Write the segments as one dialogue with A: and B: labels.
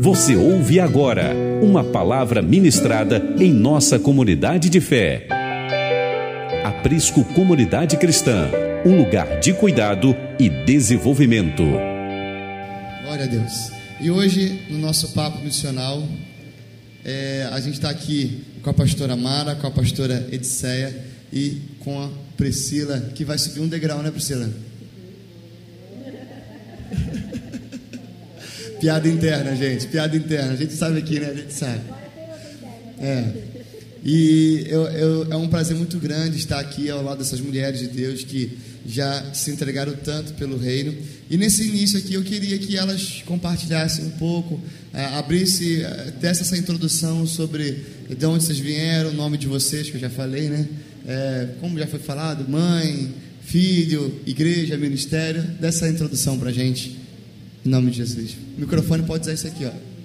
A: Você ouve agora uma palavra ministrada em nossa comunidade de fé. Aprisco Comunidade Cristã, um lugar de cuidado e desenvolvimento.
B: Glória a Deus. E hoje, no nosso papo missional, é, a gente está aqui com a pastora Mara, com a pastora Ediceia e com a Priscila, que vai subir um degrau, né, Priscila? Piada interna, gente. Piada interna. A gente sabe aqui, né? A gente sabe. É. E eu, eu, é um prazer muito grande estar aqui ao lado dessas mulheres de Deus que já se entregaram tanto pelo reino. E nesse início aqui eu queria que elas compartilhassem um pouco, é, abrisse, é, desse essa introdução sobre de onde vocês vieram, o nome de vocês, que eu já falei, né? É, como já foi falado, mãe, filho, igreja, ministério. Dessa introdução para gente. Em nome de Jesus. O microfone pode usar isso aqui, ó.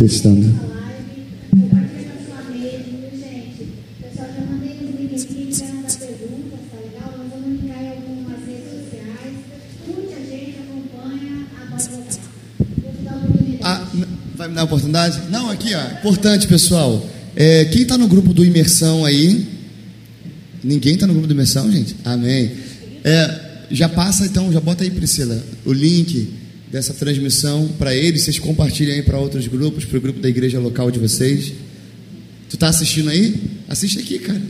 B: Testando. Ah, vai me dar a oportunidade? Não, aqui, ó. Importante, pessoal. É, quem está no grupo do Imersão aí? Ninguém está no grupo do Imersão, gente? Amém. É, já passa então, já bota aí, Priscila, o link dessa transmissão para eles, vocês compartilhem aí para outros grupos, para o grupo da igreja local de vocês. Tu tá assistindo aí? Assiste aqui, cara.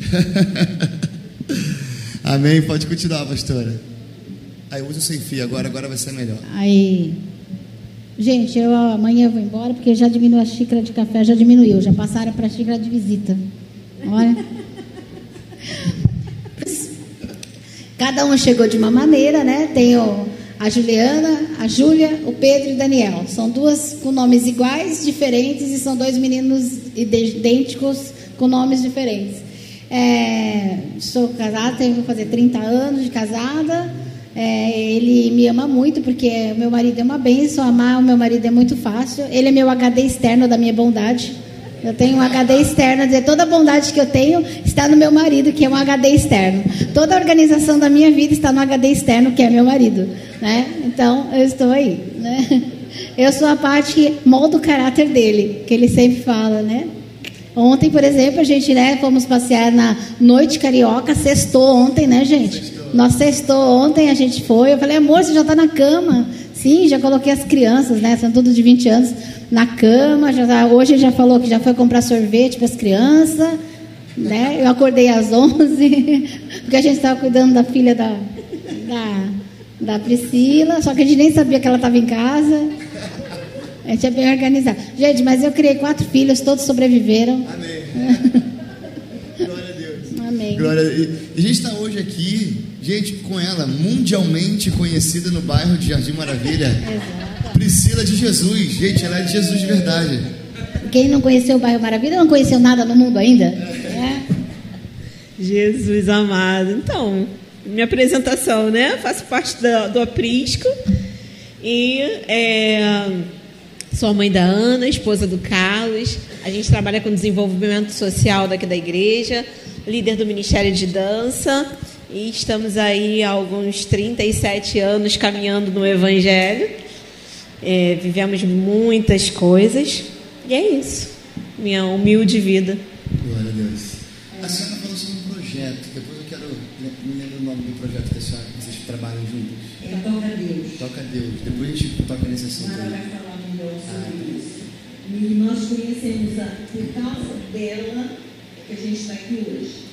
B: Amém. Pode continuar, pastora. Aí usa o sem fio agora, agora vai ser melhor.
C: Aí. Gente, eu amanhã vou embora porque já diminuiu a xícara de café, já diminuiu, já passaram para a xícara de visita. Olha. Cada um chegou de uma maneira, né? Tem o a Juliana, a Júlia, o Pedro e o Daniel. São duas com nomes iguais, diferentes, e são dois meninos idênticos com nomes diferentes. É, sou casada, tenho fazer 30 anos de casada. É, ele me ama muito porque meu marido é uma benção, amar o meu marido é muito fácil. Ele é meu HD externo da minha bondade. Eu tenho um HD externo, dizer, toda a bondade que eu tenho está no meu marido, que é um HD externo. Toda a organização da minha vida está no HD externo, que é meu marido. Né? Então, eu estou aí. Né? Eu sou a parte que molda o caráter dele, que ele sempre fala, né? Ontem, por exemplo, a gente né, fomos passear na Noite Carioca, sextou ontem, né, gente? Nós sextou ontem, a gente foi. Eu falei, amor, você já está na cama. Sim, já coloquei as crianças, né? São todos de 20 anos na cama. Já tá, hoje já falou que já foi comprar sorvete para as crianças. né? Eu acordei às 11, porque a gente estava cuidando da filha da, da, da Priscila, só que a gente nem sabia que ela estava em casa. A gente é bem organizado. Gente, mas eu criei quatro filhos, todos sobreviveram.
B: Amém. Glória a Deus.
C: Amém.
B: Glória a Deus. E a gente está hoje aqui, gente, com ela, mundialmente conhecida no bairro de Jardim Maravilha.
C: Exato.
B: Priscila de Jesus. Gente, ela é de Jesus de verdade.
C: Quem não conheceu o bairro Maravilha não conheceu nada no mundo ainda? É.
D: Jesus amado. Então, minha apresentação, né? Faço parte da, do aprisco e é, sou a mãe da Ana, esposa do Carlos. A gente trabalha com desenvolvimento social daqui da igreja, líder do Ministério de Dança e estamos aí há alguns 37 anos caminhando no Evangelho. É, vivemos muitas coisas e é isso. Minha humilde vida.
B: Glória a Deus. A senhora falou sobre um projeto. Depois eu quero. Me lembro o nome do projeto que a senhora, que vocês trabalham juntos.
E: É Toca Deus.
B: Toca Deus. Depois a gente toca nesse assunto
E: Mara vai falar melhor sobre isso. E nós conhecemos a, por causa dela que a gente está aqui hoje.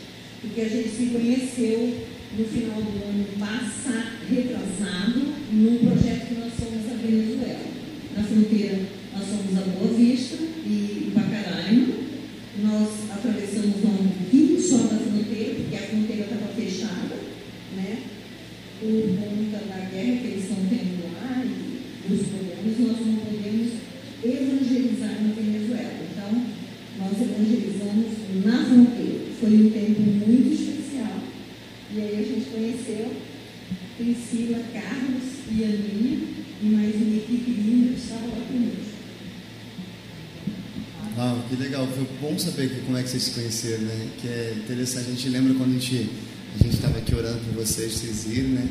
E: Porque a gente se conheceu no final do ano passado, retrasado, num projeto que nós fomos a Venezuela. Na fronteira, nós fomos a Boa Vista e Pacaraima. Nós atravessamos um pouquinho só da fronteira, porque a fronteira estava fechada, né? por conta da guerra que eles estão tendo lá e dos problemas, nós não podemos evangelizar na Venezuela. Então, nós evangelizamos na fronteira. Foi um tempo muito especial. E aí a gente conheceu Priscila, Carlos e Aninha e mais uma equipe linda que estava lá conosco.
B: Uau, que legal. Foi bom saber que, como é que vocês se conheceram, né? Que é interessante. A gente lembra quando a gente a gente estava aqui orando por vocês, vocês irem, né?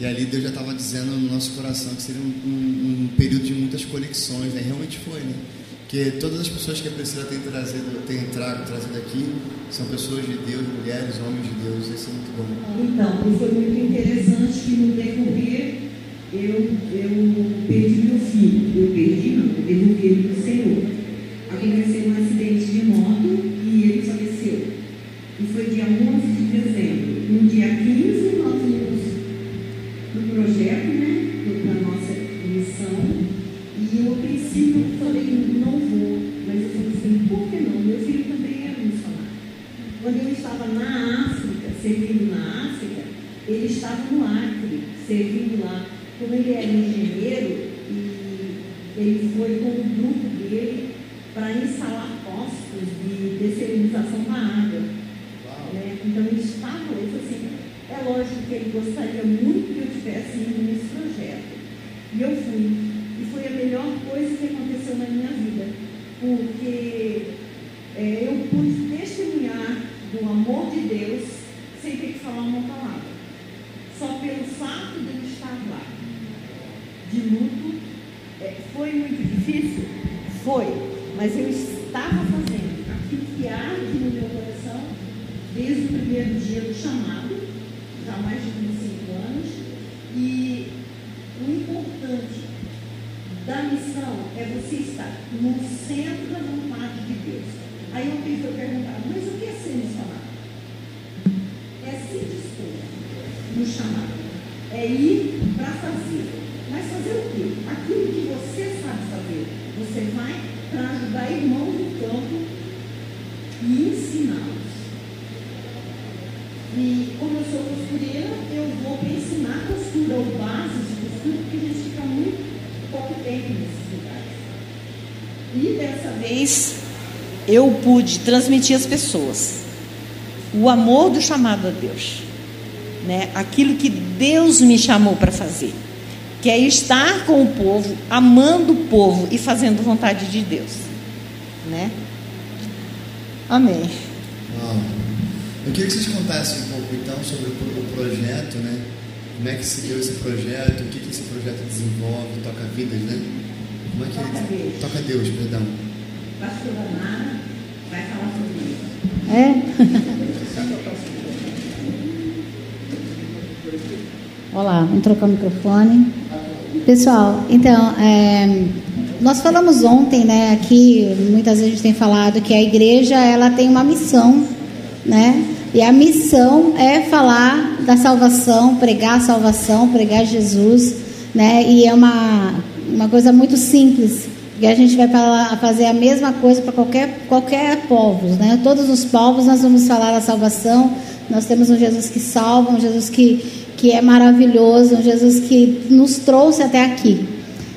B: E ali Deus já estava dizendo no nosso coração que seria um, um- um período de muitas conexões, né? Realmente foi, né? Porque todas as pessoas que a Priscila tem trazido, tem entrado, trazido aqui, são pessoas de Deus, mulheres, homens de Deus. Isso é muito bom.
E: Então, foi muito interessante que no decorrer eu, eu perdi meu filho. Eu perdi, não, eu devolvi ele para o Senhor. Aconteceu um acidente de moto e ele faleceu. E foi dia 11 de dezembro. No dia 15, servindo na África, ele estava no Acre, servindo lá. Como ele era engenheiro, e ele foi com o grupo dele para instalar postos de dessalinização da água. né? Então ele estava, ele falou assim, é lógico que ele gostaria muito que eu tivesse ido nesse projeto. E eu fui. E foi a melhor coisa que aconteceu na minha vida. Porque é, eu pude testemunhar do amor de Deus sem ter que falar uma palavra. Só pelo fato de eu estar lá. De luto. É, foi muito difícil? Foi. Mas eu estava fazendo aquilo que arde no meu coração desde o primeiro dia do chamado, já há mais de 25 anos. E o importante da missão é você estar no centro da vontade de Deus. Aí alguém foi perguntar, mas o que é ser missionário? É se dispor no chamado. É ir para fazer. Mas fazer o quê? Aquilo que você sabe fazer. Você vai para ajudar irmãos do campo e ensiná-los. E como eu sou costureira, eu vou para ensinar costura ou bases de costura, porque a gente fica muito pouco tempo nesses lugares. E dessa vez eu pude transmitir às pessoas o amor do chamado a Deus, né? Aquilo que Deus me chamou para fazer, que é estar com o povo, amando o povo e fazendo vontade de Deus, né? Amém.
B: Uau. Eu queria que vocês contassem um pouco então sobre o, pro- o projeto, né? Como é que se deu esse projeto, o que, que esse projeto desenvolve, toca vidas, né? Como é que
E: Toca Deus.
B: Toca Deus, perdão.
E: Pastora Nara vai falar sobre isso.
C: É? Olá, vamos trocar o microfone. Pessoal, então, é, nós falamos ontem, né, aqui, muitas vezes a gente tem falado que a igreja, ela tem uma missão né? E a missão é falar da salvação, pregar a salvação, pregar Jesus, né? E é uma, uma coisa muito simples, que a gente vai fazer a mesma coisa para qualquer, qualquer povo, né? Todos os povos nós vamos falar da salvação. Nós temos um Jesus que salva, um Jesus que, que é maravilhoso, um Jesus que nos trouxe até aqui.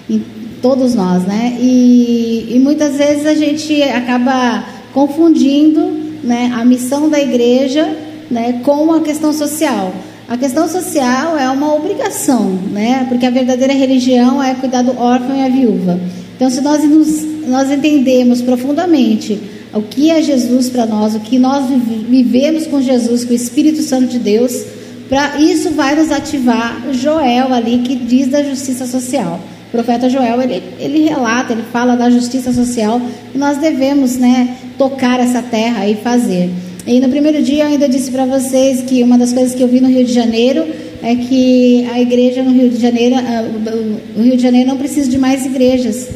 C: E todos nós, né? E, e muitas vezes a gente acaba confundindo né, a missão da igreja né, com a questão social. A questão social é uma obrigação, né? Porque a verdadeira religião é cuidar do órfão e a viúva. Então, se nós, nos, nós entendemos profundamente o que é Jesus para nós, o que nós vivemos com Jesus, com o Espírito Santo de Deus, para isso vai nos ativar Joel ali que diz da justiça social. O profeta Joel ele, ele relata, ele fala da justiça social e nós devemos, né, tocar essa terra e fazer. E no primeiro dia eu ainda disse para vocês que uma das coisas que eu vi no Rio de Janeiro é que a igreja no Rio de Janeiro, o Rio de Janeiro não precisa de mais igrejas,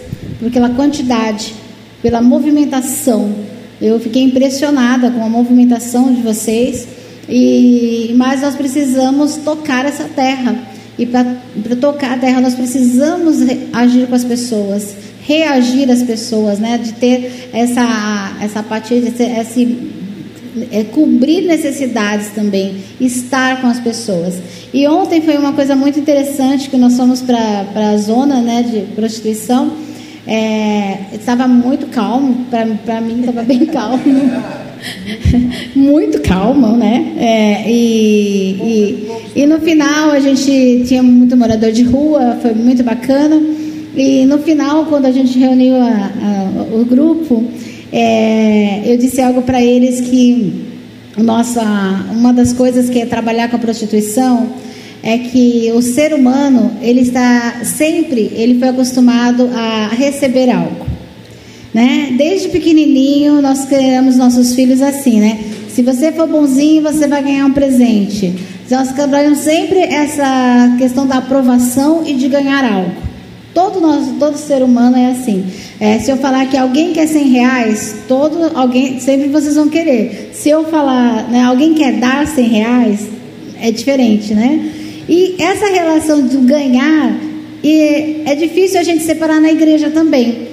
C: pela quantidade, pela movimentação. Eu fiquei impressionada com a movimentação de vocês, e mas nós precisamos tocar essa terra. E para tocar a terra nós precisamos agir com as pessoas, reagir às pessoas, né? De ter essa essa apatia, esse, esse é, cobrir necessidades também, estar com as pessoas. E ontem foi uma coisa muito interessante que nós fomos para a zona né, de prostituição. É, estava muito calmo, para mim estava bem calmo. muito calmo, né? É, e, e, e no final a gente tinha muito morador de rua, foi muito bacana. E no final, quando a gente reuniu a, a, o grupo, é, eu disse algo para eles que nossa, uma das coisas que é trabalhar com a prostituição é que o ser humano ele está sempre ele foi acostumado a receber algo, né? Desde pequenininho nós criamos nossos filhos assim, né? Se você for bonzinho você vai ganhar um presente. Nós trabalhamos sempre essa questão da aprovação e de ganhar algo. Todo, nós, todo ser humano é assim. É, se eu falar que alguém quer 100 reais, todo, alguém, sempre vocês vão querer. Se eu falar, né, alguém quer dar 100 reais, é diferente, né? E essa relação do ganhar, e é difícil a gente separar na igreja também.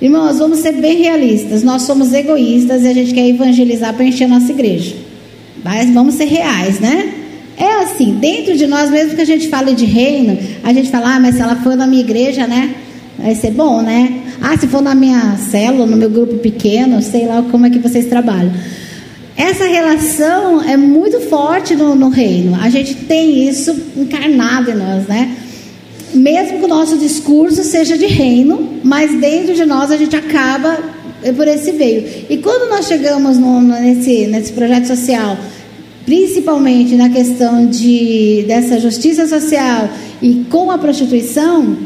C: Irmãos, vamos ser bem realistas. Nós somos egoístas e a gente quer evangelizar para encher a nossa igreja. Mas vamos ser reais, né? É assim, dentro de nós, mesmo que a gente fale de reino, a gente fala, ah, mas se ela for na minha igreja, né? Vai ser bom, né? Ah, se for na minha célula, no meu grupo pequeno, sei lá como é que vocês trabalham. Essa relação é muito forte no, no reino. A gente tem isso encarnado em nós, né? Mesmo que o nosso discurso seja de reino, mas dentro de nós a gente acaba por esse veio. E quando nós chegamos no, nesse, nesse projeto social principalmente na questão de, dessa justiça social e com a prostituição,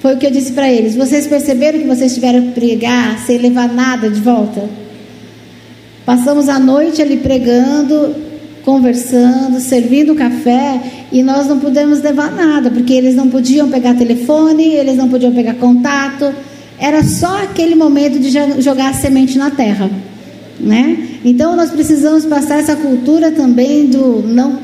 C: foi o que eu disse para eles: vocês perceberam que vocês tiveram que pregar sem levar nada de volta? Passamos a noite ali pregando, conversando, servindo café e nós não pudemos levar nada, porque eles não podiam pegar telefone, eles não podiam pegar contato. Era só aquele momento de jogar a semente na terra. Né? Então nós precisamos passar essa cultura também do não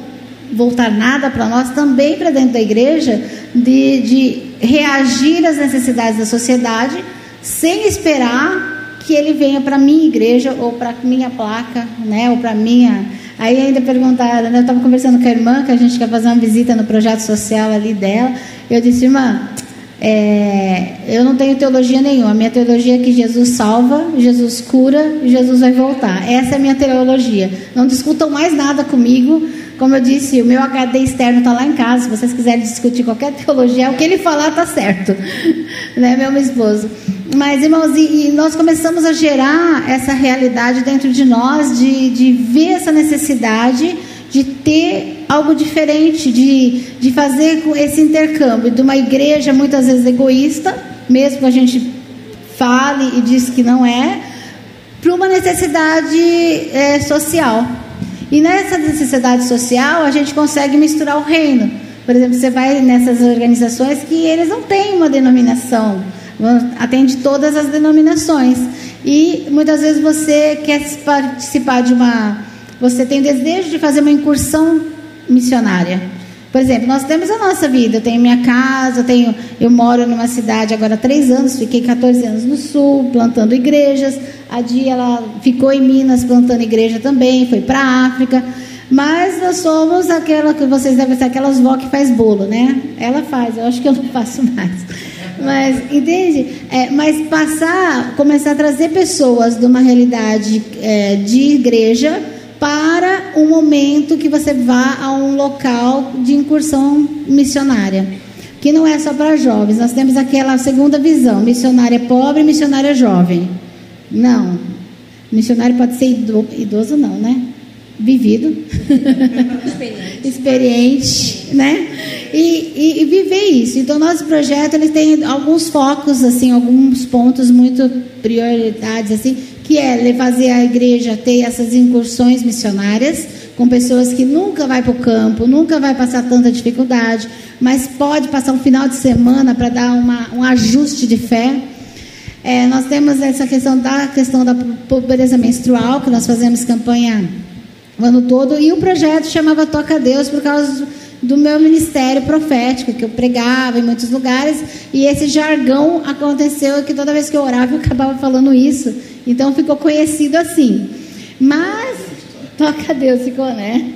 C: voltar nada para nós, também para dentro da igreja, de, de reagir às necessidades da sociedade, sem esperar que ele venha para minha igreja ou para minha placa, né? ou para minha. Aí ainda perguntaram, né? eu estava conversando com a irmã, que a gente quer fazer uma visita no projeto social ali dela. Eu disse, irmã, é, eu não tenho teologia nenhuma. A minha teologia é que Jesus salva, Jesus cura Jesus vai voltar. Essa é a minha teologia. Não discutam mais nada comigo. Como eu disse, o meu HD externo está lá em casa. Se vocês quiserem discutir qualquer teologia, o que ele falar está certo. né, meu esposo? Mas, irmãos, e, e, nós começamos a gerar essa realidade dentro de nós, de, de ver essa necessidade de ter algo diferente, de, de fazer esse intercâmbio de uma igreja muitas vezes egoísta, mesmo que a gente fale e diz que não é, para uma necessidade é, social. E nessa necessidade social a gente consegue misturar o reino. Por exemplo, você vai nessas organizações que eles não têm uma denominação, atende todas as denominações. E muitas vezes você quer participar de uma você tem desejo de fazer uma incursão missionária. Por exemplo, nós temos a nossa vida. Eu tenho minha casa, eu, tenho, eu moro numa cidade agora há três anos, fiquei 14 anos no sul, plantando igrejas. A Dia ela ficou em Minas plantando igreja também, foi para a África. Mas nós somos aquela que vocês devem ser aquelas vó que faz bolo, né? Ela faz, eu acho que eu não faço mais. Mas, entende? É, mas passar, começar a trazer pessoas de uma realidade é, de igreja para um momento que você vá a um local de incursão missionária. Que não é só para jovens, nós temos aquela segunda visão: missionária pobre missionária jovem. Não. Missionário pode ser idoso, não, né? Vivido. Experiente. Experiente, né? E, e, e, viver isso. Então, nosso projeto ele tem alguns focos, assim, alguns pontos muito prioridades, assim, que é fazer a igreja ter essas incursões missionárias com pessoas que nunca vai para o campo, nunca vai passar tanta dificuldade, mas pode passar um final de semana para dar uma, um ajuste de fé. É, nós temos essa questão da questão da pobreza menstrual, que nós fazemos campanha o ano todo, e o projeto chamava Toca Deus por causa do meu ministério profético, que eu pregava em muitos lugares, e esse jargão aconteceu que toda vez que eu orava eu acabava falando isso. Então ficou conhecido assim. Mas, toca Deus, ficou, né?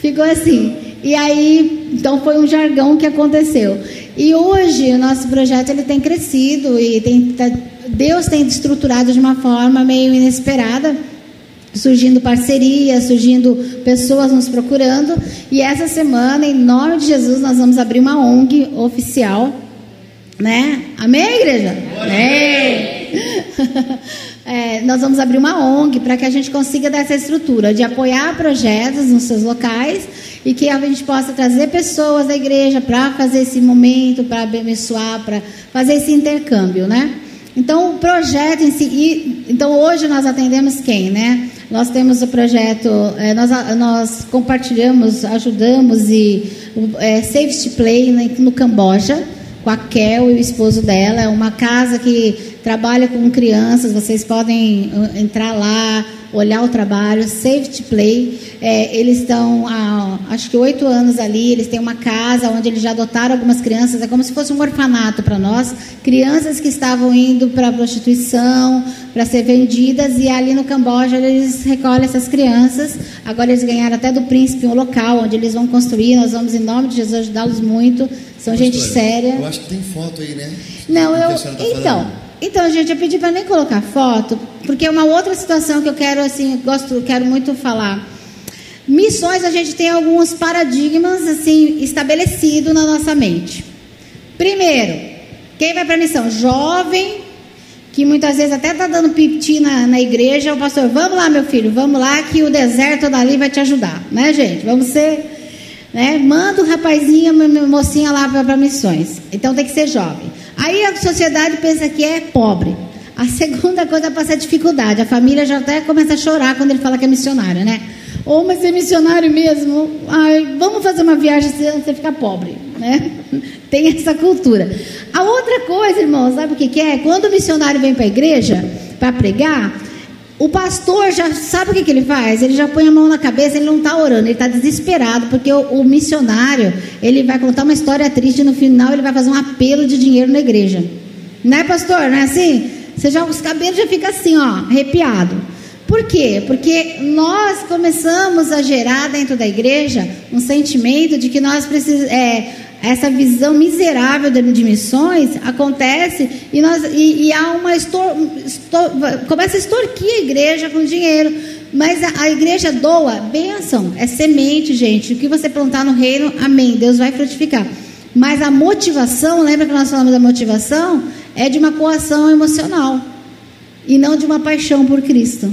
C: Ficou assim. E aí, então foi um jargão que aconteceu. E hoje o nosso projeto ele tem crescido e tem, tá, Deus tem estruturado de uma forma meio inesperada, surgindo parcerias, surgindo pessoas nos procurando. E essa semana, em nome de Jesus, nós vamos abrir uma ONG oficial, né? Amém, igreja? Amém. é, nós vamos abrir uma ONG para que a gente consiga dar essa estrutura de apoiar projetos nos seus locais e que a gente possa trazer pessoas da igreja para fazer esse momento, para abençoar, para fazer esse intercâmbio, né? Então, o projeto em si. Então, hoje nós atendemos quem, né? Nós temos o projeto, é, nós, nós compartilhamos, ajudamos e é, Safety Play no Camboja com a Kel e o esposo dela. É uma casa que trabalha com crianças, vocês podem uh, entrar lá, olhar o trabalho, Safety Play. É, eles estão há acho que oito anos ali, eles têm uma casa onde eles já adotaram algumas crianças, é como se fosse um orfanato para nós. Crianças que estavam indo para a prostituição, para ser vendidas, e ali no Camboja eles recolhem essas crianças. Agora eles ganharam até do príncipe um local onde eles vão construir, nós vamos, em nome de Jesus, ajudá-los muito. São gente séria.
B: Eu acho que tem foto aí, né?
C: Não, eu. Tá então. Então, gente, eu pedi para nem colocar foto, porque é uma outra situação que eu quero, assim, gosto, quero muito falar. Missões, a gente tem alguns paradigmas, assim, estabelecidos na nossa mente. Primeiro, quem vai para a missão? Jovem, que muitas vezes até está dando piti na, na igreja, o pastor, vamos lá, meu filho, vamos lá, que o deserto dali vai te ajudar, né, gente? Vamos ser. Né? Manda o rapazinho, a mocinha lá para missões. Então tem que ser jovem. Aí a sociedade pensa que é pobre. A segunda coisa é passar dificuldade. A família já até começa a chorar quando ele fala que é missionário, né? Ou, oh, mas é missionário mesmo? Ai, vamos fazer uma viagem se você ficar pobre, né? Tem essa cultura. A outra coisa, irmão, sabe o que, que é? Quando o missionário vem para a igreja para pregar, o pastor já sabe o que, que, ele faz? Ele já põe a mão na cabeça, ele não está orando, ele está desesperado, porque o, o, missionário ele vai contar uma história triste e no final ele vai fazer um apelo de dinheiro na igreja. Não é, pastor? Não é assim? Você já, os cabelos já ficam assim, ó, arrepiado. Por quê? Porque nós começamos a gerar dentro da igreja um sentimento de que nós precisamos. É, essa visão miserável de missões acontece e, nós, e, e há uma estor, estor, começa a extorquir a igreja com dinheiro. Mas a, a, igreja doa bênção, é semente, gente. O que você plantar no reino, amém. Deus vai frutificar. Mas a motivação, lembra que nós falamos da motivação? É de uma coação emocional e não de uma paixão por Cristo.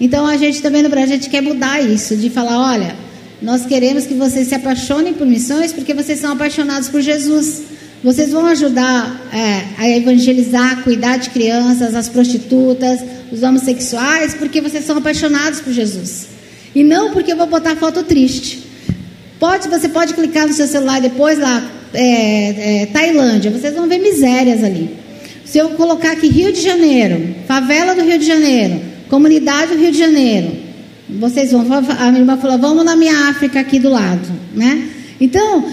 C: Então a gente também no Brasil a gente quer mudar isso, de falar, olha, nós queremos que vocês se apaixonem por missões porque vocês são apaixonados por Jesus. Vocês vão ajudar é, a evangelizar, cuidar de crianças, as prostitutas, os homossexuais, porque vocês são apaixonados por Jesus. E não porque eu vou botar foto triste. Pode, você pode clicar no seu celular depois lá, é, é, Tailândia, vocês vão ver misérias ali. Se eu colocar aqui Rio de Janeiro, favela do Rio de Janeiro, comunidade do Rio de Janeiro, Vocês vão, a minha irmã falou, vamos na minha África aqui do lado, né? Então,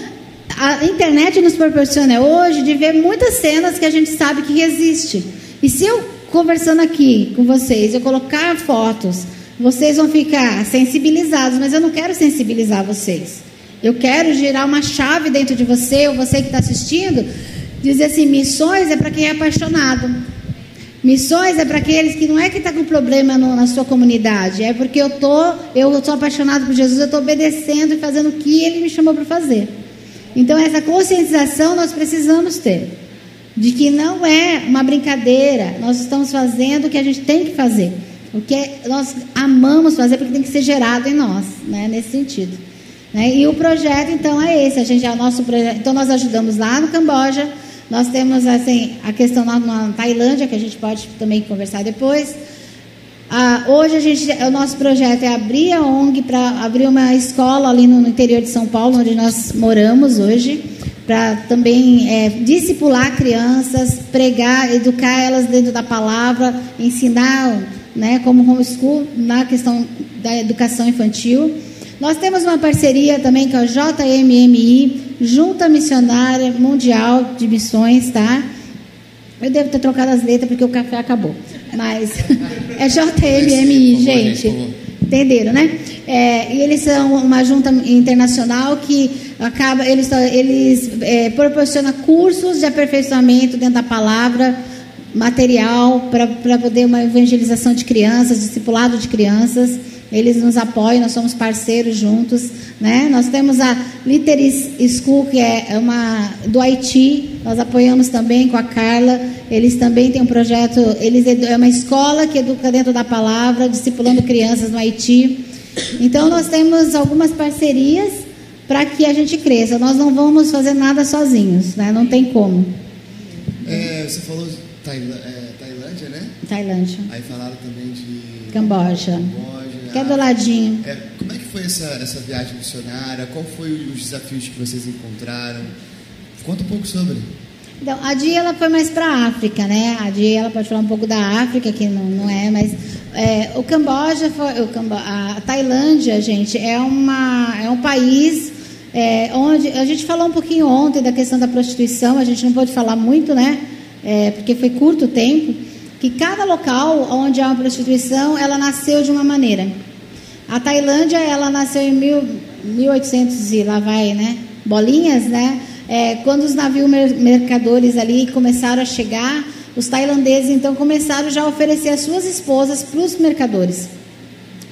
C: a internet nos proporciona hoje de ver muitas cenas que a gente sabe que existe. E se eu conversando aqui com vocês, eu colocar fotos, vocês vão ficar sensibilizados, mas eu não quero sensibilizar vocês. Eu quero girar uma chave dentro de você, ou você que está assistindo, dizer assim: missões é para quem é apaixonado. Missões é para aqueles que não é que está com problema no, na sua comunidade, é porque eu tô, eu sou apaixonado por Jesus, eu estou obedecendo e fazendo o que Ele me chamou para fazer. Então essa conscientização nós precisamos ter de que não é uma brincadeira, nós estamos fazendo o que a gente tem que fazer, o que nós amamos fazer porque tem que ser gerado em nós, né, nesse sentido. Né? E o projeto então é esse, a gente é o nosso projeto, então nós ajudamos lá no Camboja, nós temos assim a questão na, na Tailândia que a gente pode também conversar depois. Ah, hoje a gente, o nosso projeto é abrir a ONG para abrir uma escola ali no interior de São Paulo, onde nós moramos hoje para também é, discipular crianças, pregar, educar elas dentro da palavra, ensinar, né, como homeschool, na questão da educação infantil. Nós temos uma parceria também com a JMMI, Junta Missionária Mundial de Missões, tá? Eu devo ter trocado as letras porque o café acabou. Mas é JMMI, gente. Entenderam, né? É, e eles são uma junta internacional que acaba, eles, eles é, proporciona cursos de aperfeiçoamento dentro da palavra, material para poder uma evangelização de crianças, discipulado de crianças. Eles nos apoiam, nós somos parceiros juntos, né? Nós temos a Literis School, que é uma do Haiti, nós apoiamos também com a Carla. Eles também têm um projeto, eles é uma escola que educa dentro da palavra, discipulando crianças no Haiti. Então nós temos algumas parcerias para que a gente cresça. Nós não vamos fazer nada sozinhos, né? Não tem como.
B: É, você falou de Tailândia, é, Tailândia, né?
C: Tailândia.
B: Aí falaram também de
C: Camboja.
B: Camboja.
C: Que é do ladinho.
B: É, como é que foi essa, essa viagem missionária? Qual foi os desafios que vocês encontraram? Conta um pouco sobre.
C: Então, a Dia ela foi mais para a África, né? A Dia ela pode falar um pouco da África, que não, não é, mas é, o Camboja, foi, o Cambo, a Tailândia, gente, é, uma, é um país é, onde a gente falou um pouquinho ontem da questão da prostituição, a gente não pode falar muito, né? É, porque foi curto o tempo, que cada local onde há uma prostituição, ela nasceu de uma maneira. A Tailândia, ela nasceu em mil, 1800 e lá vai, né? Bolinhas, né? É, quando os navios mercadores ali começaram a chegar, os tailandeses então começaram já a oferecer as suas esposas para os mercadores,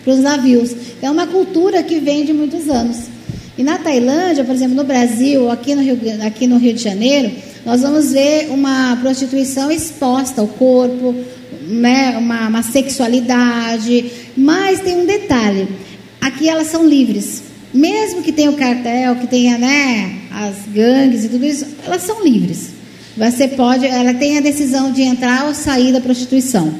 C: para os navios. É uma cultura que vem de muitos anos. E na Tailândia, por exemplo, no Brasil, aqui no Rio, aqui no Rio de Janeiro, nós vamos ver uma prostituição exposta ao corpo, né, uma, uma sexualidade. Mas tem um detalhe: aqui elas são livres. Mesmo que tenha o cartel, que tenha né, as gangues e tudo isso, elas são livres. Você pode, ela tem a decisão de entrar ou sair da prostituição.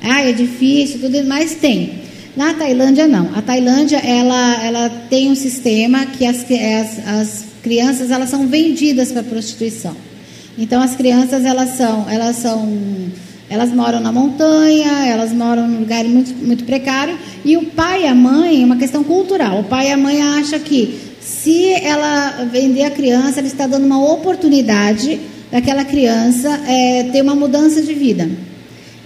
C: Ah, é difícil, tudo, mas tem. Na Tailândia não. A Tailândia ela, ela tem um sistema que as, as, as crianças elas são vendidas para prostituição. Então as crianças elas são elas são elas moram na montanha, elas moram num lugar muito, muito precário e o pai e a mãe é uma questão cultural. O pai e a mãe acham que se ela vender a criança, ela está dando uma oportunidade daquela criança é, ter uma mudança de vida.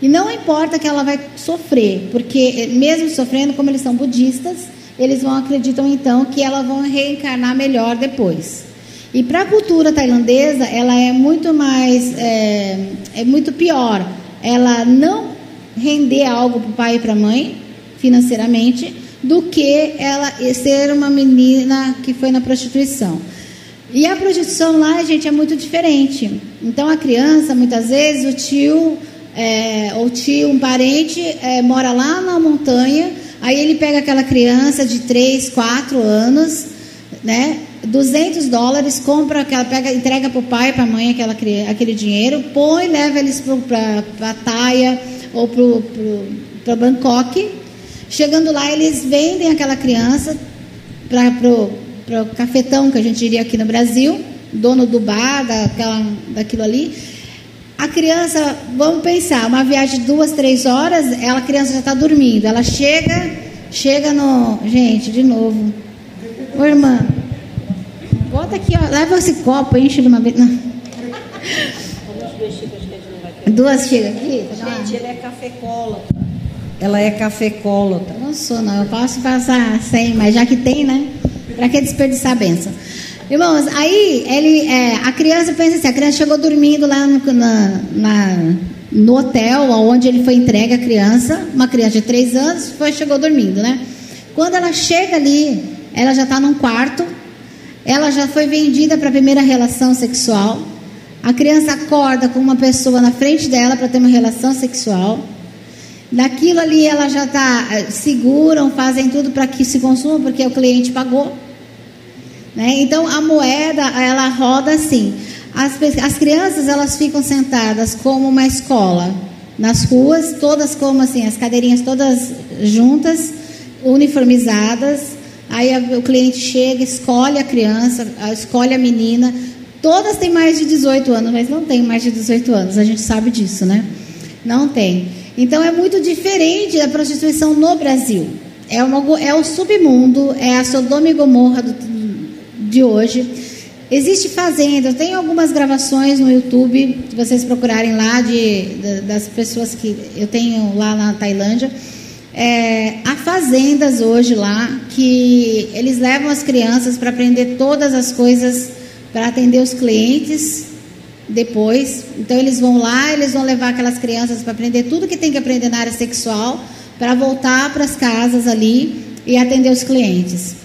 C: E não importa que ela vai sofrer, porque mesmo sofrendo, como eles são budistas, eles vão acreditam então que elas vão reencarnar melhor depois. E para a cultura tailandesa, ela é muito mais, é, é muito pior. Ela não render algo para o pai e para a mãe, financeiramente, do que ela ser uma menina que foi na prostituição. E a prostituição lá, gente, é muito diferente. Então a criança, muitas vezes, o tio, é, ou tio, um parente, é, mora lá na montanha, aí ele pega aquela criança de 3, 4 anos, né? 200 dólares, compra aquela, pega, entrega para o pai, para a mãe aquela, aquele dinheiro, põe, leva eles para a Taia ou para Bangkok. Chegando lá, eles vendem aquela criança para o cafetão, que a gente diria aqui no Brasil, dono do bar, daquela, daquilo ali. A criança, vamos pensar, uma viagem de duas, três horas, ela, a criança já está dormindo. Ela chega, chega no. Gente, de novo. Ô irmã, bota aqui, ó, leva esse copo, enche de uma vez. Não. Duas xícaras aqui?
E: Gente, ela é cafecólatra. Ela é cafecólatra.
C: Não sou, não. Eu posso passar sem, mas já que tem, né? Para que desperdiçar a benção? Irmãos, aí ele, é, a criança pensa assim: a criança chegou dormindo lá no, na, na, no hotel onde ele foi entregue a criança, uma criança de três anos, foi, chegou dormindo, né? Quando ela chega ali, ela já está num quarto, ela já foi vendida para a primeira relação sexual. A criança acorda com uma pessoa na frente dela para ter uma relação sexual. Daquilo ali ela já está eh, seguram, fazem tudo para que se consuma, porque o cliente pagou. Né? Então a moeda ela roda assim. As, as crianças elas ficam sentadas como uma escola nas ruas, todas como assim, as cadeirinhas todas juntas, uniformizadas. Aí a, o cliente chega, escolhe a criança, escolhe a menina. Todas têm mais de 18 anos, mas não tem mais de 18 anos, a gente sabe disso, né? Não tem. Então é muito diferente da prostituição no Brasil. É, uma, é o submundo, é a Sodoma e Gomorra do, de hoje. Existe fazenda, tem algumas gravações no YouTube, se vocês procurarem lá de, de das pessoas que eu tenho lá na Tailândia. É, há fazendas hoje lá que eles levam as crianças para aprender todas as coisas para atender os clientes depois. Então eles vão lá, eles vão levar aquelas crianças para aprender tudo que tem que aprender na área sexual, para voltar para as casas ali e atender os clientes.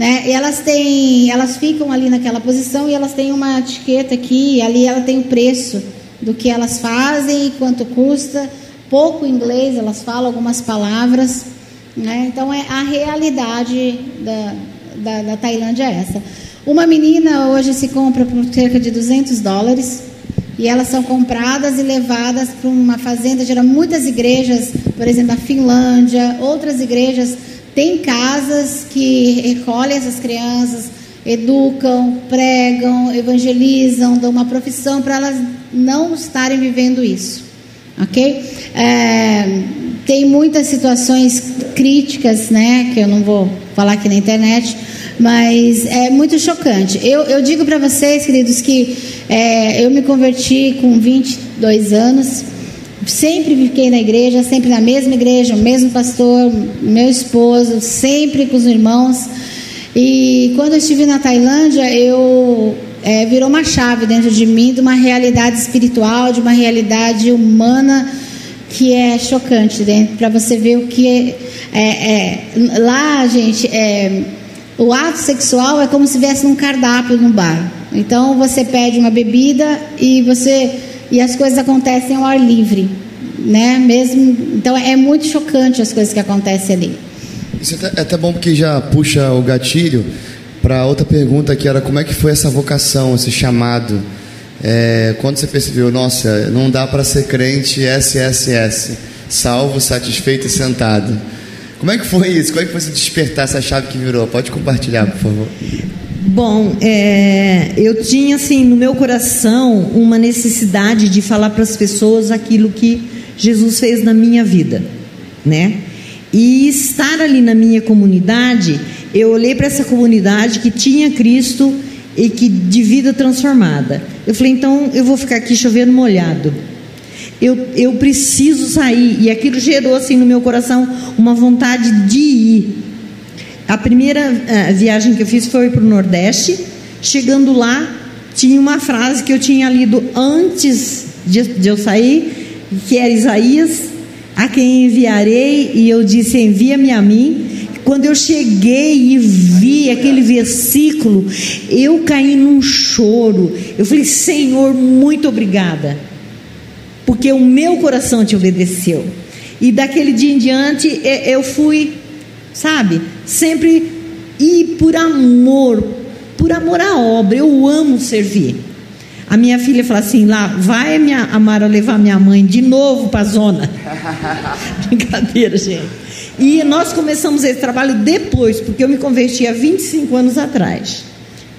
C: Né? E elas têm, elas ficam ali naquela posição e elas têm uma etiqueta aqui, ali ela tem o preço do que elas fazem e quanto custa. Pouco inglês, elas falam algumas palavras. Né? Então é a realidade da, da, da Tailândia é essa. Uma menina hoje se compra por cerca de 200 dólares e elas são compradas e levadas para uma fazenda. Geram muitas igrejas, por exemplo, na Finlândia, outras igrejas tem casas que recolhem essas crianças, educam, pregam, evangelizam, dão uma profissão para elas não estarem vivendo isso. Ok? É, tem muitas situações críticas, né? Que eu não vou falar aqui na internet, mas é muito chocante. Eu, eu digo para vocês, queridos, que é, eu me converti com 22 anos. Sempre fiquei na igreja, sempre na mesma igreja, o mesmo pastor, meu esposo, sempre com os irmãos. E quando eu estive na Tailândia, eu é, virou uma chave dentro de mim de uma realidade espiritual, de uma realidade humana que é chocante, né? Para você ver o que é, é, é lá, gente, é, o ato sexual é como se viesse num cardápio no bar. Então você pede uma bebida e você e as coisas acontecem ao ar livre, né? Mesmo, então é muito chocante as coisas que acontecem ali.
B: Isso é até, é bom porque já puxa o gatilho para outra pergunta que era como é que foi essa vocação, esse chamado? É, quando você percebeu, nossa, não dá para ser crente SSS, salvo, satisfeito e sentado. Como é que foi isso? Como é que foi se despertar essa chave que virou? Pode compartilhar, por favor.
E: Bom, é, eu tinha assim no meu coração uma necessidade de falar para as pessoas aquilo que Jesus fez na minha vida, né? E estar ali na minha comunidade, eu olhei para essa comunidade que tinha Cristo e que de vida transformada. Eu falei, então eu vou ficar aqui chovendo molhado. Eu, eu preciso sair. E aquilo gerou assim no meu coração uma vontade de ir. A primeira uh, viagem que eu fiz foi para o Nordeste. Chegando lá, tinha uma frase que eu tinha lido antes de, de eu sair, que era Isaías, a quem enviarei, e eu disse: envia-me a mim. Quando eu cheguei e vi aquele versículo, eu caí num choro. Eu falei: Senhor, muito obrigada, porque o meu coração te obedeceu. E daquele dia em diante eu fui sabe? Sempre ir por amor, por amor à obra. Eu amo servir. A minha filha fala assim: lá, vai minha, a Mara levar minha mãe de novo para a zona. Brincadeira, gente. E nós começamos esse trabalho depois, porque eu me converti há 25 anos atrás.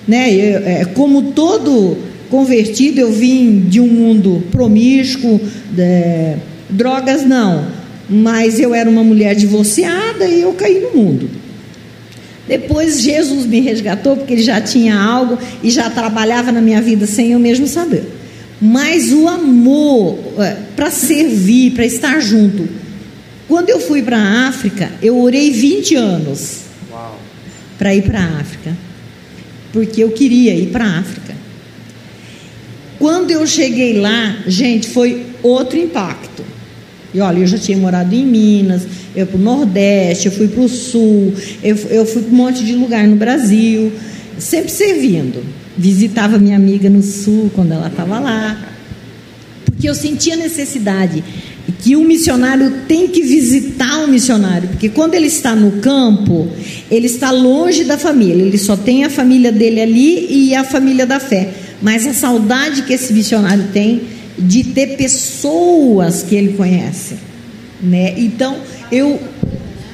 E: Né? Eu, é, como todo convertido, eu vim de um mundo promíscuo, de, drogas não mas eu era uma mulher divorciada e eu caí no mundo. Depois Jesus me resgatou porque ele já tinha algo e já trabalhava na minha vida sem eu mesmo saber. Mas o amor é, para servir, para estar junto. Quando eu fui para a África, eu orei 20 anos para ir para a África, porque eu queria ir para a África. Quando eu cheguei lá, gente, foi outro impacto. E olha, eu já tinha morado em Minas, eu para o Nordeste, eu fui para o Sul, eu, eu fui para um monte de lugar no Brasil, sempre servindo. Visitava minha amiga no Sul quando ela estava lá, porque eu sentia necessidade que o missionário tem que visitar o missionário, porque quando ele está no campo, ele está longe da família, ele só tem a família dele ali e a família da fé. Mas a saudade que esse missionário tem de ter pessoas que ele conhece, né? Então eu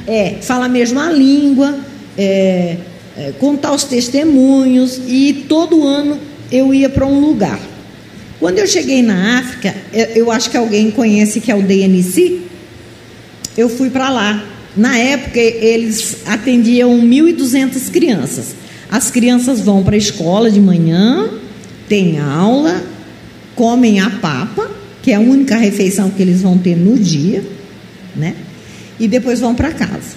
E: é fala a mesma língua, é, é, contar os testemunhos e todo ano eu ia para um lugar. Quando eu cheguei na África, eu acho que alguém conhece que é o DNC. Eu fui para lá. Na época, eles atendiam 1.200 crianças. As crianças vão para a escola de manhã, tem aula, comem a papa, que é a única refeição que eles vão ter no dia, né? E depois vão para casa.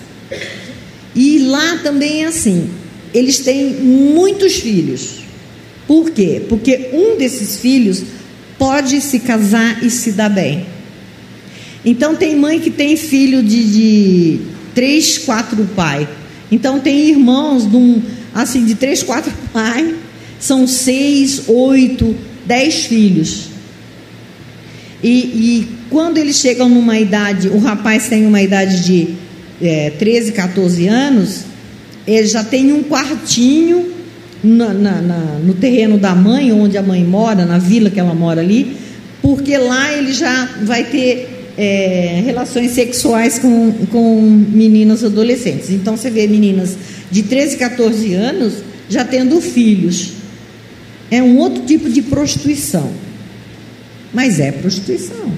E: E lá também é assim, eles têm muitos filhos. Por quê? Porque um desses filhos pode se casar e se dar bem. Então tem mãe que tem filho de, de três, quatro pai. Então tem irmãos de um, assim de três, quatro pai, são seis, oito, dez filhos. E, e, quando eles chegam numa idade, o rapaz tem uma idade de é, 13, 14 anos, ele já tem um quartinho na, na, na, no terreno da mãe, onde a mãe mora, na vila que ela mora ali, porque lá ele já vai ter é, relações sexuais com, com meninas adolescentes. Então você vê meninas de 13, 14 anos já tendo filhos. É um outro tipo de prostituição. Mas é prostituição.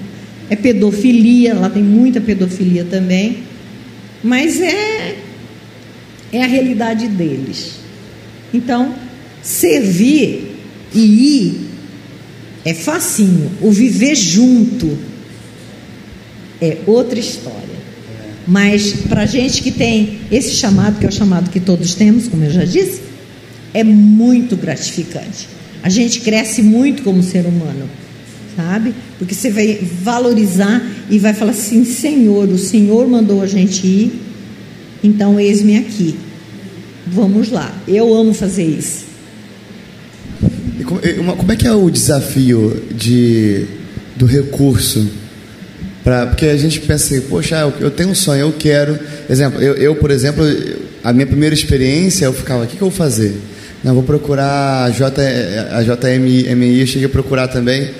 E: É pedofilia, lá tem muita pedofilia também. Mas é, é a realidade deles. Então, servir e ir é facinho. O viver junto é outra história. Mas para gente que tem esse chamado, que é o chamado que todos temos, como eu já disse, é muito gratificante. A gente cresce muito como ser humano, sabe? Porque você vai valorizar e vai falar assim: Senhor, o Senhor mandou a gente ir, então eis-me aqui. Vamos lá, eu amo fazer isso.
B: E como, como é que é o desafio de, do recurso? Pra, porque a gente pensa assim, poxa, eu, eu tenho um sonho, eu quero. Exemplo, eu, eu, por exemplo, a minha primeira experiência, eu ficava, o que, que eu vou fazer? Não, vou procurar a, J, a JMI, eu cheguei a procurar também.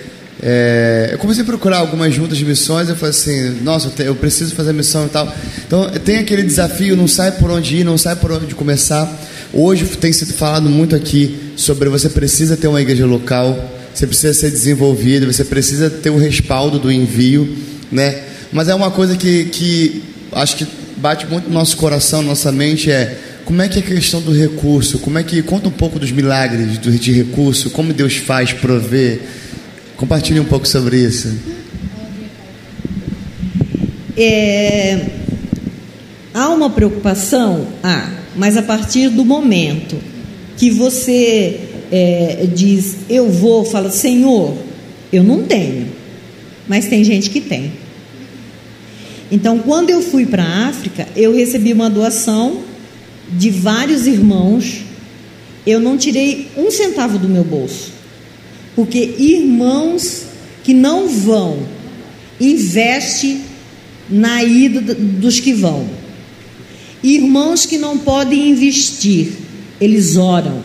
B: É, eu comecei a procurar algumas juntas de missões, eu falei assim, nossa, eu, te, eu preciso fazer missão e tal. Então tem aquele desafio, não sai por onde ir, não sai por onde começar. Hoje tem sido falado muito aqui sobre você precisa ter uma igreja local, você precisa ser desenvolvido, você precisa ter o respaldo do envio, né? Mas é uma coisa que, que acho que bate muito no nosso coração, nossa mente é como é que é a questão do recurso? Como é que conta um pouco dos milagres de recurso? Como Deus faz prover? Compartilhe um pouco sobre isso.
E: É, há uma preocupação, ah, mas a partir do momento que você é, diz, eu vou, fala, Senhor, eu não tenho, mas tem gente que tem. Então, quando eu fui para a África, eu recebi uma doação de vários irmãos. Eu não tirei um centavo do meu bolso. Porque irmãos que não vão, investe na ida dos que vão. Irmãos que não podem investir, eles oram.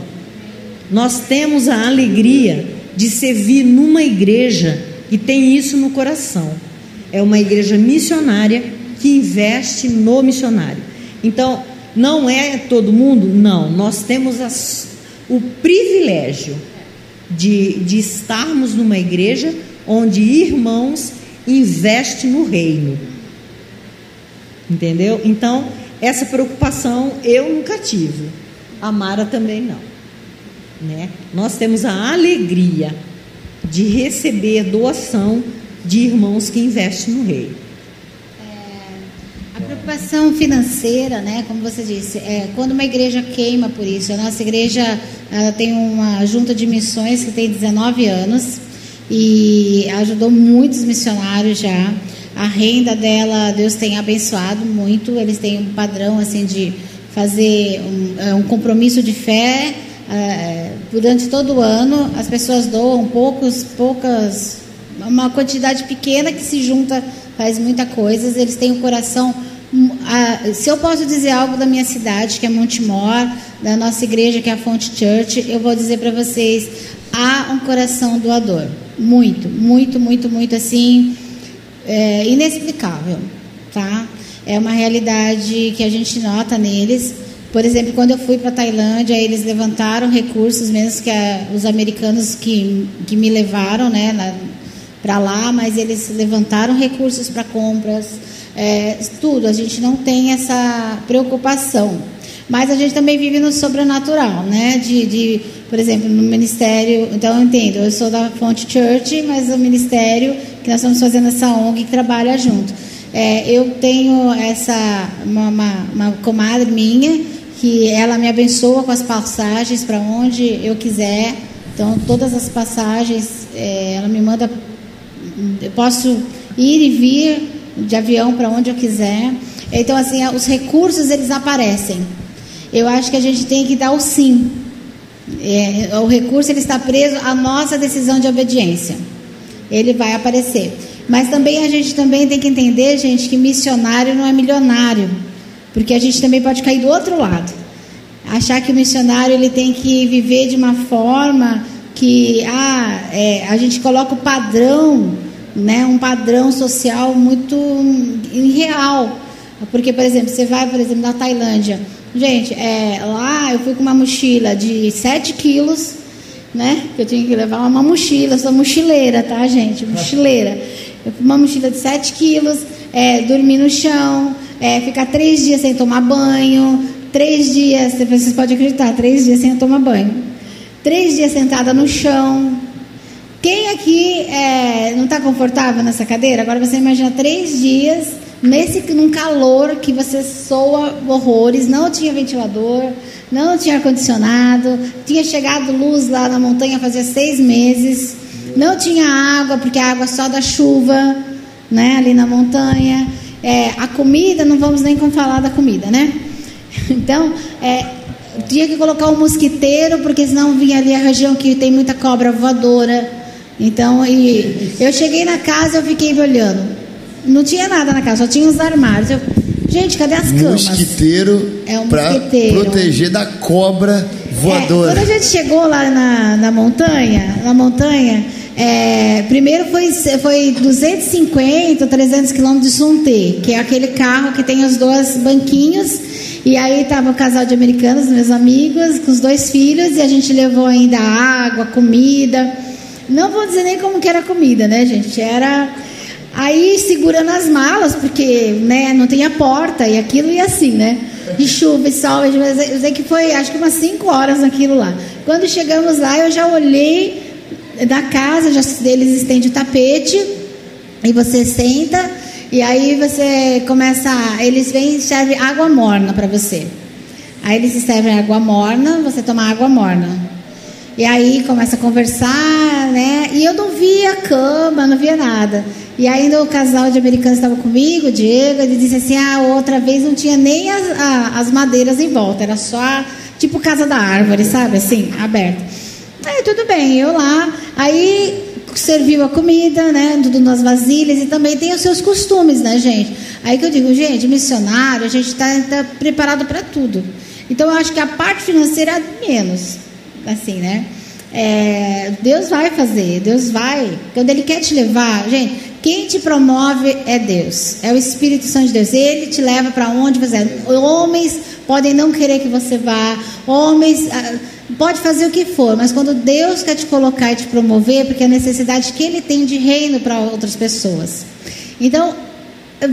E: Nós temos a alegria de servir numa igreja que tem isso no coração. É uma igreja missionária que investe no missionário. Então, não é todo mundo? Não. Nós temos as, o privilégio de, de estarmos numa igreja onde irmãos investem no reino. Entendeu? Então, essa preocupação eu nunca tive. A Mara também não. Né? Nós temos a alegria de receber doação de irmãos que investem no rei.
C: Preocupação financeira, né, como você disse, é quando uma igreja queima por isso. A nossa igreja tem uma junta de missões que tem 19 anos e ajudou muitos missionários já. A renda dela, Deus tem abençoado muito. Eles têm um padrão assim de fazer um, é, um compromisso de fé é, durante todo o ano. As pessoas doam poucos, poucas, uma quantidade pequena que se junta faz muita coisa. Eles têm um coração se eu posso dizer algo da minha cidade, que é Montemor, da nossa igreja, que é a Fonte Church, eu vou dizer para vocês: há um coração doador. Muito, muito, muito, muito assim, é, inexplicável. Tá? É uma realidade que a gente nota neles. Por exemplo, quando eu fui para a Tailândia, eles levantaram recursos, mesmo que a, os americanos que, que me levaram né, para lá, mas eles levantaram recursos para compras é, tudo, a gente não tem essa preocupação. Mas a gente também vive no sobrenatural, né? De, de, por exemplo, no ministério. Então eu entendo, eu sou da Fonte Church, mas o ministério que nós estamos fazendo essa ONG que trabalha junto. É, eu tenho essa uma, uma, uma, comadre minha que ela me abençoa com as passagens para onde eu quiser. Então todas as passagens é, ela me manda. Eu posso ir e vir de avião para onde eu quiser. Então, assim, os recursos eles aparecem. Eu acho que a gente tem que dar o sim. É, o recurso ele está preso à nossa decisão de obediência. Ele vai aparecer. Mas também a gente também tem que entender, gente, que missionário não é milionário, porque a gente também pode cair do outro lado. Achar que o missionário ele tem que viver de uma forma que ah, é, a gente coloca o padrão né, um padrão social muito irreal. Porque, por exemplo, você vai, por exemplo, na Tailândia. Gente, é, lá eu fui com uma mochila de 7 quilos, né? Que eu tinha que levar uma mochila, eu sou mochileira, tá, gente? Mochileira. Eu fui uma mochila de 7 quilos, é, dormir no chão, é, ficar três dias sem tomar banho, três dias, vocês podem acreditar, três dias sem tomar banho. Três dias sentada no chão, quem aqui é, não está confortável nessa cadeira? Agora você imagina três dias nesse num calor que você soa horrores, não tinha ventilador, não tinha ar condicionado, tinha chegado luz lá na montanha fazia seis meses, não tinha água porque a água só da chuva, né? Ali na montanha, é, a comida não vamos nem falar da comida, né? Então, é, tinha que colocar um mosquiteiro porque senão vinha ali a região que tem muita cobra voadora. Então, e eu cheguei na casa, eu fiquei me olhando. Não tinha nada na casa, só tinha os armários. Eu, gente, cadê as camas?
B: Mosquiteiro é um para proteger da cobra voadora.
C: É, quando a gente chegou lá na, na montanha, na montanha, é, primeiro foi, foi 250, 300 quilômetros de Sunte, que é aquele carro que tem os dois banquinhos. E aí estava o um casal de americanos, meus amigos, com os dois filhos, e a gente levou ainda água, comida. Não vou dizer nem como que era a comida, né, gente? Era aí segurando as malas, porque né, não tinha porta e aquilo ia assim, né? De chuva e sol. Eu sei que foi acho que umas 5 horas naquilo lá. Quando chegamos lá, eu já olhei da casa, já, eles estendem o tapete e você senta e aí você começa, eles vêm e servem água morna para você. Aí eles servem água morna, você toma água morna. E aí começa a conversar, né? E eu não via cama, não via nada. E ainda o casal de americanos estava comigo, o Diego, ele disse assim: ah, outra vez não tinha nem as, a, as madeiras em volta, era só tipo casa da árvore, sabe? Assim, aberto. Aí tudo bem, eu lá. Aí serviu a comida, né? Tudo nas vasilhas e também tem os seus costumes, né, gente? Aí que eu digo, gente, missionário, a gente está tá preparado para tudo. Então eu acho que a parte financeira é menos assim, né? É, Deus vai fazer, Deus vai. Quando Ele quer te levar, gente, quem te promove é Deus, é o Espírito Santo de Deus. Ele te leva para onde você. Homens podem não querer que você vá, homens ah, pode fazer o que for, mas quando Deus quer te colocar e te promover, porque é a necessidade que Ele tem de reino para outras pessoas. Então,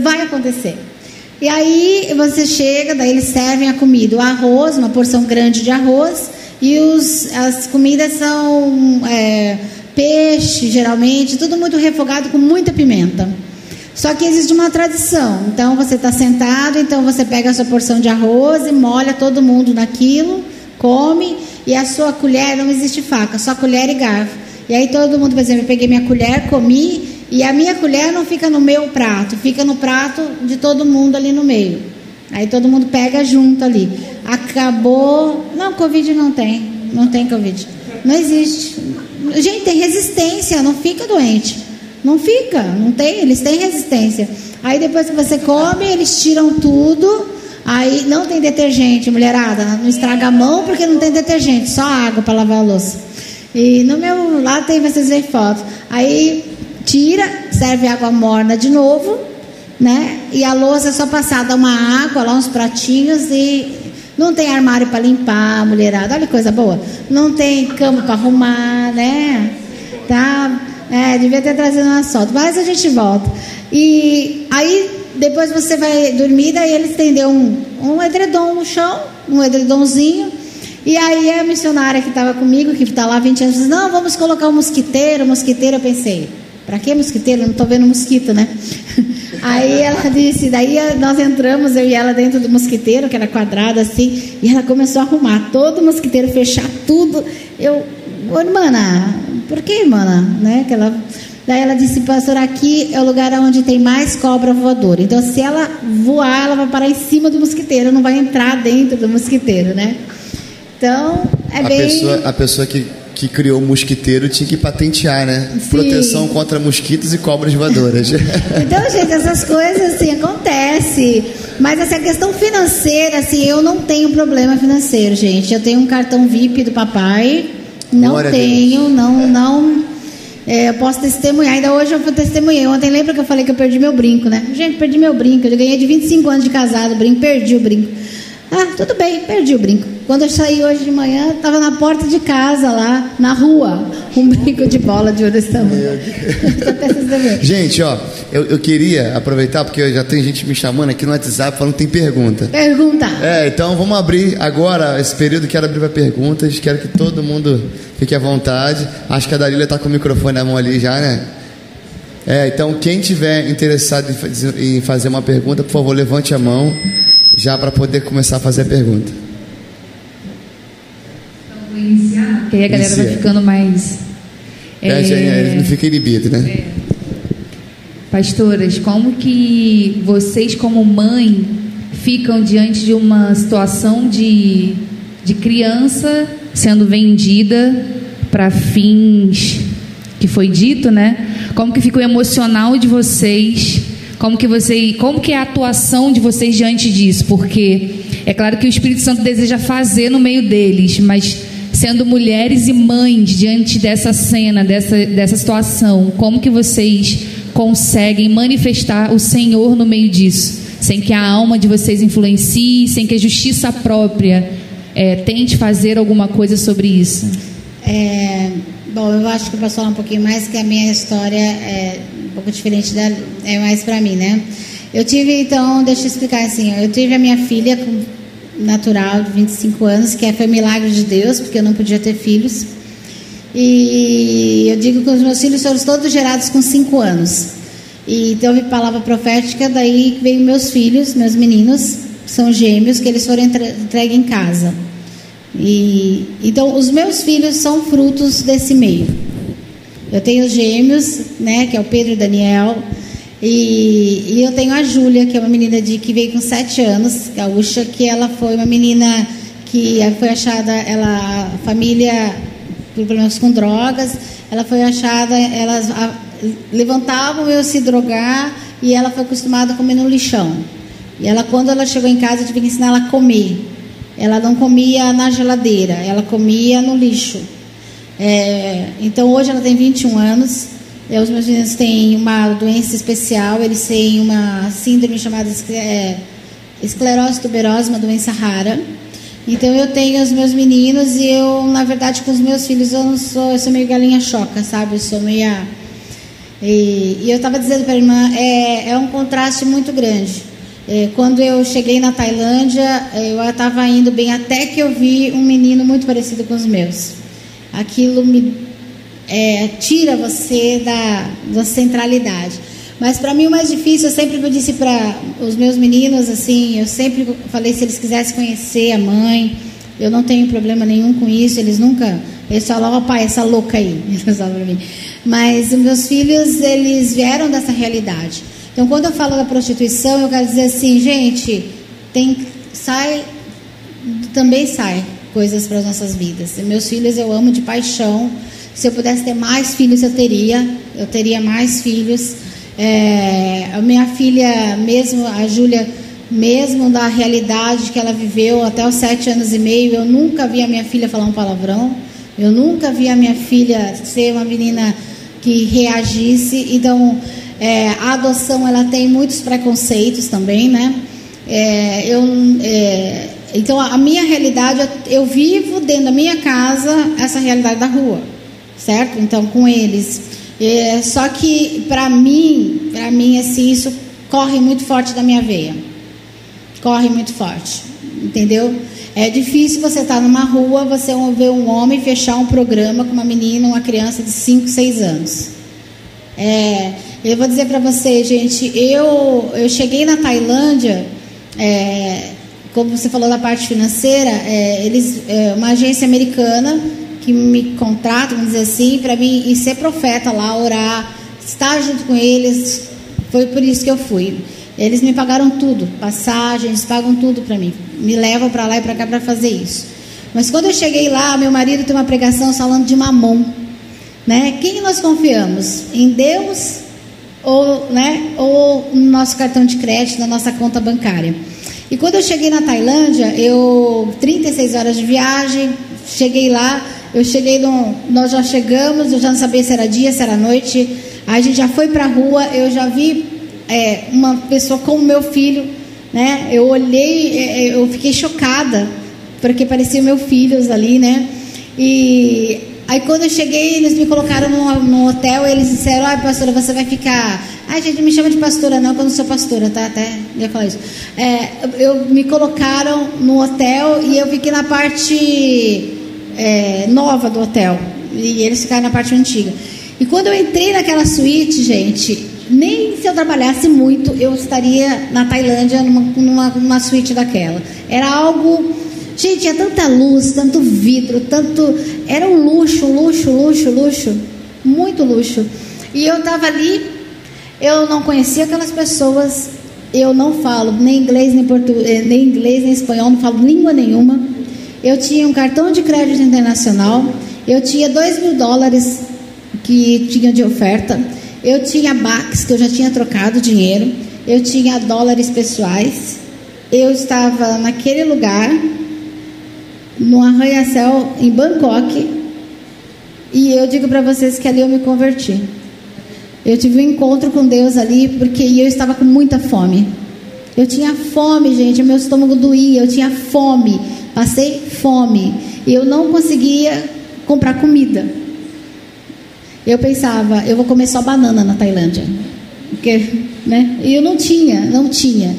C: vai acontecer. E aí você chega, daí eles servem a comida, o arroz, uma porção grande de arroz, e os, as comidas são é, peixe, geralmente, tudo muito refogado com muita pimenta. Só que existe uma tradição. Então você está sentado, então você pega a sua porção de arroz e molha todo mundo naquilo, come, e a sua colher não existe faca, só colher e garfo. E aí todo mundo, por exemplo, eu peguei minha colher, comi, e a minha colher não fica no meu prato, fica no prato de todo mundo ali no meio. Aí todo mundo pega junto ali. Acabou. Não, Covid não tem. Não tem Covid. Não existe. Gente, tem resistência, não fica doente. Não fica, não tem, eles têm resistência. Aí depois que você come, eles tiram tudo. Aí não tem detergente, mulherada. Não estraga a mão porque não tem detergente, só água para lavar a louça. E no meu lá tem, vocês verem fotos. Aí tira, serve água morna de novo, né? E a louça é só passada uma água, lá uns pratinhos e não tem armário para limpar, mulherada. Olha que coisa boa. Não tem cama para arrumar, né? Tá? É, devia ter trazido uma foto, mas a gente volta. E aí depois você vai dormir, daí ele estendeu um, um edredom no chão, um edredomzinho. E aí a missionária que estava comigo, que está lá há 20 anos, disse, não, vamos colocar um mosquiteiro, mosquiteiro, eu pensei, para que mosquiteiro? Não estou vendo mosquito, né? Aí ela disse, daí nós entramos, eu e ela dentro do mosquiteiro, que era quadrado assim, e ela começou a arrumar todo o mosquiteiro, fechar tudo. Eu, ô irmã, por que irmã? Né? Que ela, daí ela disse, pastor, aqui é o lugar onde tem mais cobra voadora. Então se ela voar, ela vai parar em cima do mosquiteiro, não vai entrar dentro do mosquiteiro, né? Então, é
B: a
C: bem.
B: Pessoa, a pessoa que que criou o mosquiteiro tinha que patentear, né?
C: Sim.
B: Proteção contra mosquitos e cobras voadoras.
C: Então, gente, essas coisas assim acontecem. Mas essa questão financeira, assim, eu não tenho problema financeiro, gente. Eu tenho um cartão VIP do papai. Não
B: Glória
C: tenho, não, não. é, eu posso testemunhar. Ainda hoje eu testemunhei. Ontem lembra que eu falei que eu perdi meu brinco, né? Gente, perdi meu brinco. Eu ganhei de 25 anos de casado o brinco, perdi o brinco. Ah, tudo bem, perdi o brinco. Quando eu saí hoje de manhã, estava na porta de casa, lá, na rua, um brinco de bola de ouro desse tamanho. Tô até testemunhando.
B: gente, ó, eu, eu queria aproveitar, porque já tem gente me chamando aqui no WhatsApp falando que tem pergunta.
C: Pergunta.
B: É, então vamos abrir agora esse período, quero abrir para perguntas, quero que todo mundo fique à vontade. Acho que a Darília está com o microfone na mão ali já, né? É, então quem tiver interessado em fazer uma pergunta, por favor, levante a mão já para poder começar a fazer a pergunta.
F: Vou iniciar, porque aí a galera vai ficando mais.
B: É,
F: é,
B: é, não fica inibido, né?
F: Pastoras, como que vocês, como mãe, ficam diante de uma situação de, de criança sendo vendida para fins que foi dito, né? Como que fica o emocional de vocês? Como que você, como que é a atuação de vocês diante disso? Porque é claro que o Espírito Santo deseja fazer no meio deles, mas sendo mulheres e mães diante dessa cena, dessa, dessa situação, como que vocês conseguem manifestar o Senhor no meio disso, sem que a alma de vocês influencie, sem que a justiça própria eh, tente fazer alguma coisa sobre isso?
C: É, bom, eu acho que eu posso falar um pouquinho mais, que a minha história é pouco diferente da. É mais para mim, né? Eu tive, então, deixa eu explicar assim: eu tive a minha filha natural de 25 anos, que foi um milagre de Deus, porque eu não podia ter filhos. E eu digo que os meus filhos foram todos gerados com 5 anos. E então vi palavra profética, daí veio meus filhos, meus meninos, são gêmeos, que eles foram entre- entregues em casa. E então os meus filhos são frutos desse meio. Eu tenho os gêmeos, né, que é o Pedro e o Daniel, e, e eu tenho a Júlia, que é uma menina de que veio com sete anos, gaúcha, que ela foi uma menina que foi achada, ela a família problemas com drogas, ela foi achada, elas a, levantavam eu se drogar e ela foi acostumada a comer no lixão. E ela quando ela chegou em casa, eu tive que ensinar ela a comer. Ela não comia na geladeira, ela comia no lixo. É, então hoje ela tem 21 anos. É, os meus meninos têm uma doença especial, eles têm uma síndrome chamada é, esclerose tuberosa, uma doença rara. Então eu tenho os meus meninos e eu, na verdade, com os meus filhos eu não sou, eu sou meio galinha choca, sabe? Eu sou meia e, e eu estava dizendo para a irmã, é, é um contraste muito grande. É, quando eu cheguei na Tailândia, eu estava indo bem até que eu vi um menino muito parecido com os meus. Aquilo me é, tira você da, da centralidade. Mas para mim o mais difícil, eu sempre eu disse para os meus meninos assim, eu sempre falei se eles quisessem conhecer a mãe, eu não tenho problema nenhum com isso. Eles nunca, eles oh, pai, essa louca aí, eles falam para mim. Mas os meus filhos, eles vieram dessa realidade. Então, quando eu falo da prostituição, eu quero dizer assim, gente, tem sai também sai coisas para as nossas vidas. Meus filhos eu amo de paixão. Se eu pudesse ter mais filhos, eu teria. Eu teria mais filhos. É, a minha filha, mesmo a Júlia, mesmo da realidade que ela viveu até os sete anos e meio, eu nunca vi a minha filha falar um palavrão. Eu nunca vi a minha filha ser uma menina que reagisse. Então, é, a adoção ela tem muitos preconceitos também, né? É, eu, é, então a minha realidade eu vivo dentro da minha casa essa realidade da rua, certo? Então com eles. É, só que para mim, para mim assim isso corre muito forte da minha veia, corre muito forte, entendeu? É difícil você estar tá numa rua, você ver um homem fechar um programa com uma menina, uma criança de 5, 6 anos. É, eu vou dizer para você, gente, eu, eu cheguei na Tailândia, é, como você falou da parte financeira, é, eles, é, uma agência americana que me contrata, vamos dizer assim, para mim e ser profeta lá, orar, estar junto com eles, foi por isso que eu fui. Eles me pagaram tudo, passagens, pagam tudo para mim, me levam para lá e para cá para fazer isso. Mas quando eu cheguei lá, meu marido tem uma pregação falando de mamon. Né? Quem nós confiamos? Em Deus ou, né, ou no nosso cartão de crédito, na nossa conta bancária? E quando eu cheguei na Tailândia, eu 36 horas de viagem, cheguei lá, eu cheguei no, nós já chegamos, eu já não sabia se era dia, se era noite. Aí a gente já foi para a rua, eu já vi é, uma pessoa com o meu filho, né? Eu olhei, é, é, eu fiquei chocada porque parecia meu filho ali, né? E Aí quando eu cheguei, eles me colocaram no, hotel e eles disseram, ai pastora, você vai ficar. Ai, gente, me chama de pastora, não, que eu não sou pastora, tá? Até ia falar isso. É, eu me colocaram no hotel e eu fiquei na parte é, nova do hotel. E eles ficaram na parte antiga. E quando eu entrei naquela suíte, gente, nem se eu trabalhasse muito, eu estaria na Tailândia numa, numa, numa suíte daquela. Era algo Gente, tinha tanta luz, tanto vidro, tanto. Era um luxo, luxo, luxo, luxo. Muito luxo. E eu estava ali, eu não conhecia aquelas pessoas, eu não falo nem inglês, nem eh, nem inglês, nem espanhol, não falo língua nenhuma. Eu tinha um cartão de crédito internacional, eu tinha dois mil dólares que tinha de oferta, eu tinha BACs, que eu já tinha trocado dinheiro, eu tinha dólares pessoais, eu estava naquele lugar no arranha-céu em Bangkok. E eu digo para vocês que ali eu me converti. Eu tive um encontro com Deus ali porque eu estava com muita fome. Eu tinha fome, gente, meu estômago doía, eu tinha fome, passei fome. E eu não conseguia comprar comida. Eu pensava, eu vou comer só banana na Tailândia. Porque, né? E eu não tinha, não tinha.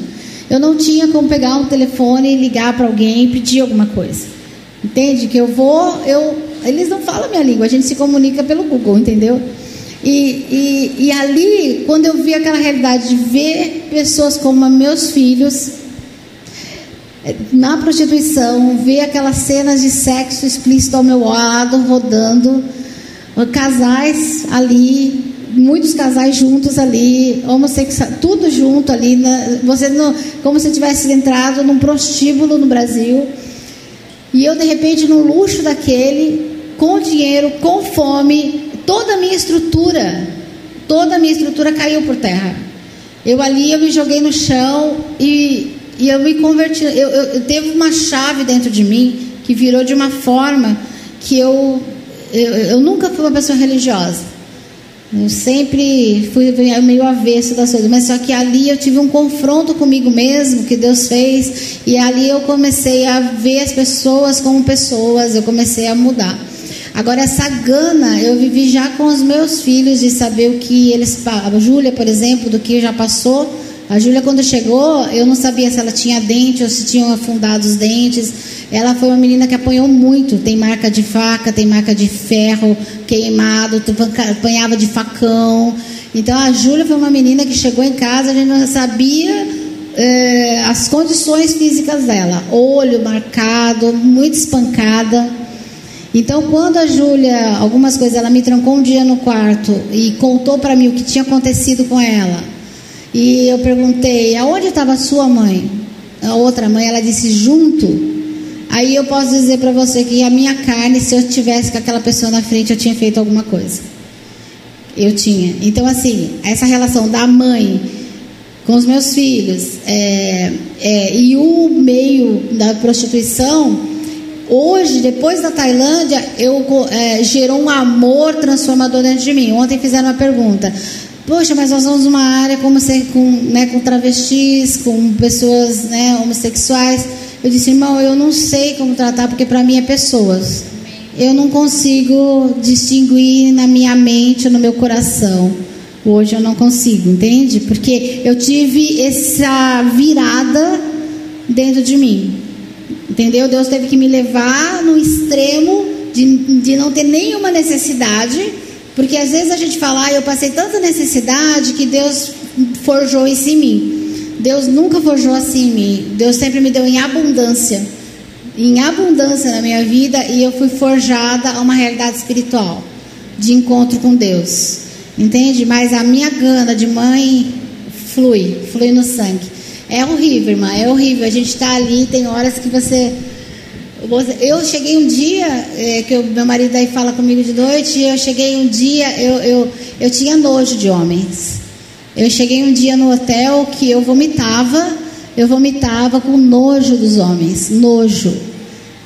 C: Eu não tinha como pegar um telefone e ligar para alguém e pedir alguma coisa. Entende? Que eu vou, eu, eles não falam minha língua, a gente se comunica pelo Google, entendeu? E, e, e ali, quando eu vi aquela realidade de ver pessoas como meus filhos eh, na prostituição, ver aquelas cenas de sexo explícito ao meu lado, rodando, casais ali, muitos casais juntos ali, homossexual, tudo junto ali, né? você não, como se tivesse entrado num prostíbulo no Brasil. E eu, de repente, no luxo daquele, com dinheiro, com fome, toda a minha estrutura, toda a minha estrutura caiu por terra. Eu ali, eu me joguei no chão e, e eu me converti. Eu, eu, eu teve uma chave dentro de mim que virou de uma forma que eu, eu, eu nunca fui uma pessoa religiosa. Eu sempre fui meio avesso das coisas, mas só que ali eu tive um confronto comigo mesmo que Deus fez, e ali eu comecei a ver as pessoas como pessoas, eu comecei a mudar. Agora, essa gana eu vivi já com os meus filhos de saber o que eles. A Júlia, por exemplo, do que já passou, A Júlia, quando chegou, eu não sabia se ela tinha dente ou se tinham afundado os dentes. Ela foi uma menina que apanhou muito. Tem marca de faca, tem marca de ferro queimado, apanhava de facão. Então a Júlia foi uma menina que chegou em casa, a gente não sabia é, as condições físicas dela. Olho marcado, muito espancada. Então, quando a Júlia, algumas coisas, ela me trancou um dia no quarto e contou para mim o que tinha acontecido com ela. E eu perguntei: aonde estava sua mãe? A outra mãe, ela disse: junto. Aí eu posso dizer para você que a minha carne, se eu tivesse com aquela pessoa na frente, eu tinha feito alguma coisa. Eu tinha. Então, assim, essa relação da mãe com os meus filhos é, é, e o meio da prostituição Hoje, depois da Tailândia, eu, é, gerou um amor transformador dentro de mim. Ontem fizeram uma pergunta. Poxa, mas nós vamos numa área como com, né, com travestis, com pessoas né, homossexuais. Eu disse, irmão, eu não sei como tratar, porque para mim é pessoas. Eu não consigo distinguir na minha mente, no meu coração. Hoje eu não consigo, entende? Porque eu tive essa virada dentro de mim. Entendeu? Deus teve que me levar no extremo de, de não ter nenhuma necessidade, porque às vezes a gente fala, ah, eu passei tanta necessidade que Deus forjou isso em mim. Deus nunca forjou assim em mim. Deus sempre me deu em abundância. Em abundância na minha vida e eu fui forjada a uma realidade espiritual de encontro com Deus. Entende? Mas a minha gana de mãe flui, flui no sangue. É horrível, irmã, é horrível. A gente está ali, tem horas que você. Eu cheguei um dia, é, que o meu marido aí fala comigo de noite, eu cheguei um dia, eu, eu, eu tinha nojo de homens. Eu cheguei um dia no hotel que eu vomitava, eu vomitava com nojo dos homens, nojo,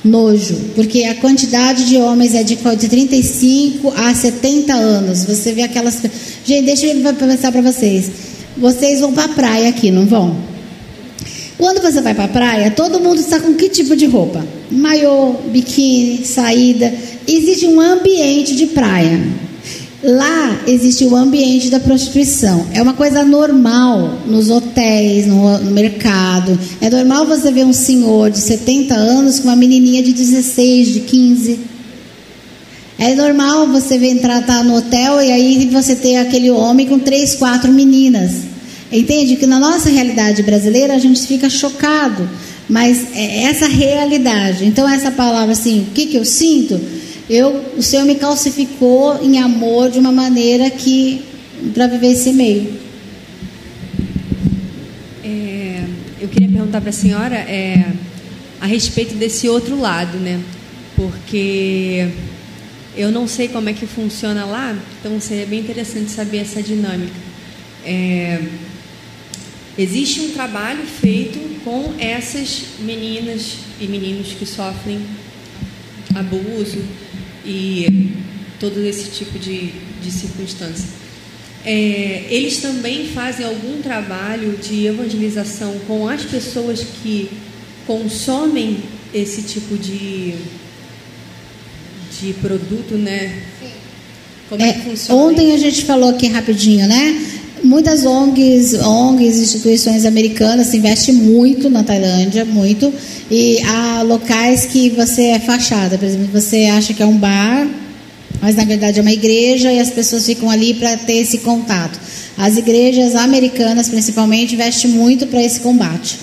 C: nojo, porque a quantidade de homens é de, de 35 a 70 anos. Você vê aquelas. Gente, deixa eu pensar para vocês. Vocês vão para a praia aqui, não vão? Quando você vai para a praia, todo mundo está com que tipo de roupa? Maiô, biquíni, saída. Existe um ambiente de praia. Lá existe o ambiente da prostituição. É uma coisa normal nos hotéis, no, mercado. É normal você ver um senhor de 70 anos com uma menininha de 16, de 15. É normal você ver entrar tá no hotel e aí você ter aquele homem com três, quatro meninas. Entende que na nossa realidade brasileira a gente fica chocado, mas é essa realidade. Então essa palavra assim, o que, que eu sinto? Eu, o Senhor me calcificou em amor de uma maneira que para viver esse meio.
G: É, eu queria perguntar para a senhora é, a respeito desse outro lado, né? Porque eu não sei como é que funciona lá, então seria bem interessante saber essa dinâmica. É, Existe um trabalho feito com essas meninas e meninos que sofrem abuso e todo esse tipo de, de circunstância. É, eles também fazem algum trabalho de evangelização com as pessoas que consomem esse tipo de, de produto, né?
C: Como é, é que funciona? Ontem a gente falou aqui rapidinho, né? Muitas ONGs, ONGs, instituições americanas investem muito na Tailândia, muito. E há locais que você é fachada, por exemplo, você acha que é um bar, mas na verdade é uma igreja e as pessoas ficam ali para ter esse contato. As igrejas americanas, principalmente, investem muito para esse combate.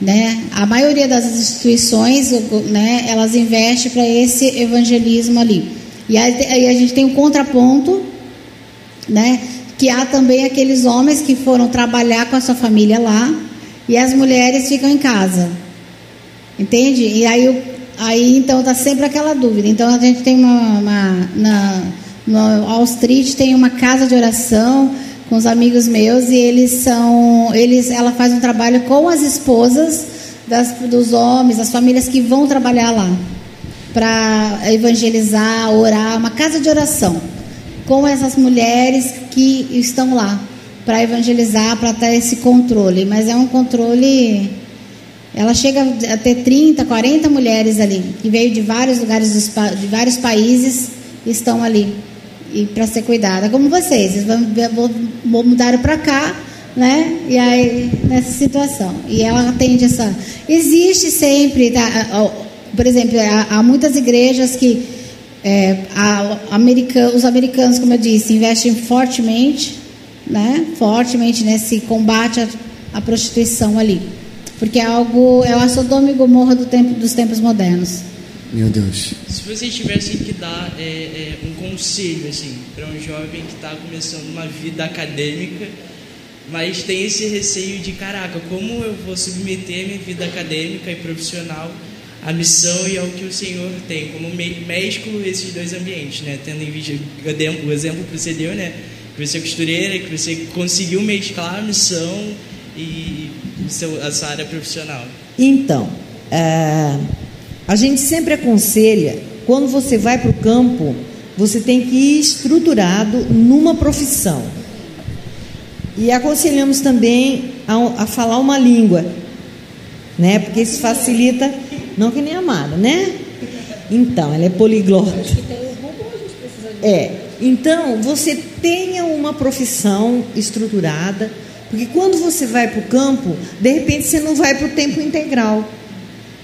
C: Né? A maioria das instituições, né, elas investem para esse evangelismo ali. E aí a gente tem um contraponto, né? Que há também aqueles homens que foram trabalhar com a sua família lá e as mulheres ficam em casa. Entende? E aí, aí então está sempre aquela dúvida. Então a gente tem uma, uma na, no Wall Street tem uma casa de oração com os amigos meus e eles são, eles, ela faz um trabalho com as esposas das, dos homens, as famílias que vão trabalhar lá para evangelizar, orar, uma casa de oração com essas mulheres que estão lá para evangelizar, para ter esse controle. Mas é um controle. Ela chega a ter 30, 40 mulheres ali, que veio de vários lugares, de vários países, estão ali e para ser cuidada. Como vocês, vocês vão, mudar para cá, né? E aí, nessa situação. E ela atende essa. Existe sempre, tá? por exemplo, há muitas igrejas que é, a, american, os americanos, como eu disse, investem fortemente, né? Fortemente nesse combate à, à prostituição ali. Porque é algo, é o Sodoma e Gomorra do tempo, dos tempos modernos.
B: Meu Deus.
H: Se vocês tivessem que dar é, é, um conselho assim para um jovem que está começando uma vida acadêmica, mas tem esse receio de caraca, como eu vou submeter minha vida acadêmica e profissional à missão e ao que o Senhor tem, como mesclo esses dois ambientes, né? Tendo em vista o exemplo que você deu, né? Que você é costureira, que você conseguiu mesclar a missão e a sua área profissional.
E: Então, é a gente sempre aconselha, quando você vai para o campo, você tem que ir estruturado numa profissão. E aconselhamos também a, a falar uma língua, né? Porque isso facilita, não que nem a Mara, né? Então, ela é poliglota. É. Então, você tenha uma profissão estruturada, porque quando você vai para o campo, de repente você não vai para o tempo integral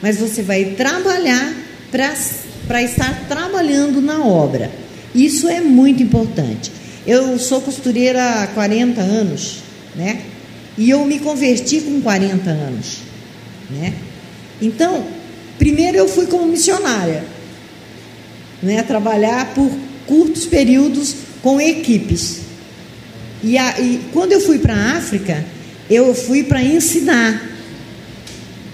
E: mas você vai trabalhar para estar trabalhando na obra. Isso é muito importante. Eu sou costureira há 40 anos, né? E eu me converti com 40 anos, né? Então, primeiro eu fui como missionária, né? Trabalhar por curtos períodos com equipes. E, a, e quando eu fui para a África, eu fui para ensinar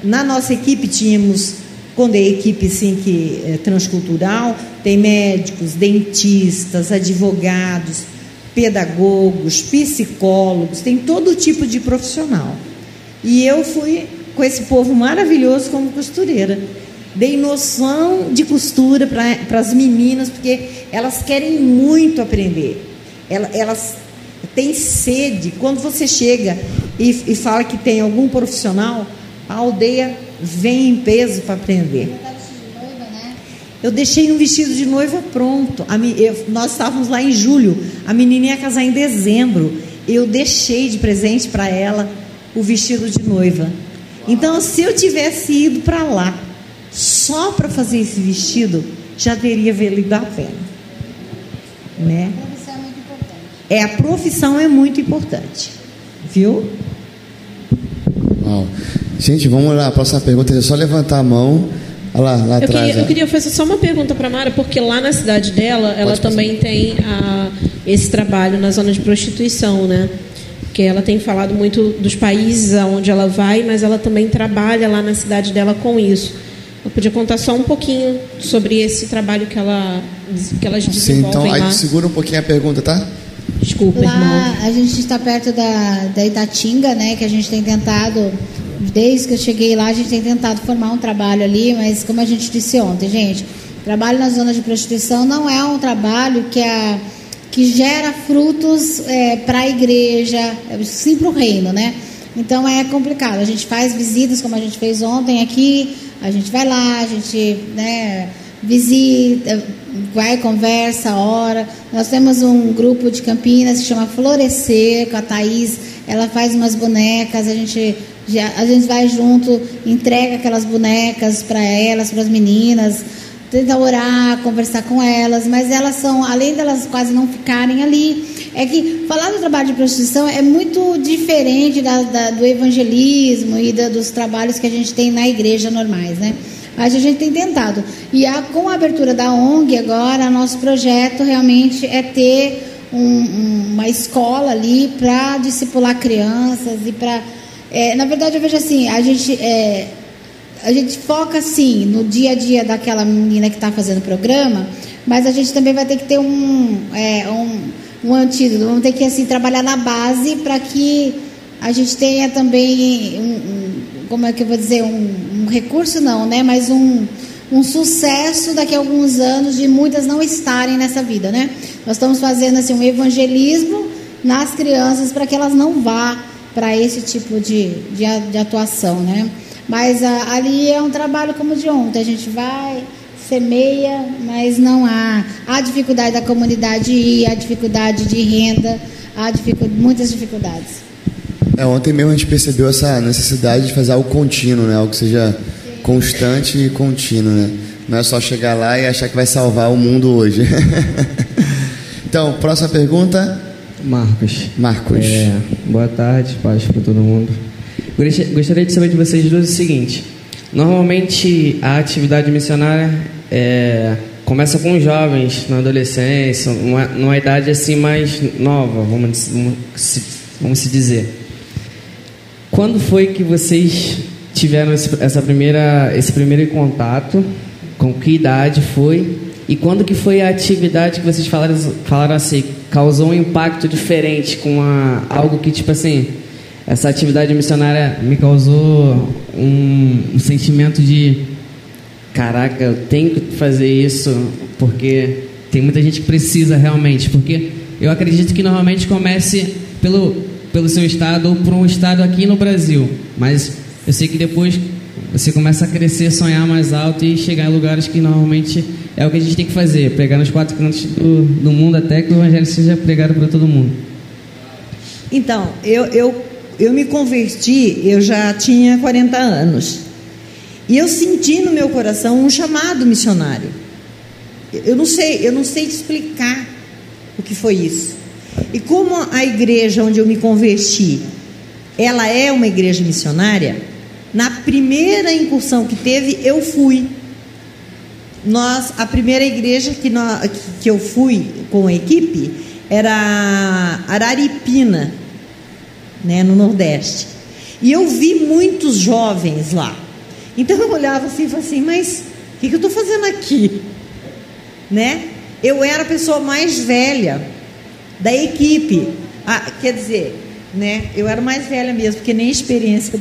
E: na nossa equipe tínhamos, quando é equipe assim, que é transcultural, tem médicos, dentistas, advogados, pedagogos, psicólogos, tem todo tipo de profissional. E eu fui com esse povo maravilhoso como costureira. Dei noção de costura para as meninas, porque elas querem muito aprender. Elas, elas têm sede. Quando você chega e, e fala que tem algum profissional, a aldeia vem em peso para aprender. Eu deixei um vestido de noiva pronto. Eu, nós estávamos lá em julho. A menina ia casar em dezembro. Eu deixei de presente para ela o vestido de noiva. Então, se eu tivesse ido para lá só para fazer esse vestido, já teria valido a pena. Né? É, a profissão é muito importante. Viu?
B: Uau. Gente, vamos lá, a próxima pergunta é só levantar a mão. Olha lá, lá
D: eu
B: atrás.
D: Queria, eu queria fazer só uma pergunta para a Mara, porque lá na cidade dela, ela também tem a, esse trabalho na zona de prostituição, né? Que ela tem falado muito dos países aonde ela vai, mas ela também trabalha lá na cidade dela com isso. Eu podia contar só um pouquinho sobre esse trabalho que, ela, que elas desenvolvem
B: Sim, então,
D: lá.
B: aí segura um pouquinho a pergunta, tá?
D: Desculpa,
C: lá,
D: irmão.
C: A gente está perto da, da Itatinga, né? Que a gente tem tentado Desde que eu cheguei lá, a gente tem tentado formar um trabalho ali, mas como a gente disse ontem, gente, trabalho na zona de prostituição não é um trabalho que, é, que gera frutos é, para a igreja, é, sim para o reino, né? Então é complicado. A gente faz visitas, como a gente fez ontem aqui, a gente vai lá, a gente né, visita, vai, conversa, ora. Nós temos um grupo de Campinas que chama Florescer, com a Thaís, ela faz umas bonecas, a gente a gente vai junto, entrega aquelas bonecas para elas, para as meninas, tenta orar, conversar com elas, mas elas são, além delas quase não ficarem ali, é que falar do trabalho de prostituição é muito diferente da, da, do evangelismo e da, dos trabalhos que a gente tem na igreja normais, né? Mas a gente tem tentado. E a, com a abertura da ONG agora, nosso projeto realmente é ter um, uma escola ali para discipular crianças e para é, na verdade, eu vejo assim, a gente, é, a gente foca, sim, no dia a dia daquela menina que está fazendo o programa, mas a gente também vai ter que ter um, é, um, um antídoto, vamos ter que, assim, trabalhar na base para que a gente tenha também, um, um, como é que eu vou dizer, um, um recurso não, né, mas um, um sucesso daqui a alguns anos de muitas não estarem nessa vida, né? Nós estamos fazendo assim um evangelismo nas crianças para que elas não vá para esse tipo de, de, de, atuação, né? Mas a, ali é um trabalho como de ontem, a gente vai, semeia, mas não há. Há dificuldade da comunidade ir, há dificuldade de renda, há dificu muitas dificuldades.
B: É, ontem mesmo a gente percebeu essa necessidade de fazer algo contínuo, né? Algo que seja constante e contínuo, né? Não é só chegar lá e achar que vai salvar o mundo hoje. então, próxima pergunta.
I: Marcos.
B: Marcos.
I: É, boa tarde, paz para todo mundo. Gostaria de saber de vocês dois o seguinte: normalmente a atividade missionária é, começa com jovens na adolescência, numa, numa idade assim mais nova, vamos, vamos, vamos se dizer. Quando foi que vocês tiveram essa primeira, esse primeiro contato? Com que idade foi? E quando que foi a atividade que vocês falaram, falaram assim, causou um impacto diferente com a, algo que, tipo assim, essa atividade missionária me causou um, um sentimento de caraca, eu tenho que fazer isso porque tem muita gente que precisa realmente, porque eu acredito que normalmente comece pelo, pelo seu estado ou por um estado aqui no Brasil, mas eu sei que depois você começa a crescer, sonhar mais alto e chegar em lugares que normalmente é o que a gente tem que fazer, pregar nos quatro cantos do, do mundo até que o evangelho seja pregado para todo mundo.
E: Então, eu, eu, eu me converti, eu já tinha 40 anos. E eu senti no meu coração um chamado missionário. Eu não sei, eu não sei te explicar o que foi isso. E como a igreja onde eu me converti, ela é uma igreja missionária, na primeira incursão que teve, eu fui. Nós, a primeira igreja que, nós, que eu fui com a equipe era Araripina, né, no Nordeste. E eu vi muitos jovens lá. Então eu olhava assim e falava assim, mas o que, que eu estou fazendo aqui? Né? Eu era a pessoa mais velha da equipe. Ah, quer dizer, né? Eu era mais velha mesmo, porque nem experiência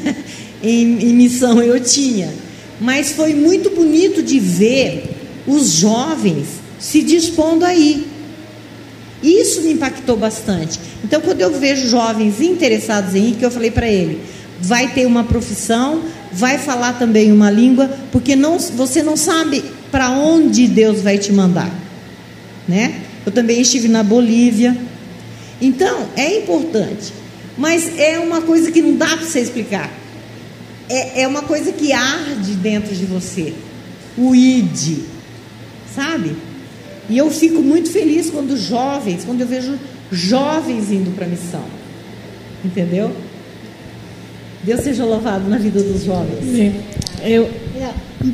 E: em, em missão eu tinha. Mas foi muito bonito de ver os jovens se dispondo a ir. Isso me impactou bastante. Então, quando eu vejo jovens interessados em ir, que eu falei para ele, vai ter uma profissão, vai falar também uma língua, porque não, você não sabe para onde Deus vai te mandar, né? Eu também estive na Bolívia. Então, é importante, mas é uma coisa que não dá para você explicar. É, é uma coisa que arde dentro de você. O id, sabe? E eu fico muito feliz quando jovens, quando eu vejo jovens indo para a missão. Entendeu? Deus seja louvado na vida dos jovens. Sim.
C: Eu...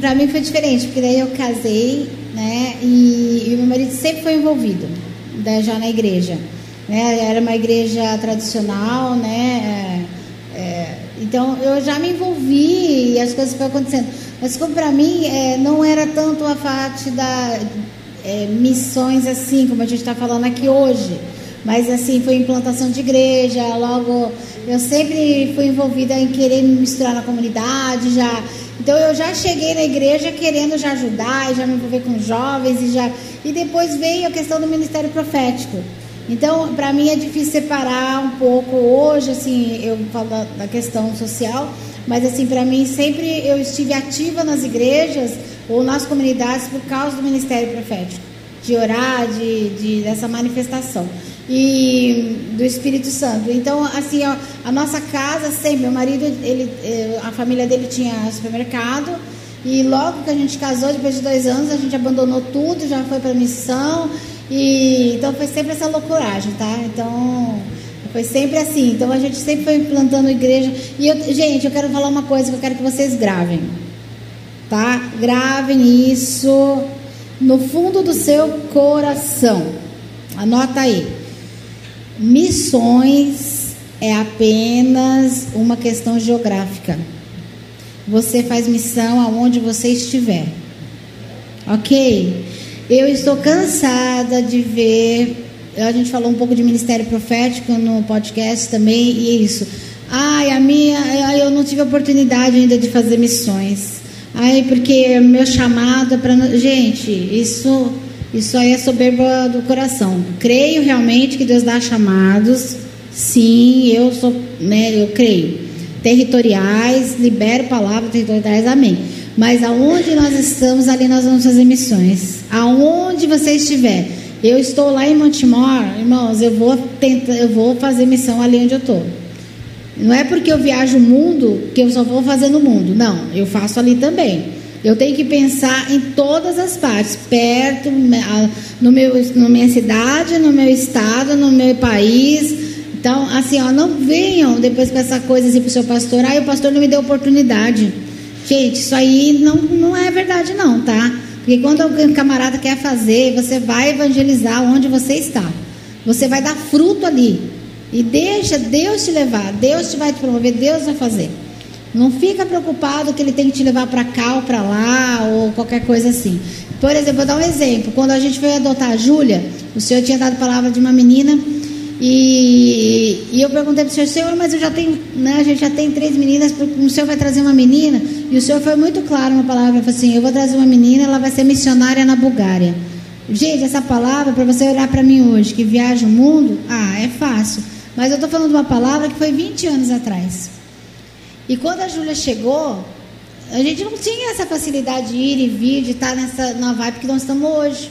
C: Para mim foi diferente, porque daí eu casei, né? E, e meu marido sempre foi envolvido, né, já na igreja. Né, era uma igreja tradicional, né? É, é, então eu já me envolvi e as coisas foram acontecendo. Mas como para mim é, não era tanto a parte da é, missões assim, como a gente está falando aqui hoje. Mas assim, foi implantação de igreja, logo eu sempre fui envolvida em querer me misturar na comunidade, já. Então eu já cheguei na igreja querendo já ajudar, já me envolver com jovens e já e depois veio a questão do ministério profético. Então, para mim é difícil separar um pouco hoje, assim, eu falo da questão social, mas assim, para mim sempre eu estive ativa nas igrejas ou nas comunidades por causa do ministério profético, de orar, de, de dessa manifestação e do Espírito Santo. Então, assim, a, a nossa casa sempre, meu marido, ele, eh, a família dele tinha supermercado e logo que a gente casou, depois de dois anos, a gente abandonou tudo, já foi para missão e então foi sempre essa loucuragem, tá? Então foi sempre assim. Então a gente sempre foi implantando igreja e eu, gente, eu quero falar uma coisa que eu quero que vocês gravem, tá? Gravem isso no fundo do seu coração. Anota aí. Missões é apenas uma questão geográfica. Você faz missão aonde você estiver. Ok? Eu estou cansada de ver. A gente falou um pouco de ministério profético no podcast também, e é isso. Ai, a minha, eu não tive oportunidade ainda de fazer missões. Ai, porque meu chamado é para. Gente, isso isso aí é soberba do coração. Creio realmente que Deus dá chamados. Sim, eu sou, né, eu creio. Territoriais, libero palavras territoriais, amém. Mas aonde nós estamos, ali nós vamos fazer missões. Aonde você estiver. Eu estou lá em Montemor, irmãos, eu vou tentar, eu vou fazer missão ali onde eu estou. Não é porque eu viajo o mundo que eu só vou fazer no mundo. Não, eu faço ali também. Eu tenho que pensar em todas as partes, perto, no meu, na minha cidade, no meu estado, no meu país. Então, assim, ó, não venham depois com essa coisa assim para o seu pastor. Ah, o pastor não me deu oportunidade. Gente, isso aí não, não é verdade, não, tá? Porque quando o camarada quer fazer, você vai evangelizar onde você está. Você vai dar fruto ali. E deixa Deus te levar. Deus vai te promover, Deus vai fazer. Não fica preocupado que ele tem que te levar para cá ou para lá ou qualquer coisa assim. Por exemplo, vou dar um exemplo. Quando a gente foi adotar a Júlia, o senhor tinha dado palavra de uma menina e, e eu perguntei para o senhor, senhor, mas eu já tenho, né, a gente já tem três meninas, o senhor vai trazer uma menina? E o senhor foi muito claro na palavra, falou assim, eu vou trazer uma menina, ela vai ser missionária na Bulgária. Gente, essa palavra, para você olhar para mim hoje, que viaja o mundo, ah, é fácil. Mas eu estou falando de uma palavra que foi 20 anos atrás. E quando a Júlia chegou, a gente não tinha essa facilidade de ir e vir, de estar nessa, na vibe que nós estamos hoje.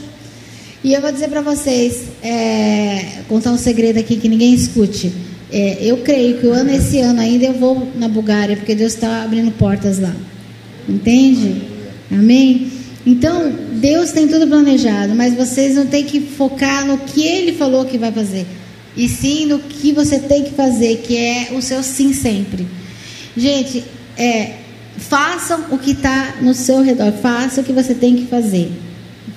C: E eu vou dizer para vocês, é, contar um segredo aqui que ninguém escute. É, eu creio que o ano esse ano ainda eu vou na Bulgária, porque Deus está abrindo portas lá. Entende? Amém? Então, Deus tem tudo planejado, mas vocês não têm que focar no que Ele falou que vai fazer, e sim no que você tem que fazer, que é o seu sim sempre. Gente, é, façam o que está no seu redor, faça o que você tem que fazer.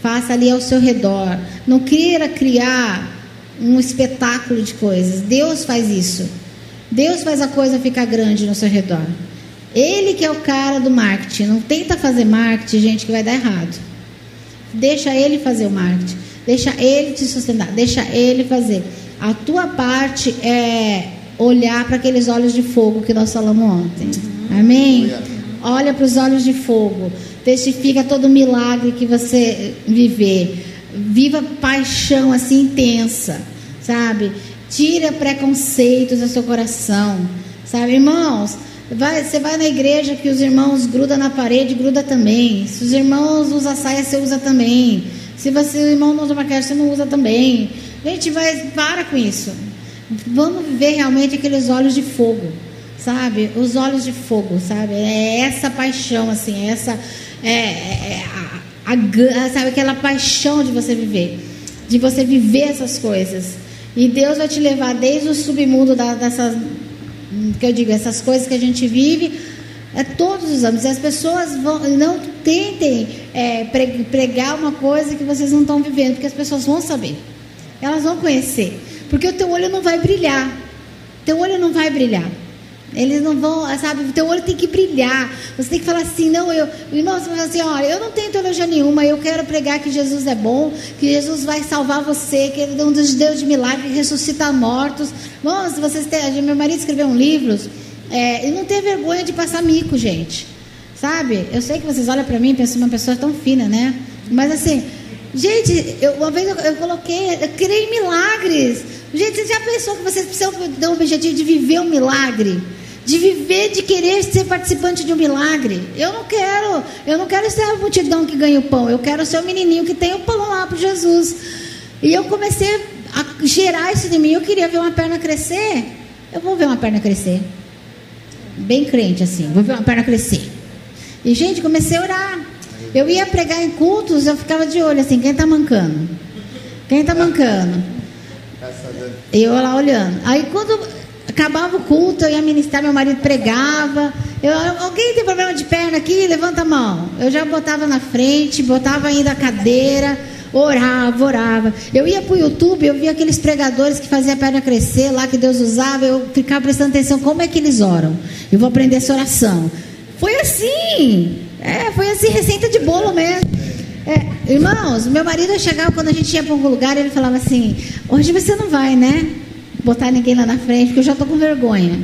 C: Faça ali ao seu redor. Não queira criar um espetáculo de coisas. Deus faz isso. Deus faz a coisa ficar grande no seu redor. Ele que é o cara do marketing. Não tenta fazer marketing, gente, que vai dar errado. Deixa ele fazer o marketing. Deixa ele te sustentar. Deixa ele fazer. A tua parte é olhar para aqueles olhos de fogo que nós falamos ontem. Amém? Olha para os olhos de fogo. Testifica todo milagre que você viver. Viva paixão assim intensa, sabe? Tira preconceitos do seu coração, sabe, irmãos? Vai, você vai na igreja que os irmãos grudam na parede, gruda também. Se os irmãos usam saia, você usa também. Se você, o irmão não usa maquiagem, você não usa também. Gente, vai, para com isso. Vamos ver realmente aqueles olhos de fogo, sabe? Os olhos de fogo, sabe? É essa paixão, assim, é essa. É, é, é a, a, sabe, aquela paixão de você viver, de você viver essas coisas. E Deus vai te levar desde o submundo da, dessas, que eu digo, essas coisas que a gente vive, é todos os anos. As pessoas vão, não tentem é, pregar uma coisa que vocês não estão vivendo, porque as pessoas vão saber, elas vão conhecer. Porque o teu olho não vai brilhar. Teu olho não vai brilhar. Eles não vão, sabe? O teu olho tem que brilhar. Você tem que falar assim, não, eu, irmão, você fala assim, olha, eu não tenho teologia nenhuma, eu quero pregar que Jesus é bom, que Jesus vai salvar você, que ele é um dos Deus de milagre, ressuscita mortos. Irmãos, vocês têm, meu marido escreveu um livro, é, e não tem vergonha de passar mico, gente. Sabe? Eu sei que vocês olham para mim e pensam uma pessoa tão fina, né? Mas assim, gente, eu, uma vez eu, eu coloquei, eu criei milagres. Gente, você já pensou que vocês precisam ter um objetivo de viver um milagre? De viver, de querer ser participante de um milagre. Eu não quero, eu não quero ser a multidão que ganha o pão. Eu quero ser o menininho que tem o pão lá para Jesus. E eu comecei a gerar isso de mim. Eu queria ver uma perna crescer. Eu vou ver uma perna crescer. Bem crente assim, vou ver uma perna crescer. E, gente, comecei a orar. Eu ia pregar em cultos, eu ficava de olho assim, quem está mancando? Quem está mancando? Eu lá olhando. Aí quando acabava o culto, eu ia ministrar, meu marido pregava. Eu, alguém tem problema de perna aqui? Levanta a mão. Eu já botava na frente, botava ainda a cadeira, orava, orava. Eu ia para o YouTube, eu via aqueles pregadores que faziam a perna crescer lá, que Deus usava, eu ficava prestando atenção como é que eles oram. Eu vou aprender essa oração. Foi assim. É, foi assim, receita de bolo mesmo. É, irmãos, meu marido chegava quando a gente ia para algum lugar, ele falava assim: Hoje você não vai, né? Botar ninguém lá na frente, porque eu já estou com vergonha.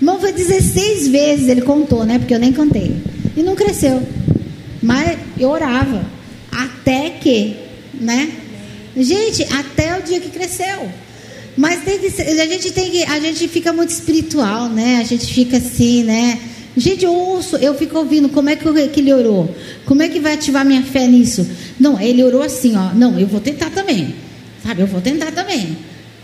C: Irmão, foi 16 vezes ele contou, né? Porque eu nem contei. E não cresceu. Mas eu orava. Até que, né? Gente, até o dia que cresceu. Mas tem que, a gente tem que, a gente fica muito espiritual, né? A gente fica assim, né? Gente, eu ouço, eu fico ouvindo como é que, que ele orou. Como é que vai ativar minha fé nisso? Não, ele orou assim, ó. Não, eu vou tentar também. Sabe, eu vou tentar também.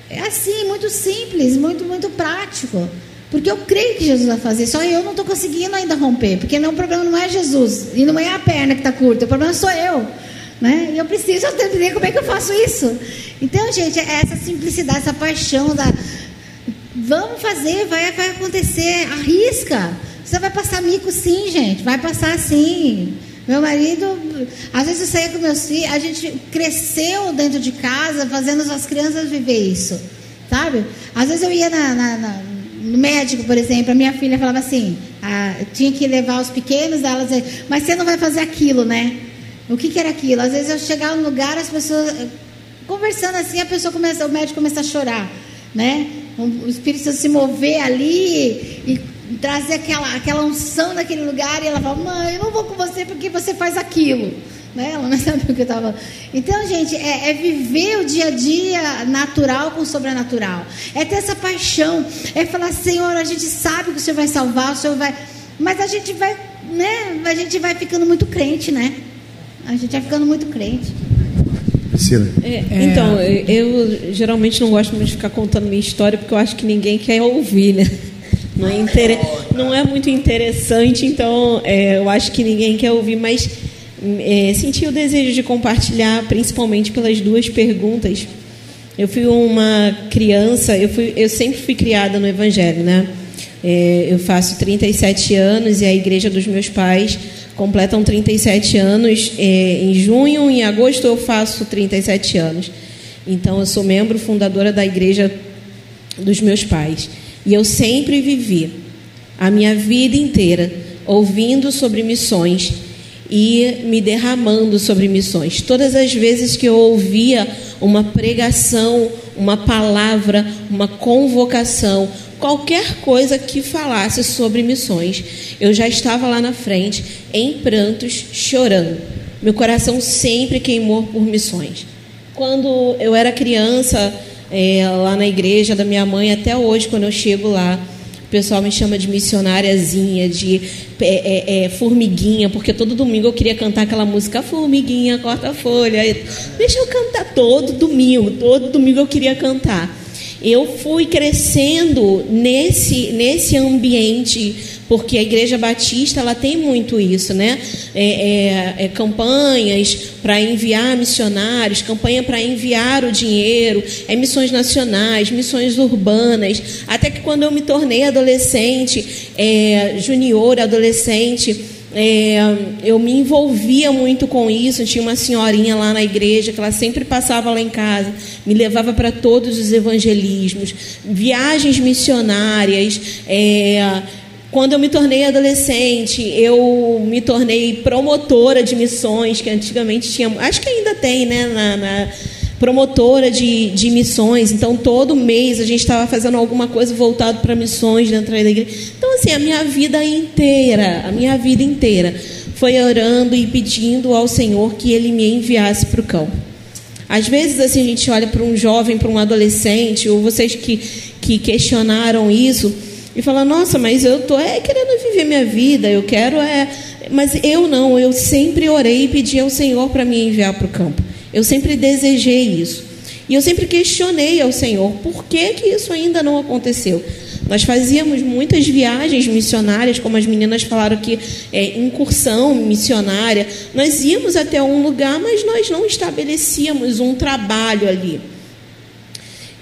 C: É assim, muito simples, muito, muito prático. Porque eu creio que Jesus vai fazer, só eu não estou conseguindo ainda romper, porque não, o problema não é Jesus, e não é a perna que está curta, o problema sou eu. Né? E eu preciso entender como é que eu faço isso. Então, gente, é essa simplicidade, essa paixão da. Vamos fazer, vai, vai acontecer, arrisca. Você vai passar mico sim, gente, vai passar sim. Meu marido, às vezes eu saía com meus filhos, a gente cresceu dentro de casa, fazendo as crianças viver isso, sabe? Às vezes eu ia na, na, na, no médico, por exemplo, a minha filha falava assim, ah, tinha que levar os pequenos, ela dizia, mas você não vai fazer aquilo, né? O que, que era aquilo? Às vezes eu chegava no lugar, as pessoas conversando assim, a pessoa começa, o médico começa a chorar, né? O Espírito se mover ali e trazer aquela, aquela unção naquele lugar e ela fala, mãe, eu não vou com você porque você faz aquilo. Né? Ela não sabe o que eu estava. Então, gente, é, é, viver o dia a dia natural com o sobrenatural. É ter essa paixão. É falar, Senhor, a gente sabe que o Senhor vai salvar, o Senhor vai. Mas a gente vai, né? A gente vai ficando muito crente, né? A gente vai ficando muito crente.
B: Priscila.
D: É, então, eu geralmente não gosto muito de ficar contando minha história porque eu acho que ninguém quer ouvir, né? Não é, inter... não é muito interessante, então é, eu acho que ninguém quer ouvir, mas é, senti o desejo de compartilhar, principalmente pelas duas perguntas. Eu fui uma criança, eu, fui, eu sempre fui criada no Evangelho, né? É, eu faço 37 anos e a igreja dos meus pais completam 37 anos é, em junho, em agosto eu faço 37 anos. Então eu sou membro fundadora da igreja dos meus pais. E eu sempre vivi a minha vida inteira ouvindo sobre missões e me derramando sobre missões. Todas as vezes que eu ouvia uma pregação, uma palavra, uma convocação, qualquer coisa que falasse sobre missões, eu já estava lá na frente, em prantos, chorando. Meu coração sempre queimou por missões. Quando eu era criança, é, lá na igreja da minha mãe, até hoje, quando eu chego lá, o pessoal me chama de missionáriazinha, de é, é, é, formiguinha, porque todo domingo eu queria cantar aquela música Formiguinha, corta folha. Deixa eu cantar todo domingo, todo domingo eu queria cantar. Eu fui crescendo nesse, nesse ambiente porque a Igreja Batista ela tem muito isso, né? É, é, é campanhas para enviar missionários, campanha para enviar o dinheiro, é missões nacionais, missões urbanas. Até que quando eu me tornei adolescente, é, junior, adolescente, é, eu me envolvia muito com isso. Tinha uma senhorinha lá na igreja que ela sempre passava lá em casa, me levava para todos os evangelismos, viagens missionárias. É, quando eu me tornei adolescente, eu me tornei promotora de missões, que antigamente tinha, acho que ainda tem, né, na, na promotora de, de missões. Então, todo mês a gente estava fazendo alguma coisa voltado para missões dentro da igreja. Então, assim, a minha vida inteira, a minha vida inteira, foi orando e pedindo ao Senhor que Ele me enviasse para o campo. Às vezes, assim, a gente olha para um jovem, para um adolescente, ou vocês que, que questionaram isso e fala: Nossa, mas eu tô é, querendo viver minha vida, eu quero é. Mas eu não, eu sempre orei e pedi ao Senhor para me enviar para o campo. Eu sempre desejei isso. E eu sempre questionei ao Senhor por que, que isso ainda não aconteceu. Nós fazíamos muitas viagens missionárias, como as meninas falaram aqui, é, incursão missionária. Nós íamos até um lugar, mas nós não estabelecíamos um trabalho ali.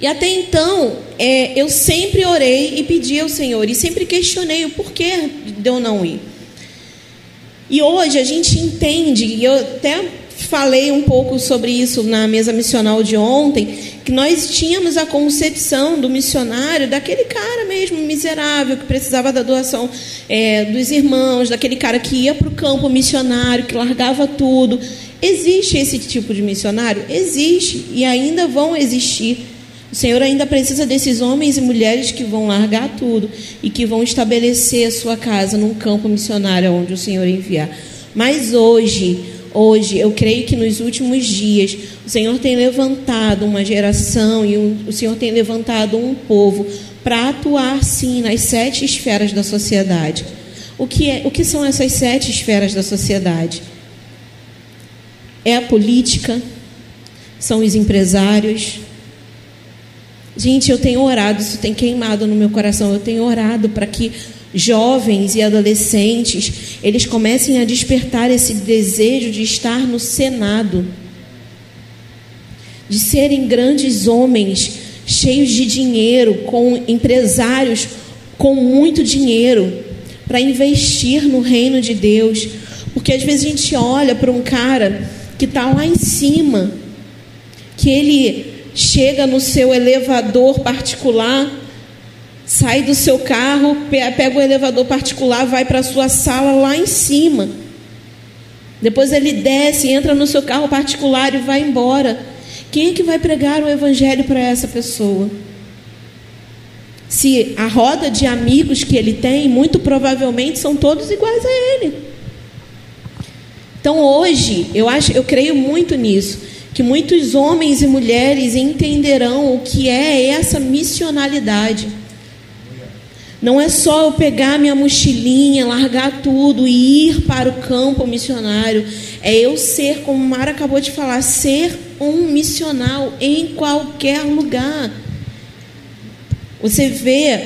D: E até então, é, eu sempre orei e pedi ao Senhor, e sempre questionei o porquê de eu não ir. E hoje a gente entende, e eu até falei um pouco sobre isso na mesa missional de ontem, que nós tínhamos a concepção do missionário daquele cara mesmo miserável que precisava da doação é, dos irmãos, daquele cara que ia para o campo missionário, que largava tudo. Existe esse tipo de missionário? Existe e ainda vão existir. O Senhor ainda precisa desses homens e mulheres que vão largar tudo e que vão estabelecer a sua casa num campo missionário onde o Senhor enviar. Mas hoje, hoje, eu creio que nos últimos dias, o Senhor tem levantado uma geração e o Senhor tem levantado um povo para atuar sim nas sete esferas da sociedade. O que, é, o que são essas sete esferas da sociedade? É a política, são os empresários, Gente, eu tenho orado, isso tem queimado no meu coração. Eu tenho orado para que jovens e adolescentes eles comecem a despertar esse desejo de estar no Senado, de serem grandes homens cheios de dinheiro, com empresários com muito dinheiro para investir no reino de Deus, porque às vezes a gente olha para um cara que está lá em cima, que ele chega no seu elevador particular, sai do seu carro, pega o elevador particular, vai para a sua sala lá em cima. Depois ele desce, entra no seu carro particular e vai embora. Quem é que vai pregar o evangelho para essa pessoa? Se a roda de amigos que ele tem, muito provavelmente são todos iguais a ele. Então hoje, eu acho, eu creio muito nisso que muitos homens e mulheres entenderão o que é essa missionalidade. Não é só eu pegar minha mochilinha, largar tudo e ir para o campo missionário. É eu ser, como Mara acabou de falar, ser um missional em qualquer lugar. Você vê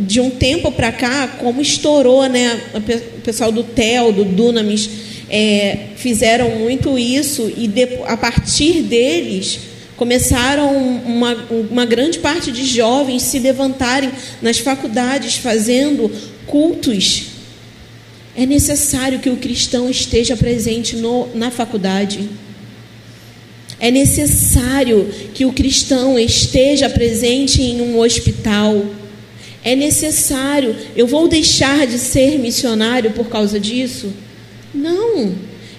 D: de um tempo para cá como estourou, né? O pessoal do TEL, do Dunamis, é, fizeram muito isso e a partir deles começaram uma, uma grande parte de jovens se levantarem nas faculdades fazendo cultos. É necessário que o cristão esteja presente no, na faculdade. É necessário que o cristão esteja presente em um hospital. É necessário. Eu vou deixar de ser missionário por causa disso? Não,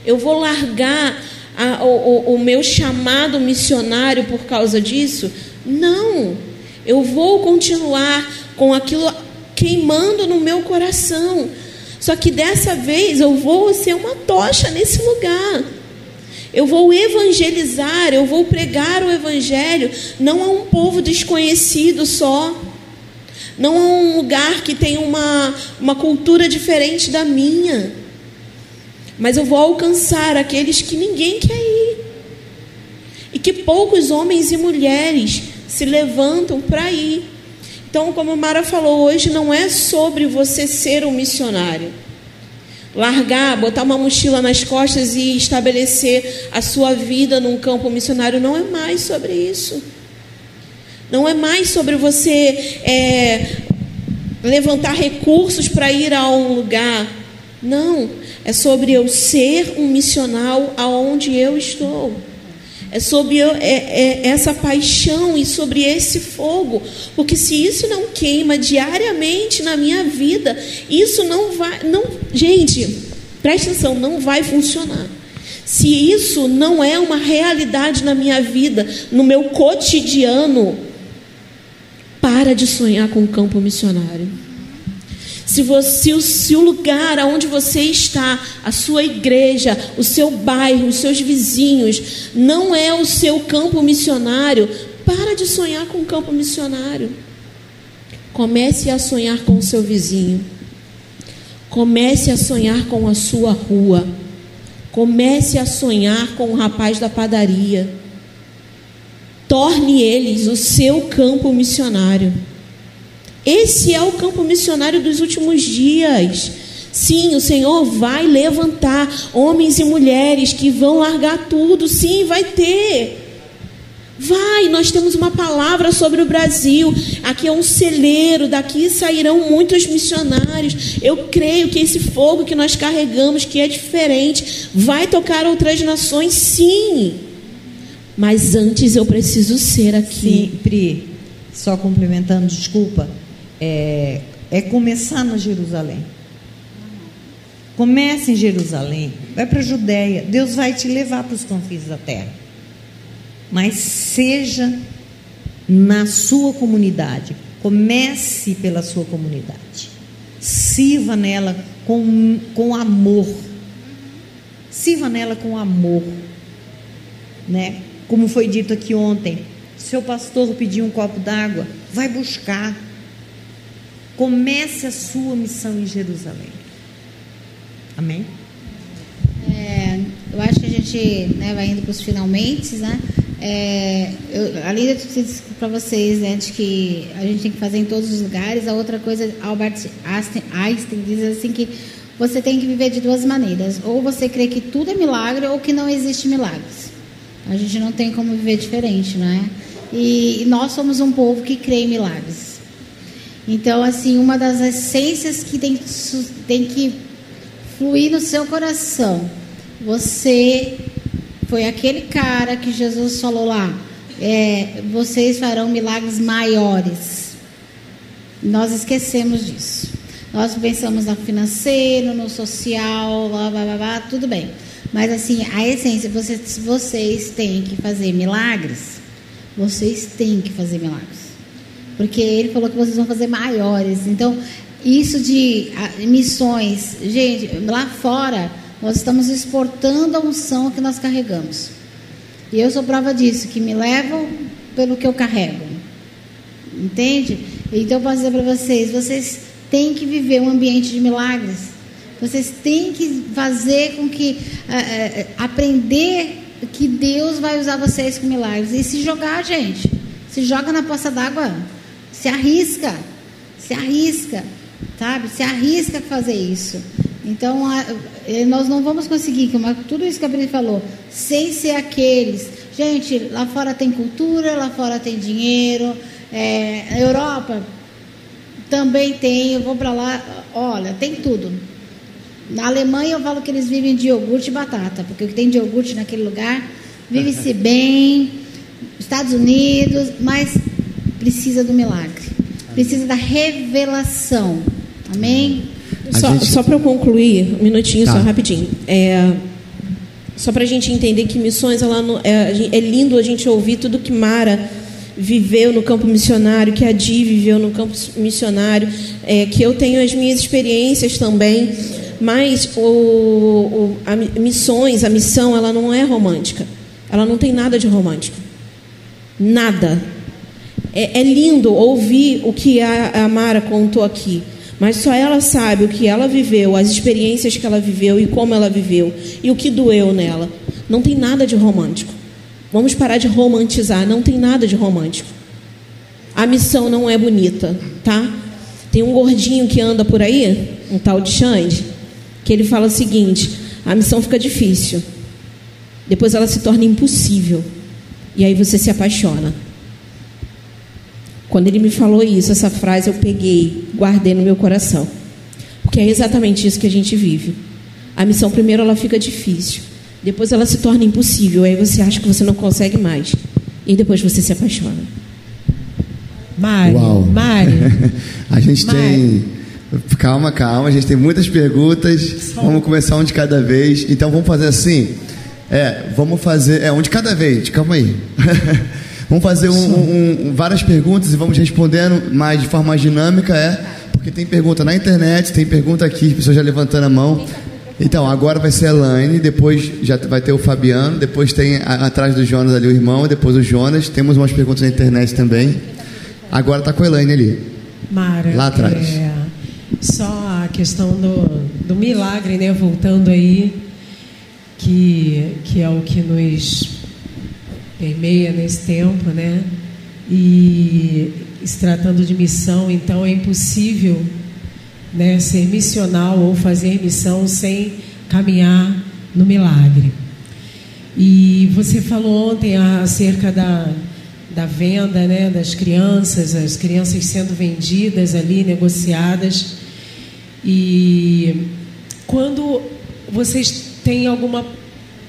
D: eu vou largar a, o, o meu chamado missionário por causa disso? Não, eu vou continuar com aquilo queimando no meu coração. Só que dessa vez eu vou ser uma tocha nesse lugar. Eu vou evangelizar, eu vou pregar o evangelho, não a um povo desconhecido só, não a um lugar que tem uma, uma cultura diferente da minha mas eu vou alcançar aqueles que ninguém quer ir. E que poucos homens e mulheres se levantam para ir. Então, como Mara falou, hoje não é sobre você ser um missionário. Largar, botar uma mochila nas costas e estabelecer a sua vida num campo missionário não é mais sobre isso. Não é mais sobre você é, levantar recursos para ir a um lugar. Não é sobre eu ser um missional aonde eu estou. É sobre eu, é, é, essa paixão e sobre esse fogo. Porque se isso não queima diariamente na minha vida, isso não vai. Não, gente, preste atenção, não vai funcionar. Se isso não é uma realidade na minha vida, no meu cotidiano, para de sonhar com o campo missionário. Se, você, se o lugar aonde você está, a sua igreja, o seu bairro, os seus vizinhos, não é o seu campo missionário, para de sonhar com o campo missionário. Comece a sonhar com o seu vizinho. Comece a sonhar com a sua rua. Comece a sonhar com o rapaz da padaria. Torne eles o seu campo missionário. Esse é o campo missionário dos últimos dias. Sim, o Senhor vai levantar homens e mulheres que vão largar tudo. Sim, vai ter. Vai, nós temos uma palavra sobre o Brasil. Aqui é um celeiro, daqui sairão muitos missionários. Eu creio que esse fogo que nós carregamos, que é diferente, vai tocar outras nações, sim. Mas antes eu preciso ser aqui.
E: Sim, Pri, só complementando, desculpa é, é começar na Jerusalém. Comece em Jerusalém, vai para a Judéia, Deus vai te levar para os confins da terra. Mas seja na sua comunidade, comece pela sua comunidade, sirva nela com, com amor, sirva nela com amor, né? Como foi dito aqui ontem, seu pastor pediu um copo d'água, vai buscar, Comece a sua missão em Jerusalém. Amém?
C: É, eu acho que a gente né, vai indo para os finalmente, né? é, eu, além de tudo isso para vocês, né, de que a gente tem que fazer em todos os lugares, a outra coisa, Albert Einstein, Einstein diz assim que você tem que viver de duas maneiras. Ou você crê que tudo é milagre ou que não existe milagres. A gente não tem como viver diferente, não é? E, e nós somos um povo que crê em milagres. Então, assim, uma das essências que tem, tem que fluir no seu coração. Você foi aquele cara que Jesus falou lá. É, vocês farão milagres maiores. Nós esquecemos disso. Nós pensamos no financeiro, no social, blá, blá, blá, blá, tudo bem. Mas assim, a essência, vocês, vocês têm que fazer milagres. Vocês têm que fazer milagres. Porque ele falou que vocês vão fazer maiores. Então, isso de missões, gente, lá fora, nós estamos exportando a unção que nós carregamos. E eu sou prova disso, que me levam pelo que eu carrego. Entende? Então eu posso dizer para vocês, vocês têm que viver um ambiente de milagres. Vocês têm que fazer com que uh, uh, aprender que Deus vai usar vocês com milagres e se jogar, gente. Se joga na poça d'água, se arrisca, se arrisca, sabe? Se arrisca a fazer isso. Então, a, eh, nós não vamos conseguir, como tudo isso que a Bri falou, sem ser aqueles. Gente, lá fora tem cultura, lá fora tem dinheiro. É, Europa, também tem, eu vou para lá, olha, tem tudo. Na Alemanha eu falo que eles vivem de iogurte e batata, porque o que tem de iogurte naquele lugar vive-se bem. Estados Unidos, mas precisa do milagre, precisa da revelação. Amém?
D: Só, gente... só para eu concluir, um minutinho, tá. só rapidinho. É, só para a gente entender que missões, ela não, é, é lindo a gente ouvir tudo que Mara viveu no campo missionário, que a Di viveu no campo missionário, é, que eu tenho as minhas experiências também, mas o, o, a missões, a missão, ela não é romântica. Ela não tem nada de romântico. Nada. É, é lindo ouvir o que a, a Mara contou aqui, mas só ela sabe o que ela viveu, as experiências que ela viveu e como ela viveu e o que doeu nela. Não tem nada de romântico. Vamos parar de romantizar, não tem nada de romântico. A missão não é bonita, tá? Tem um gordinho que anda por aí, um tal de Xande, que ele fala o seguinte: a missão fica difícil, depois ela se torna impossível, e aí você se apaixona. Quando ele me falou isso, essa frase eu peguei, guardei no meu coração, porque é exatamente isso que a gente vive. A missão primeiro ela fica difícil, depois ela se torna impossível, aí você acha que você não consegue mais. E depois você se apaixona.
B: Mário, Uau. Mário. a gente Mário. tem. Calma, calma, a gente tem muitas perguntas. Vamos começar um de cada vez. Então vamos fazer assim. É, vamos fazer. É, um de cada vez. Calma aí. vamos fazer um, um, várias perguntas e vamos respondendo, mas de forma dinâmica, é. Porque tem pergunta na internet, tem pergunta aqui, as pessoas já levantando a mão. Então, agora vai ser a Elaine, depois já vai ter o Fabiano, depois tem a, atrás do Jonas ali o irmão, depois o Jonas. Temos umas perguntas na internet também. Agora está com a Elaine ali.
J: Mara,
B: lá atrás.
J: É, só a questão do, do milagre, né? Voltando aí, que, que é o que nos permeia nesse tempo, né? E se tratando de missão, então é impossível né, ser missional ou fazer missão sem caminhar no milagre. E você falou ontem acerca da, da venda né, das crianças, as crianças sendo vendidas ali, negociadas. E quando vocês têm alguma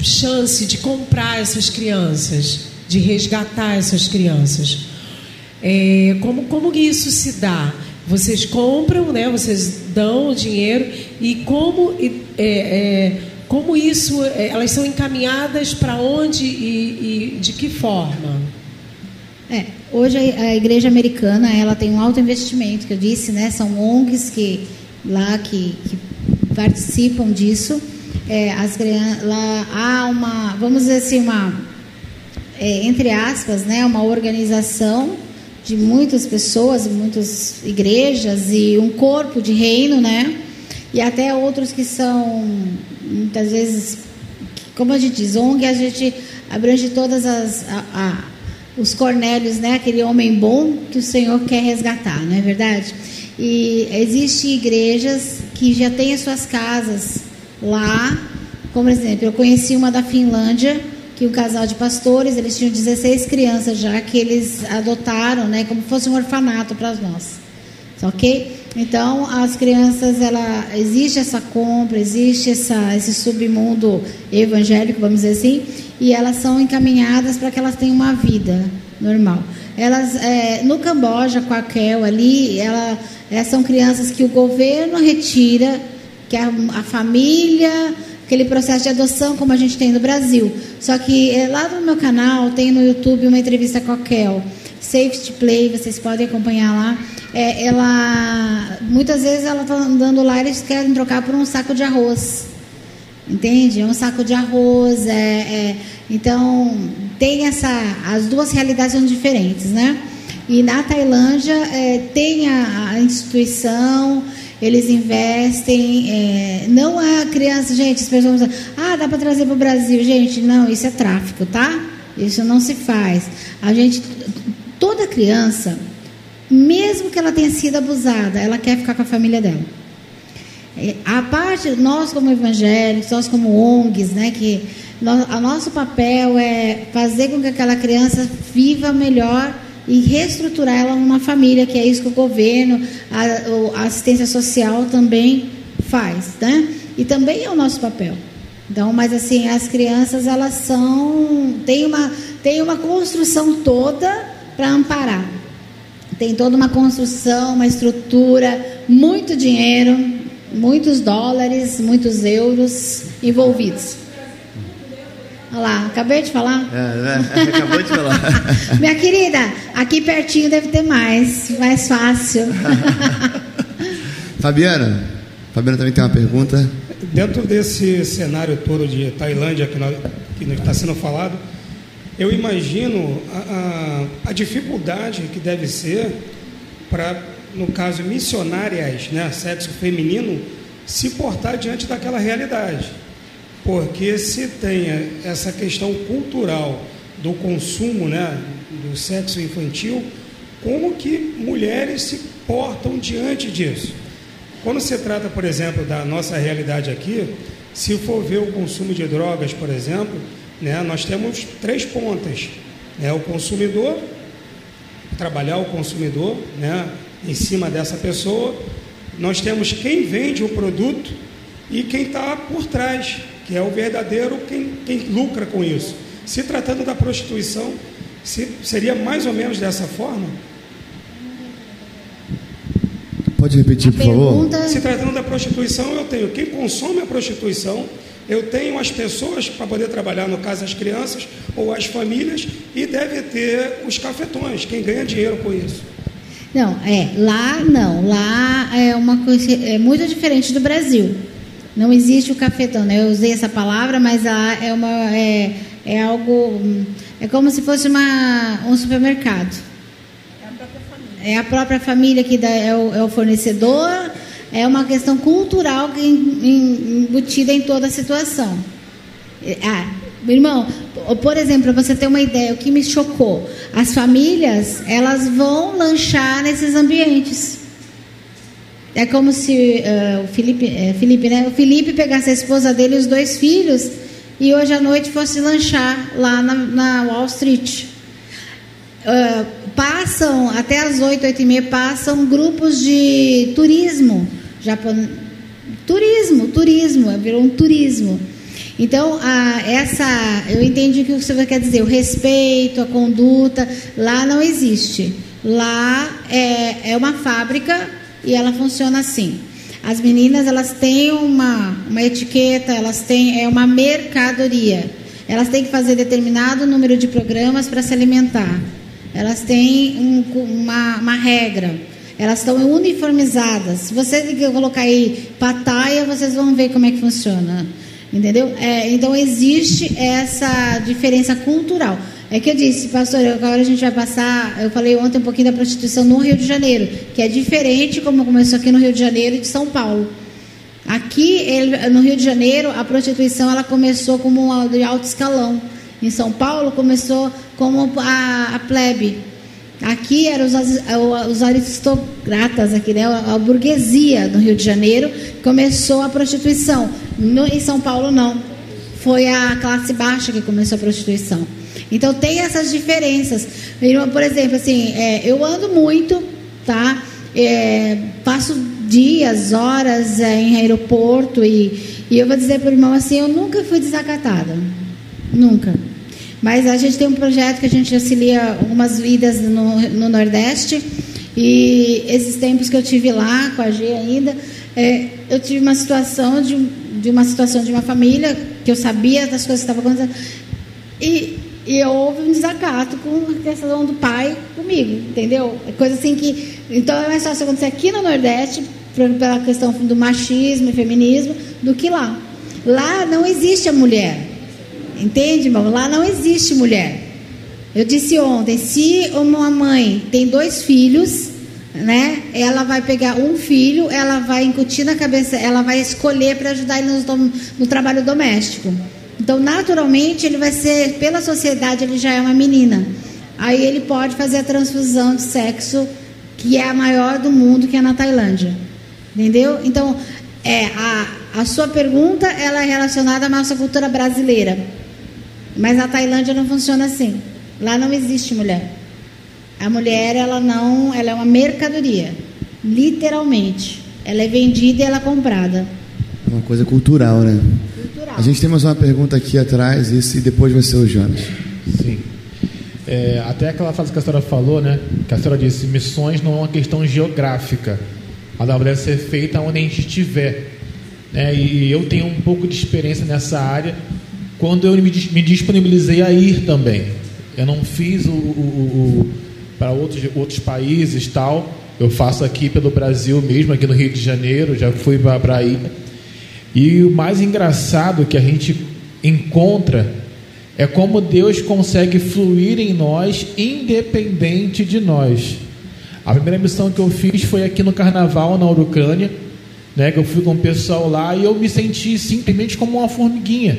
J: chance de comprar essas crianças, de resgatar essas crianças, é, como, como isso se dá? Vocês compram, né? Vocês dão o dinheiro e como é, é, como isso é, elas são encaminhadas para onde e, e, de que forma?
C: É, hoje a igreja americana ela tem um alto investimento que eu disse, né? São ONGs que lá que, que participam disso. É, as lá há uma, vamos dizer assim, uma é, entre aspas, né? Uma organização de muitas pessoas, muitas igrejas e um corpo de reino, né? E até outros que são muitas vezes, como a gente diz, ONG, a gente abrange todas as a, a, os Cornélios, né? Aquele homem bom que o Senhor quer resgatar, não é verdade? E existem igrejas que já têm as suas casas lá, como exemplo, eu conheci uma da Finlândia, que um casal de pastores, eles tinham 16 crianças já que eles adotaram, né, como fosse um orfanato para nós. OK? Então, as crianças, ela existe essa compra, existe essa, esse submundo evangélico, vamos dizer assim, e elas são encaminhadas para que elas tenham uma vida normal. Elas, é, no Camboja, com a Kel ali, ela, é, são crianças que o governo retira, que a, a família, aquele processo de adoção como a gente tem no Brasil. Só que é, lá no meu canal tem no YouTube uma entrevista com a Kel, Safety Play, vocês podem acompanhar lá. É, ela muitas vezes ela está andando lá eles querem trocar por um saco de arroz. Entende? É um saco de arroz é, é, então tem essa as duas realidades são diferentes né? E na Tailândia é, tem a, a, instituição eles investem é, não é criança gente as pessoas ah dá para trazer para o Brasil. Gente não isso é tráfico tá? Isso não se faz. A gente toda criança mesmo que ela tenha sido abusada, ela quer ficar com a família dela. A parte, nós como evangélicos, nós como ONGs, né, que nós, o nosso papel é fazer com que aquela criança viva melhor e reestruturar ela numa família, que é isso que o governo, a, a assistência social também faz, né? E também é o nosso papel. Então, mas assim, as crianças elas são tem uma tem uma construção toda para amparar. Tem toda uma construção, uma estrutura, muito dinheiro, muitos dólares, muitos euros envolvidos. Olha lá, acabei de falar?
B: É, é, acabou de falar.
C: Minha querida, aqui pertinho deve ter mais, mais fácil.
B: Fabiana, Fabiana também tem uma pergunta.
K: Dentro desse cenário todo de Tailândia que, nós, que está sendo falado, eu imagino a, a, a dificuldade que deve ser para, no caso, missionárias, né, sexo feminino, se portar diante daquela realidade. Porque se tem essa questão cultural do consumo né, do sexo infantil, como que mulheres se portam diante disso? Quando se trata, por exemplo, da nossa realidade aqui, se for ver o consumo de drogas, por exemplo, né, nós temos três pontas. Né, o consumidor, trabalhar o consumidor né, em cima dessa pessoa. Nós temos quem vende o produto e quem está por trás, que é o verdadeiro quem, quem lucra com isso. Se tratando da prostituição, se, seria mais ou menos dessa forma?
B: Pode repetir, por favor?
K: Se tratando da prostituição, eu tenho quem consome a prostituição eu tenho as pessoas para poder trabalhar, no caso as crianças ou as famílias, e deve ter os cafetões, quem ganha dinheiro com isso.
C: Não, é, lá não, lá é uma coisa é muito diferente do Brasil. Não existe o cafetão, né? Eu usei essa palavra, mas é uma é, é algo é como se fosse uma, um supermercado. É a própria família. É a própria família que dá, é, o, é o fornecedor é uma questão cultural embutida em toda a situação. Ah, irmão, por exemplo, para você ter uma ideia, o que me chocou, as famílias elas vão lanchar nesses ambientes. É como se uh, o Felipe, é, Felipe, né? O Felipe pegasse a esposa dele e os dois filhos e hoje à noite fosse lanchar lá na, na Wall Street. Uh, passam até as 8, 8 e meia passam grupos de turismo Japon... Turismo, turismo, virou um turismo. Então, essa, eu entendi o que você quer dizer, o respeito, a conduta, lá não existe. Lá é, é uma fábrica e ela funciona assim. As meninas, elas têm uma, uma etiqueta, elas têm, é uma mercadoria. Elas têm que fazer determinado número de programas para se alimentar. Elas têm um, uma, uma regra. Elas estão uniformizadas. Se você colocar aí pataia, vocês vão ver como é que funciona. Entendeu? É, então existe essa diferença cultural. É que eu disse, pastor, agora a gente vai passar. Eu falei ontem um pouquinho da prostituição no Rio de Janeiro, que é diferente como começou aqui no Rio de Janeiro e de São Paulo. Aqui no Rio de Janeiro, a prostituição ela começou como de alto escalão. Em São Paulo começou como a, a plebe. Aqui eram os, os aristocratas, aqui, né? a burguesia no Rio de Janeiro começou a prostituição. No, em São Paulo não. Foi a classe baixa que começou a prostituição. Então tem essas diferenças. Por exemplo, assim, é, eu ando muito, tá? É, passo dias, horas é, em aeroporto e, e eu vou dizer para o irmão assim, eu nunca fui desacatada. Nunca. Mas a gente tem um projeto que a gente auxilia algumas vidas no, no Nordeste. E esses tempos que eu tive lá com a G ainda, é, eu tive uma situação de, de uma situação de uma família que eu sabia das coisas que estavam acontecendo. E, e houve um desacato com a questão do pai comigo, entendeu? É coisa assim que. Então é mais fácil acontecer aqui no Nordeste, pela questão do machismo e feminismo, do que lá. Lá não existe a mulher. Entende, irmão? Lá não existe mulher. Eu disse ontem, se uma mãe tem dois filhos, né? Ela vai pegar um filho, ela vai incutir na cabeça, ela vai escolher para ajudar ele no, no trabalho doméstico. Então, naturalmente, ele vai ser, pela sociedade, ele já é uma menina. Aí ele pode fazer a transfusão de sexo, que é a maior do mundo, que é na Tailândia. Entendeu? Então, é, a, a sua pergunta ela é relacionada à nossa cultura brasileira. Mas na Tailândia não funciona assim. Lá não existe mulher. A mulher, ela não, ela é uma mercadoria, literalmente. Ela é vendida e ela é comprada.
B: É uma coisa cultural, né? A gente tem mais uma pergunta aqui atrás, e depois vai ser o Jonas.
L: Sim. É, até aquela frase que a senhora falou, né? Que a senhora disse: missões não é uma questão geográfica. Ela deve ser feita onde a gente estiver. Né? E eu tenho um pouco de experiência nessa área, quando eu me, disponibilizei a ir também. Eu não fiz o, o, o para outros, outros países tal. Eu faço aqui pelo Brasil mesmo, aqui no Rio de Janeiro, já fui para a Bahia. E o mais engraçado que a gente encontra é como Deus consegue fluir em nós, independente de nós. A primeira missão que eu fiz foi aqui no Carnaval, na Urucânia, né, que eu fui com o pessoal lá e eu me senti simplesmente como uma formiguinha.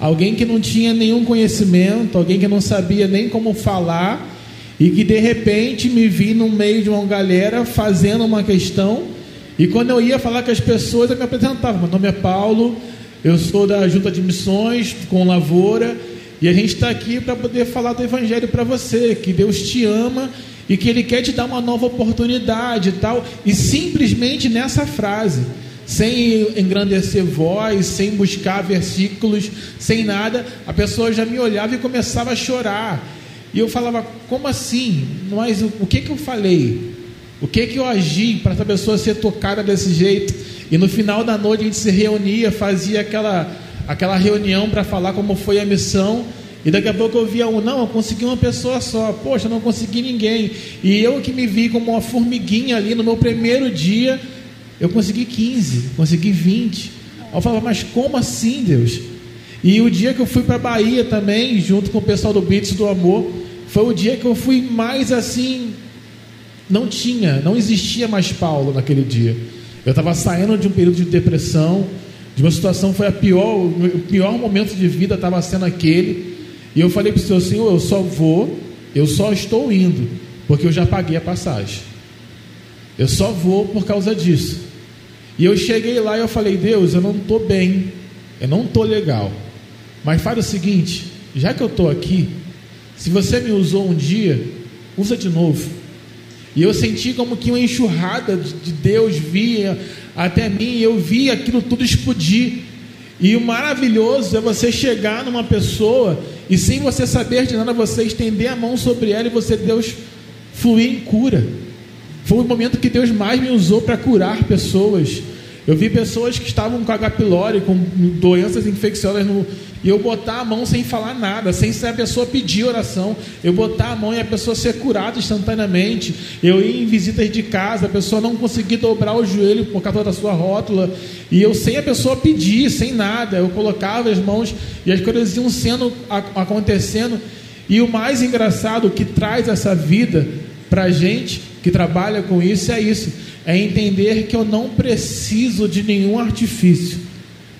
L: Alguém que não tinha nenhum conhecimento, alguém que não sabia nem como falar e que de repente me vi no meio de uma galera fazendo uma questão. E quando eu ia falar com as pessoas, eu me apresentava. Meu nome é Paulo, eu sou da Junta de Missões com Lavoura e a gente está aqui para poder falar do Evangelho para você, que Deus te ama e que Ele quer te dar uma nova oportunidade e tal. E simplesmente nessa frase sem engrandecer voz, sem buscar versículos, sem nada, a pessoa já me olhava e começava a chorar. E eu falava, como assim? Mas o, que, que eu falei? O que, que eu agi para essa pessoa ser tocada desse jeito? E no final da noite a gente se reunia, fazia aquela, aquela reunião para falar como foi a missão. E daqui a pouco eu via um, não, eu consegui uma pessoa só, poxa, não consegui ninguém. E eu que me vi como uma formiguinha ali no meu primeiro dia, eu consegui 15, consegui 20. Eu falava, mas como assim, Deus? E o dia que eu fui para Bahia também, junto com o pessoal do Beats do Amor, foi o dia que eu fui mais assim. Não tinha, não existia mais Paulo naquele dia. Eu estava saindo de um período de depressão, de uma situação foi a pior, o pior momento de vida estava sendo aquele. E eu falei para o Senhor, Senhor, eu só vou, eu só estou indo, porque eu já paguei a passagem. Eu só vou por causa disso. E eu cheguei lá e eu falei, Deus, eu não estou bem, eu não estou legal. Mas faz o seguinte, já que eu estou aqui, se você me usou um dia, usa de novo. E eu senti como que uma enxurrada de Deus via até mim, eu vi aquilo tudo explodir. E o maravilhoso é você chegar numa pessoa e sem você saber de nada, você estender a mão sobre ela e você, Deus, fluir em cura. Foi o momento que Deus mais me usou para curar pessoas. Eu vi pessoas que estavam com H. pylori, com doenças infecciosas, no, e eu botar a mão sem falar nada, sem ser a pessoa pedir oração. Eu botar a mão e a pessoa ser curada instantaneamente. Eu ir em visitas de casa, a pessoa não conseguir dobrar o joelho por causa da sua rótula. E eu sem a pessoa pedir, sem nada. Eu colocava as mãos e as coisas iam sendo acontecendo. E o mais engraçado, o que traz essa vida para a gente que trabalha com isso é isso: é entender que eu não preciso de nenhum artifício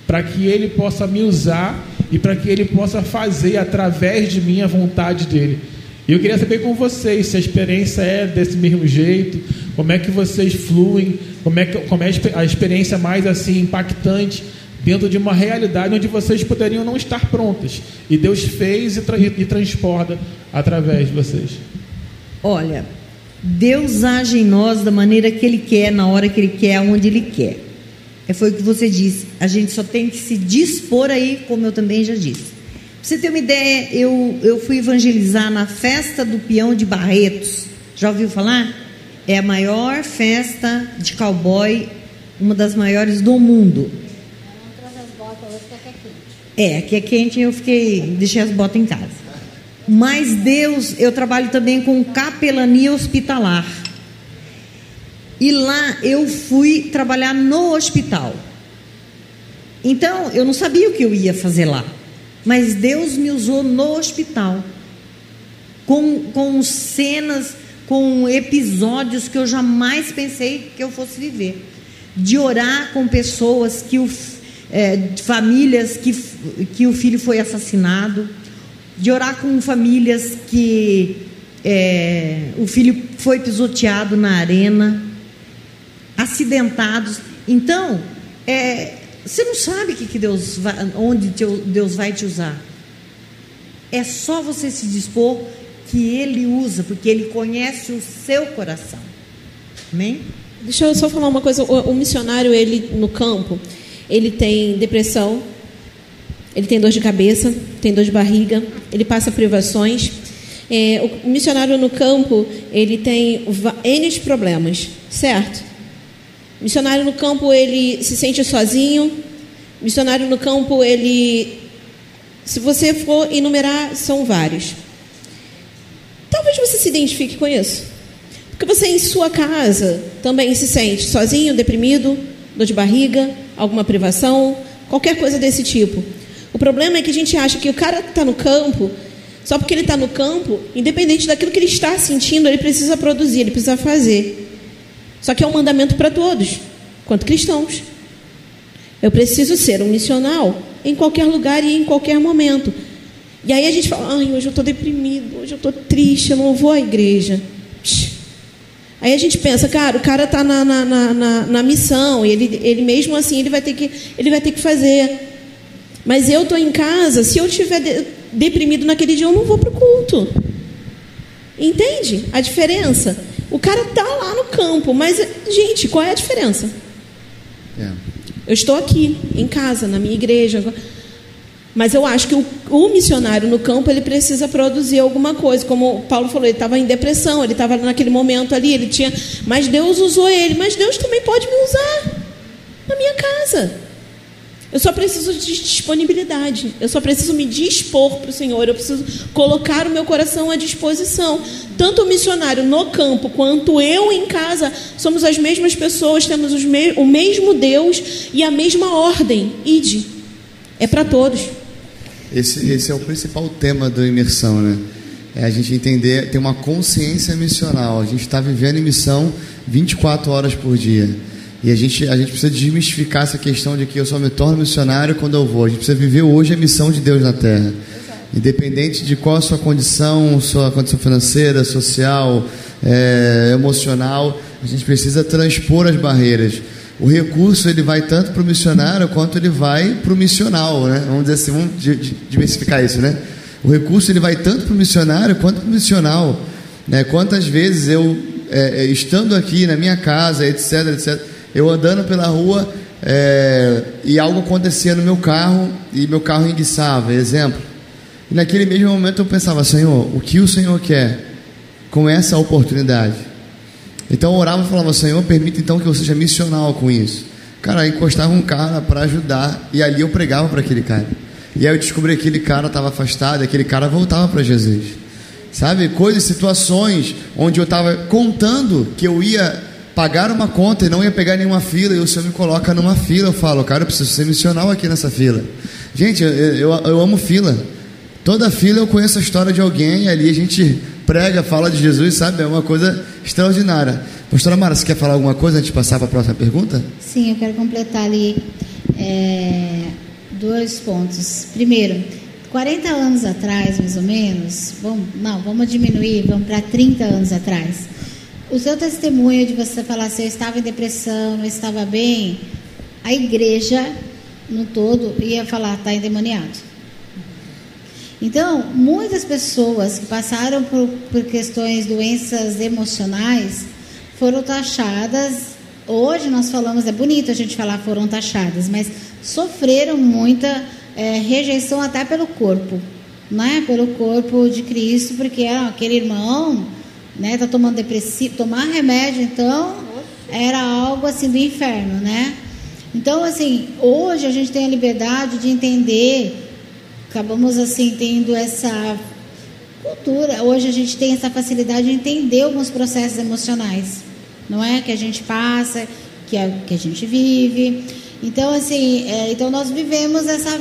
L: para que Ele possa me usar e para que Ele possa fazer através de mim a vontade dele. E eu queria saber com vocês se a experiência é desse mesmo jeito, como é que vocês fluem, como é, que, como é a experiência mais assim impactante dentro de uma realidade onde vocês poderiam não estar prontas. E Deus fez e, tra e transporta através de vocês.
E: Olha, Deus age em nós da maneira que Ele quer, na hora que Ele quer, onde Ele quer. É, foi o que você disse. A gente só tem que se dispor aí, como eu também já disse. Pra você ter uma ideia, eu, eu fui evangelizar na festa do peão de Barretos. Já ouviu falar? É a maior festa de cowboy, uma das maiores do mundo. É, aqui é quente, eu fiquei, deixei as botas em casa. Mas Deus, eu trabalho também com capelania hospitalar. E lá eu fui trabalhar no hospital. Então, eu não sabia o que eu ia fazer lá. Mas Deus me usou no hospital. Com, com cenas, com episódios que eu jamais pensei que eu fosse viver. De orar com pessoas que o, é, famílias que, que o filho foi assassinado, de orar com famílias que é, o filho foi pisoteado na arena, acidentados. Então, é, você não sabe que, que Deus vai, onde Deus vai te usar. É só você se dispor que Ele usa, porque Ele conhece o seu coração. Amém?
D: Deixa eu só falar uma coisa. O, o missionário, ele no campo, ele tem depressão, ele tem dor de cabeça, tem dor de barriga, ele passa privações. É, o missionário no campo, ele tem N problemas, certo? Missionário no campo, ele se sente sozinho. Missionário no campo, ele, se você for enumerar, são vários. Talvez você se identifique com isso. Porque você em sua casa também se sente sozinho, deprimido, dor de barriga, alguma privação, qualquer coisa desse tipo. O problema é que a gente acha que o cara está no campo, só porque ele está no campo, independente daquilo que ele está sentindo, ele precisa produzir, ele precisa fazer. Só que é um mandamento para todos, quanto cristãos. Eu preciso ser um missional em qualquer lugar e em qualquer momento. E aí a gente fala, ai, hoje eu estou deprimido, hoje eu estou triste, eu não vou à igreja. Aí a gente pensa, cara, o cara está na, na, na, na, missão, ele, ele mesmo assim ele vai ter que, ele vai ter que fazer. Mas eu estou em casa, se eu estiver de, deprimido naquele dia, eu não vou para o culto. Entende a diferença? O cara está lá no campo, mas, gente, qual é a diferença? É. Eu estou aqui, em casa, na minha igreja. Mas eu acho que o, o, missionário no campo ele precisa produzir alguma coisa. Como o Paulo falou, ele estava em depressão, ele estava naquele momento ali, ele tinha. Mas Deus usou ele, mas Deus também pode me usar na minha casa. Eu só preciso de disponibilidade. Eu só preciso me dispor para o Senhor. Eu preciso colocar o meu coração à disposição. Tanto o missionário no campo quanto eu em casa somos as mesmas pessoas, temos me o mesmo Deus e a mesma ordem. Ide. É para todos.
B: Esse, esse é o principal tema da imersão, né? É a gente entender, ter uma consciência missional. A gente está vivendo em missão 24 horas por dia. E a gente, a gente precisa desmistificar essa questão de que eu só me torno missionário quando eu vou. A gente precisa viver hoje a missão de Deus na terra. Independente de qual a sua condição, sua condição financeira, social, é, emocional, a gente precisa transpor as barreiras o recurso ele vai tanto para o missionário quanto ele vai para o missional, né? Vamos dizer assim, vamos diversificar isso, né? O recurso ele vai tanto para o missionário quanto para o missional, né? Quantas vezes eu é, é, estando aqui na minha casa, etc, etc, eu andando pela rua é, e algo acontecia no meu carro e meu carro enguiçava, exemplo. E naquele mesmo momento eu pensava, Senhor, o que o Senhor quer com essa oportunidade? Então eu orava e falava, Senhor, permita então que eu seja missional com isso. Cara, encostava um cara para ajudar e ali eu pregava para aquele cara. E aí eu descobri que aquele cara estava afastado, e aquele cara voltava para Jesus. Sabe? Coisas, situações onde eu estava contando que eu ia pagar uma conta e não ia pegar nenhuma fila, e o Senhor me coloca numa fila. Eu falo, cara, eu preciso ser missional aqui nessa fila. Gente, eu, eu, eu amo fila. Toda fila eu conheço a história de alguém, e ali a gente prega, fala de Jesus, sabe? É uma coisa extraordinária. Pastora Mara, você quer falar alguma coisa antes de passar para a próxima pergunta?
C: Sim, eu quero completar ali é, dois pontos. Primeiro, 40 anos atrás, mais ou menos, vamos, não, vamos diminuir, vamos para 30 anos atrás. O seu testemunho de você falar assim, eu estava em depressão, não estava bem, a igreja no todo ia falar, está endemoniado. Então, muitas pessoas que passaram por, por questões, doenças emocionais, foram taxadas. Hoje nós falamos, é bonito a gente falar foram taxadas, mas sofreram muita é, rejeição até pelo corpo, né? Pelo corpo de Cristo, porque ah, aquele irmão, né, tá tomando depressivo, tomar remédio, então era algo assim do inferno, né? Então, assim, hoje a gente tem a liberdade de entender, acabamos assim tendo essa cultura, hoje a gente tem essa facilidade de entender alguns processos emocionais, não é? Que a gente passa, que, é, que a gente vive. Então, assim, é, então nós vivemos essa,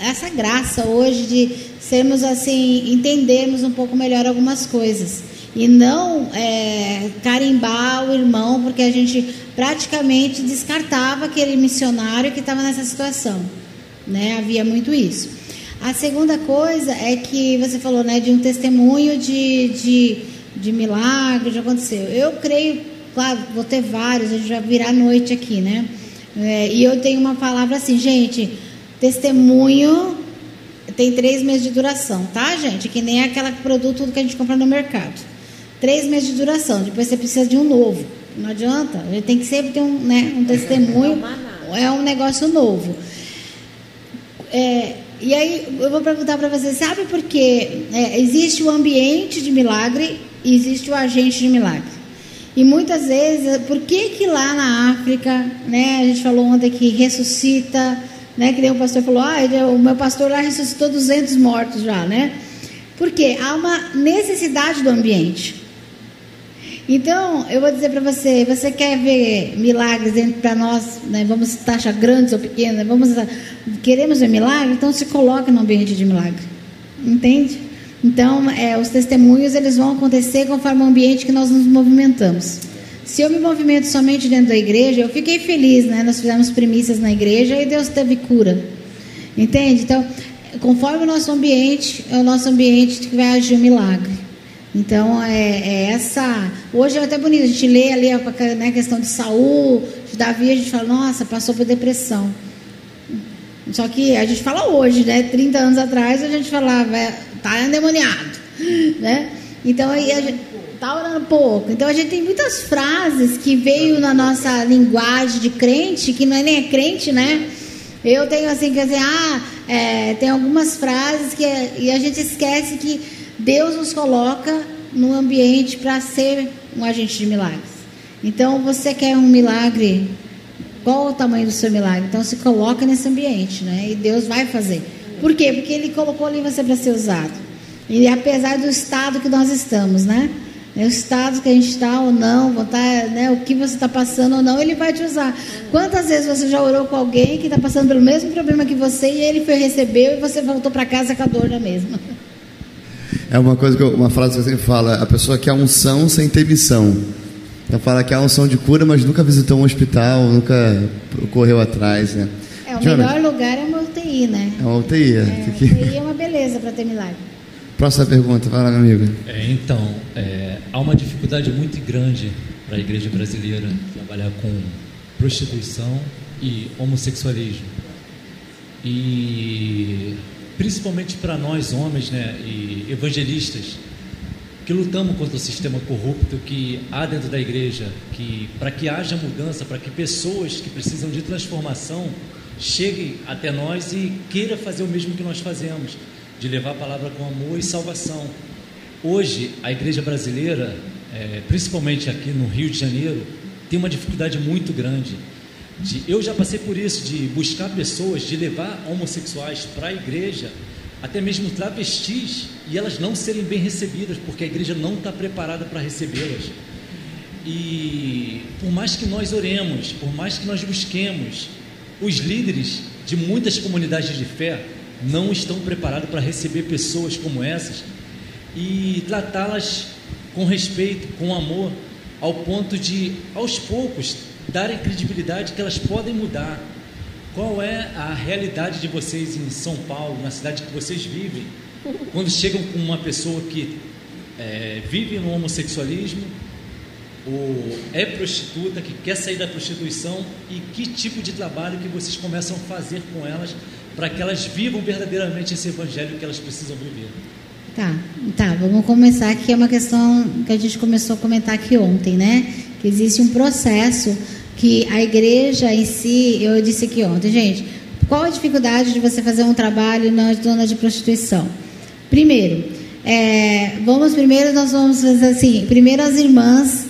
C: essa graça hoje de sermos assim, entendermos um pouco melhor algumas coisas. E não é, carimbar o irmão, porque a gente praticamente descartava aquele missionário que estava nessa situação. Né? Havia muito isso. A segunda coisa é que você falou né, de um testemunho de, de, de milagre, de aconteceu. Eu creio, claro, vou ter vários, a gente vai virar noite aqui, né? É, e eu tenho uma palavra assim, gente, testemunho tem três meses de duração, tá, gente? Que nem aquele produto que a gente compra no mercado. Três meses de duração, depois você precisa de um novo. Não adianta, a gente tem que sempre ter um, né, um testemunho, é um negócio novo. É, e aí eu vou perguntar para você, sabe por que é, existe o ambiente de milagre e existe o agente de milagre? E muitas vezes, por que que lá na África, né, a gente falou ontem que ressuscita, né, que nem o pastor falou, ah, o meu pastor lá ressuscitou 200 mortos já, né? Porque há uma necessidade do ambiente. Então, eu vou dizer para você, você quer ver milagres para nós, né, vamos taxar grandes ou pequenas, vamos, queremos ver milagre, então se coloque no ambiente de milagre. Entende? Então, é, os testemunhos eles vão acontecer conforme o ambiente que nós nos movimentamos. Se eu me movimento somente dentro da igreja, eu fiquei feliz, né? Nós fizemos primícias na igreja e Deus teve cura. Entende? Então, conforme o nosso ambiente, é o nosso ambiente que vai agir o milagre. Então, é, é, essa. Hoje é até bonito, a gente lê ali a né, questão de Saul, de Davi, a gente fala, nossa, passou por depressão. Só que a gente fala hoje, né? 30 anos atrás a gente falava, é, tá endemoniado, né? Então aí a gente tá orando pouco. Então a gente tem muitas frases que veio na nossa linguagem de crente, que não é nem é crente, né? Eu tenho assim, quer dizer, ah, é, tem algumas frases que e a gente esquece que Deus nos coloca no ambiente para ser um agente de milagres. Então, você quer um milagre? Qual o tamanho do seu milagre? Então, se coloca nesse ambiente, né? E Deus vai fazer. Por quê? Porque Ele colocou ali você para ser usado. E apesar do estado que nós estamos, né? O estado que a gente está ou não, tá, né, o que você está passando ou não, ele vai te usar. Quantas vezes você já orou com alguém que está passando pelo mesmo problema que você e ele foi recebeu e você voltou para casa com a dor da mesma?
B: É uma coisa que eu, uma frase que eu sempre falo, a pessoa quer unção sem ter missão. Ela fala que há unção de cura, mas nunca visitou um hospital, nunca correu atrás, né?
C: É, o Jonathan, melhor lugar é uma UTI, né?
B: É uma UTI, é.
C: é que... UTI é uma beleza para ter milagre.
B: Próxima pergunta, vai lá, meu amigo.
M: É, então, é, há uma dificuldade muito grande para a igreja brasileira trabalhar com prostituição e homossexualismo. E principalmente para nós homens né, e evangelistas, que lutamos contra o sistema corrupto que há dentro da igreja, que para que haja mudança, para que pessoas que precisam de transformação cheguem até nós e queira fazer o mesmo que nós fazemos, de levar a palavra com amor e salvação. Hoje, a igreja brasileira, é, principalmente aqui no Rio de Janeiro, tem uma dificuldade muito grande de, eu já passei por isso, de buscar pessoas, de levar homossexuais para a igreja, até mesmo travestis, e elas não serem bem recebidas, porque a igreja não está preparada para recebê-las. E por mais que nós oremos, por mais que nós busquemos, os líderes de muitas comunidades de fé não estão preparados para receber pessoas como essas e tratá-las com respeito, com amor, ao ponto de, aos poucos, darem credibilidade que elas podem mudar. qual é a realidade de vocês em São Paulo, na cidade que vocês vivem, quando chegam com uma pessoa que é, vive no homossexualismo ou é prostituta, que quer sair da prostituição e que tipo de trabalho que vocês começam a fazer com elas para que elas vivam verdadeiramente esse evangelho que elas precisam viver?
C: Tá, tá, vamos começar aqui, é uma questão que a gente começou a comentar aqui ontem, né? Que existe um processo que a igreja em si, eu disse aqui ontem, gente, qual a dificuldade de você fazer um trabalho na zona de prostituição? Primeiro, é, vamos primeiro, nós vamos fazer assim, primeiro as irmãs,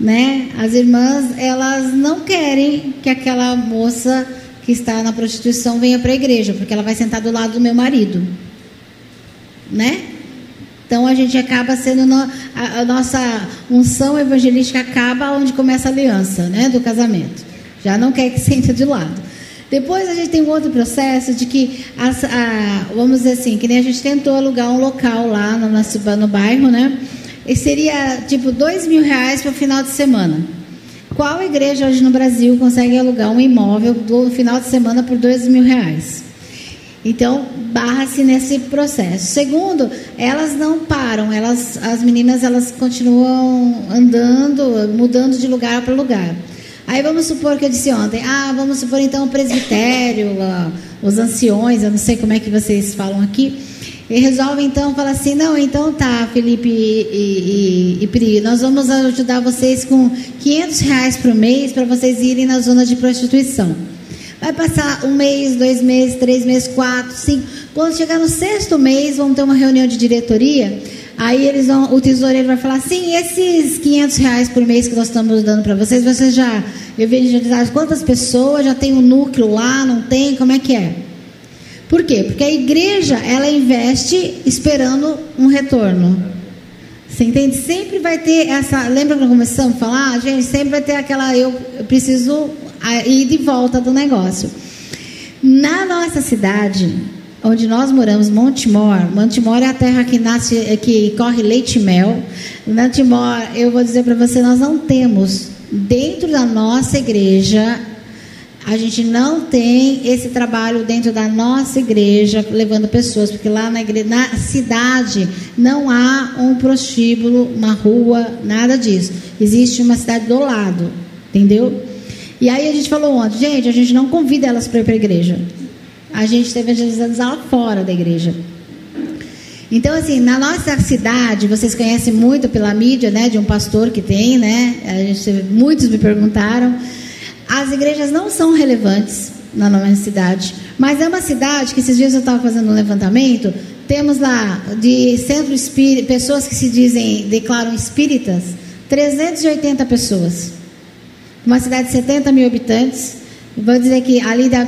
C: né? As irmãs, elas não querem que aquela moça que está na prostituição venha para a igreja, porque ela vai sentar do lado do meu marido, né? Então a gente acaba sendo no, a, a, nossa unção evangelística acaba onde começa a aliança, né, do casamento. Já não quer que sente de lado. Depois a gente tem um outro processo de que, as, a, vamos dizer assim, que nem a gente tentou alugar um local lá no, no, no bairro, né? E seria tipo dois mil reais para o final de semana. Qual igreja hoje no Brasil consegue alugar um imóvel do final de semana por dois mil reais? Então, barra-se nesse processo. Segundo, elas não param, elas, as meninas elas continuam andando, mudando de lugar para lugar. Aí vamos supor que eu disse ontem, ah, vamos supor então o presbitério, os anciões, eu não sei como é que vocês falam aqui, e resolve então falar assim, não, então tá, Felipe e, e, e Pri, nós vamos ajudar vocês com 500 reais por mês para vocês irem na zona de prostituição. Vai passar um mês, dois meses, três meses, quatro, cinco. Quando chegar no sexto mês, vão ter uma reunião de diretoria. Aí eles vão, o tesoureiro vai falar assim, esses 500 reais por mês que nós estamos dando para vocês, vocês já evangelizaram quantas pessoas? Já tem um núcleo lá? Não tem? Como é que é? Por quê? Porque a igreja, ela investe esperando um retorno. Você entende? Sempre vai ter essa. Lembra quando começamos a falar? Gente, sempre vai ter aquela. Eu, eu preciso e volta do negócio. Na nossa cidade, onde nós moramos, Montemor, Montemor é a terra que nasce, que corre leite e mel. Montemor, eu vou dizer para você, nós não temos dentro da nossa igreja a gente não tem esse trabalho dentro da nossa igreja levando pessoas, porque lá na, igreja, na cidade não há um prostíbulo, uma rua, nada disso. Existe uma cidade do lado, entendeu? E aí a gente falou ontem, gente, a gente não convida elas para ir para a igreja. A gente está evangelizando lá fora da igreja. Então, assim, na nossa cidade, vocês conhecem muito pela mídia, né, de um pastor que tem, né? A gente, muitos me perguntaram. As igrejas não são relevantes na nossa cidade, mas é uma cidade que esses dias eu estava fazendo um levantamento. Temos lá de centro espírita, pessoas que se dizem, declaram espíritas, 380 pessoas uma cidade de 70 mil habitantes. Vou dizer que ali, da,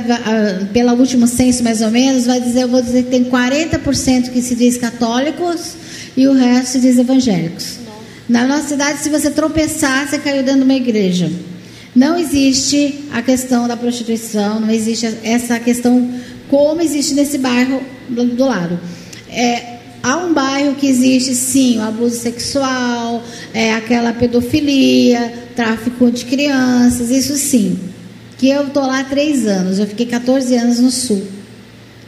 C: pelo último censo mais ou menos, vai dizer, eu vou dizer que tem 40% que se diz católicos e o resto se diz evangélicos. Na nossa cidade, se você tropeçar, você caiu dentro de uma igreja. Não existe a questão da prostituição, não existe essa questão como existe nesse bairro do lado. É, há um bairro que existe sim o abuso sexual, é, aquela pedofilia, tráfico de crianças, isso sim. Que eu estou lá há três anos, eu fiquei 14 anos no sul.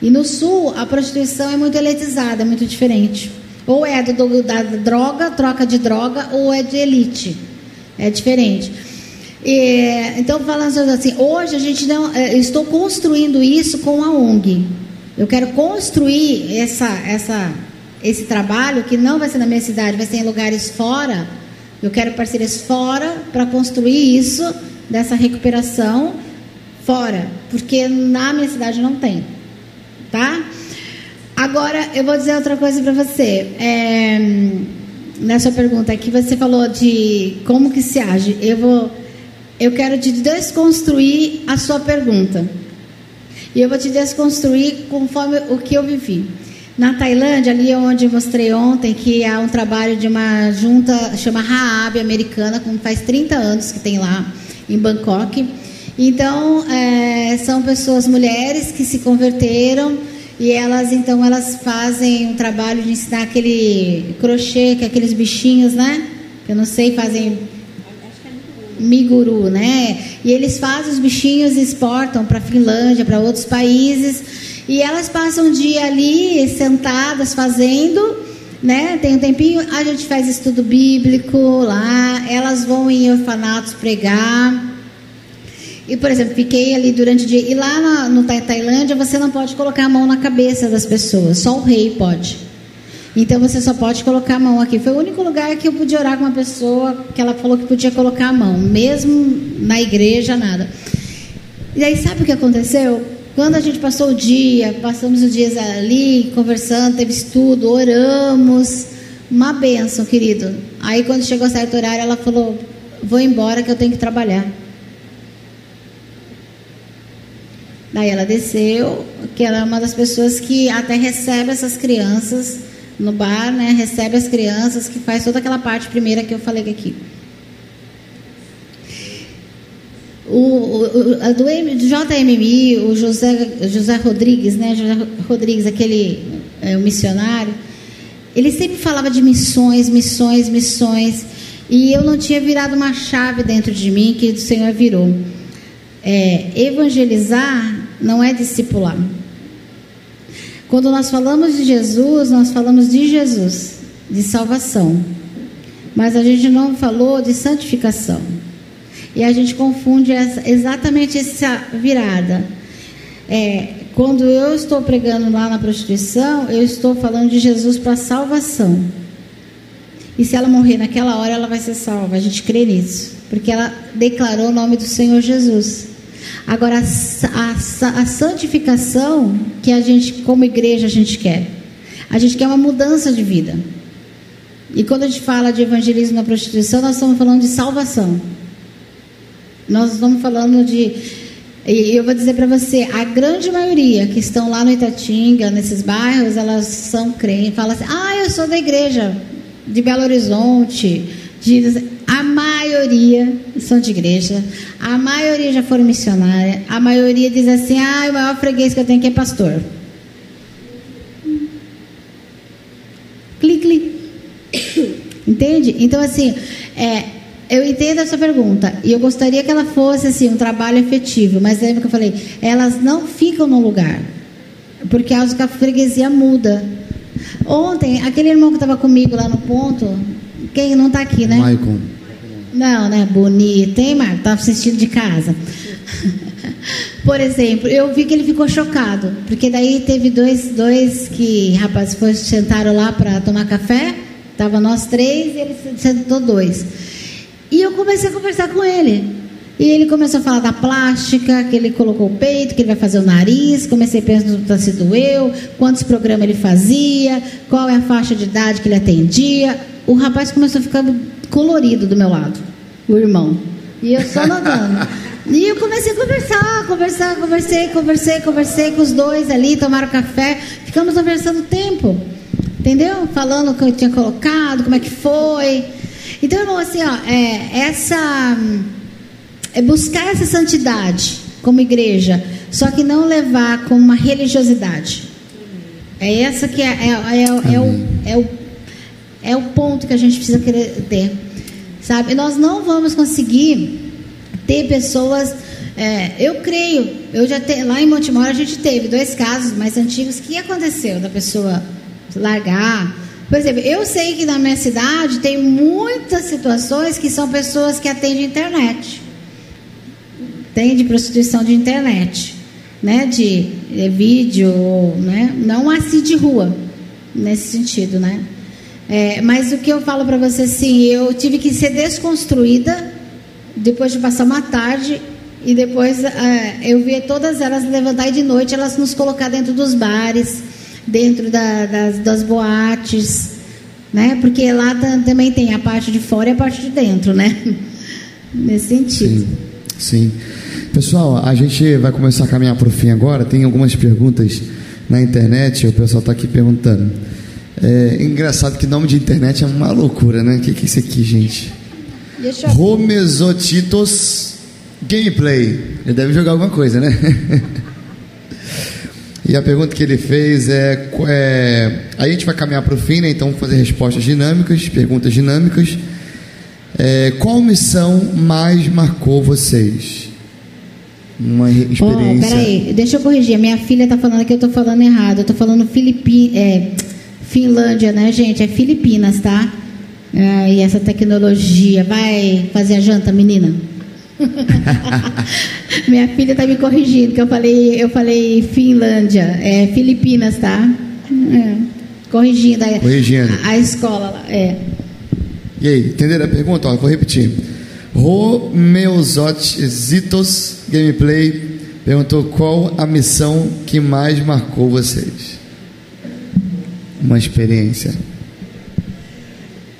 C: E no sul a prostituição é muito elitizada, é muito diferente. Ou é do, do, da droga, troca de droga, ou é de elite. É diferente. E, então, falando assim, hoje a gente não. É, estou construindo isso com a ONG. Eu quero construir essa, essa esse trabalho, que não vai ser na minha cidade, vai ser em lugares fora. Eu quero parcerias fora para construir isso, dessa recuperação fora, porque na minha cidade não tem. Tá? Agora, eu vou dizer outra coisa para você. É, na sua pergunta aqui, você falou de como que se age. Eu vou, eu quero te desconstruir a sua pergunta. E eu vou te desconstruir conforme o que eu vivi. Na Tailândia, ali onde eu mostrei ontem, que há um trabalho de uma junta, chama Raab americana, como faz 30 anos que tem lá em Bangkok. Então, é, são pessoas, mulheres que se converteram e elas, então, elas fazem um trabalho de ensinar aquele crochê, que é aqueles bichinhos, né? Eu não sei, fazem... miguru, né? E eles fazem os bichinhos e exportam para Finlândia, para outros países. E elas passam um dia ali sentadas fazendo, né? Tem um tempinho, a gente faz estudo bíblico lá, elas vão em orfanatos pregar. E, por exemplo, fiquei ali durante o dia. E lá na, no Tailândia, você não pode colocar a mão na cabeça das pessoas, só o rei pode. Então você só pode colocar a mão aqui. Foi o único lugar que eu pude orar com uma pessoa que ela falou que podia colocar a mão, mesmo na igreja, nada. E aí, sabe o que aconteceu? Quando a gente passou o dia, passamos os dias ali conversando, teve estudo, oramos, uma benção, querido. Aí, quando chegou a certo horário, ela falou: Vou embora que eu tenho que trabalhar. Daí ela desceu, que ela é uma das pessoas que até recebe essas crianças no bar, né? Recebe as crianças, que faz toda aquela parte primeira que eu falei aqui. O, o, a do, JMI, o José, José Rodrigues, né? José Rodrigues, aquele é, o missionário, ele sempre falava de missões, missões, missões. E eu não tinha virado uma chave dentro de mim que o Senhor virou. É, evangelizar não é discipular. Quando nós falamos de Jesus, nós falamos de Jesus, de salvação. Mas a gente não falou de santificação. E a gente confunde essa, exatamente essa virada. É, quando eu estou pregando lá na prostituição, eu estou falando de Jesus para salvação. E se ela morrer naquela hora, ela vai ser salva. A gente crê nisso. Porque ela declarou o nome do Senhor Jesus. Agora, a, a, a santificação que a gente, como igreja, a gente quer. A gente quer uma mudança de vida. E quando a gente fala de evangelismo na prostituição, nós estamos falando de salvação. Nós estamos falando de. E eu vou dizer para você, a grande maioria que estão lá no Itatinga, nesses bairros, elas são crentes, falam assim, ah, eu sou da igreja de Belo Horizonte, de, a maioria são de igreja, a maioria já foram missionária, a maioria diz assim: ah, o maior freguês que eu tenho aqui é pastor. Clique, clique. Entende? Então, assim, é, eu entendo essa pergunta e eu gostaria que ela fosse assim um trabalho efetivo, mas lembra que eu falei, elas não ficam no lugar, porque a freguesia muda. Ontem, aquele irmão que estava comigo lá no ponto, quem não está aqui, né?
B: Maicon.
C: Não, né? Bonito, hein, Marco? Estava assistindo de casa. Por exemplo, eu vi que ele ficou chocado, porque daí teve dois, dois que, rapazes, foi, sentaram lá para tomar café, tava nós três e ele sentou dois. E eu comecei a conversar com ele. E ele começou a falar da plástica, que ele colocou o peito, que ele vai fazer o nariz. Comecei a perguntar se doeu, quantos programas ele fazia, qual é a faixa de idade que ele atendia. O rapaz começou a ficar colorido do meu lado, o irmão. E eu só notando. E eu comecei a conversar, conversar, conversei, conversei, conversei com os dois ali, tomaram café, ficamos conversando tempo, entendeu? Falando o que eu tinha colocado, como é que foi. Então, irmão, assim, ó, é, essa é buscar essa santidade como igreja, só que não levar como uma religiosidade. É essa que é, é, é, é o, é, o, é o ponto que a gente precisa querer ter. Sabe? Nós não vamos conseguir ter pessoas. É, eu creio, eu já te, lá em Montemor a gente teve dois casos mais antigos. que aconteceu da pessoa largar? Por exemplo, eu sei que na minha cidade tem muitas situações que são pessoas que atendem internet tem de prostituição de internet, né? De, de vídeo, né? Não assim de rua, nesse sentido, né? É, mas o que eu falo para você, assim, eu tive que ser desconstruída depois de passar uma tarde e depois é, eu vi todas elas levantar e de noite elas nos colocar dentro dos bares, dentro da, das, das boates, né? Porque lá também tem a parte de fora e a parte de dentro, né? Nesse sentido.
B: Sim. Sim. Pessoal, a gente vai começar a caminhar para o fim agora. Tem algumas perguntas na internet, o pessoal está aqui perguntando. É engraçado que nome de internet é uma loucura, né? O que, que é isso aqui, gente? Romesotitos Gameplay. Ele deve jogar alguma coisa, né? e a pergunta que ele fez é, é a gente vai caminhar para o fim, né? Então vamos fazer respostas dinâmicas, perguntas dinâmicas. É, qual missão mais marcou vocês? Uma experiência.
C: peraí, deixa eu corrigir. Minha filha tá falando que eu tô falando errado. Eu tô falando Filipi é, Finlândia, né, gente? É Filipinas, tá? É, e essa tecnologia. Vai fazer a janta, menina? minha filha tá me corrigindo, que eu falei, eu falei Finlândia. É Filipinas, tá? É, corrigindo. A,
B: Corrigindo.
C: A, a escola lá. É.
B: E aí, entenderam a pergunta? Ó, vou repetir. Romeuzotizitos Gameplay perguntou qual a missão que mais marcou vocês. Uma experiência.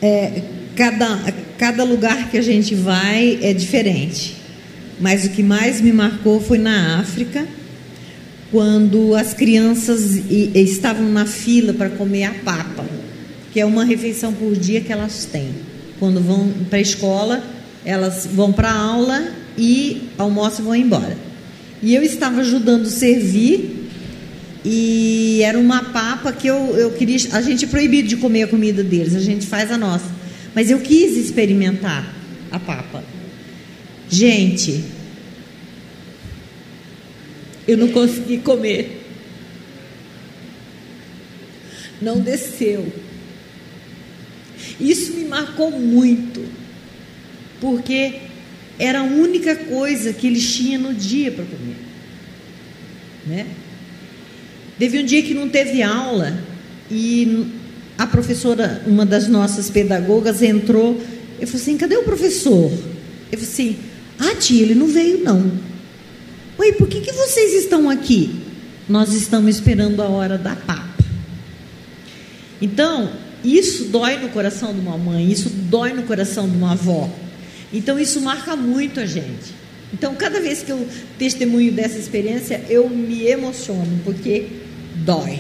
E: É, cada, cada lugar que a gente vai é diferente. Mas o que mais me marcou foi na África, quando as crianças estavam na fila para comer a papa, que é uma refeição por dia que elas têm. Quando vão para a escola, elas vão para a aula e almoçam e vão embora. E eu estava ajudando a servir e era uma papa que eu, eu queria. A gente é proibido de comer a comida deles, a gente faz a nossa. Mas eu quis experimentar a papa. Gente, eu não consegui comer. Não desceu. Isso me marcou muito, porque era a única coisa que eles tinham no dia para comer. Né? Teve um dia que não teve aula e a professora, uma das nossas pedagogas, entrou. Eu falei assim: cadê o professor? Eu falei assim: ah, tia, ele não veio não. Oi, por que, que vocês estão aqui? Nós estamos esperando a hora da papa. Então, isso dói no coração de uma mãe, isso dói no coração de uma avó. Então, isso marca muito a gente. Então, cada vez que eu testemunho dessa experiência, eu me emociono, porque dói.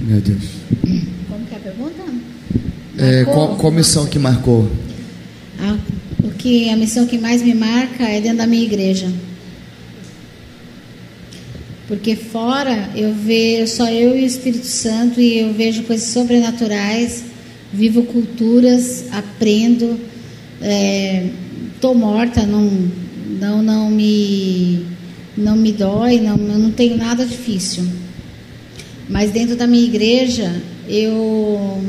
B: Meu Deus.
C: Como que é a pergunta?
B: É, qual, qual missão que marcou?
C: Ah, o que a missão que mais me marca é dentro da minha igreja. Porque fora eu vejo só eu e o Espírito Santo e eu vejo coisas sobrenaturais, vivo culturas, aprendo, é, tô morta, não, não, não me, não me dói, não, eu não tenho nada difícil. Mas dentro da minha igreja eu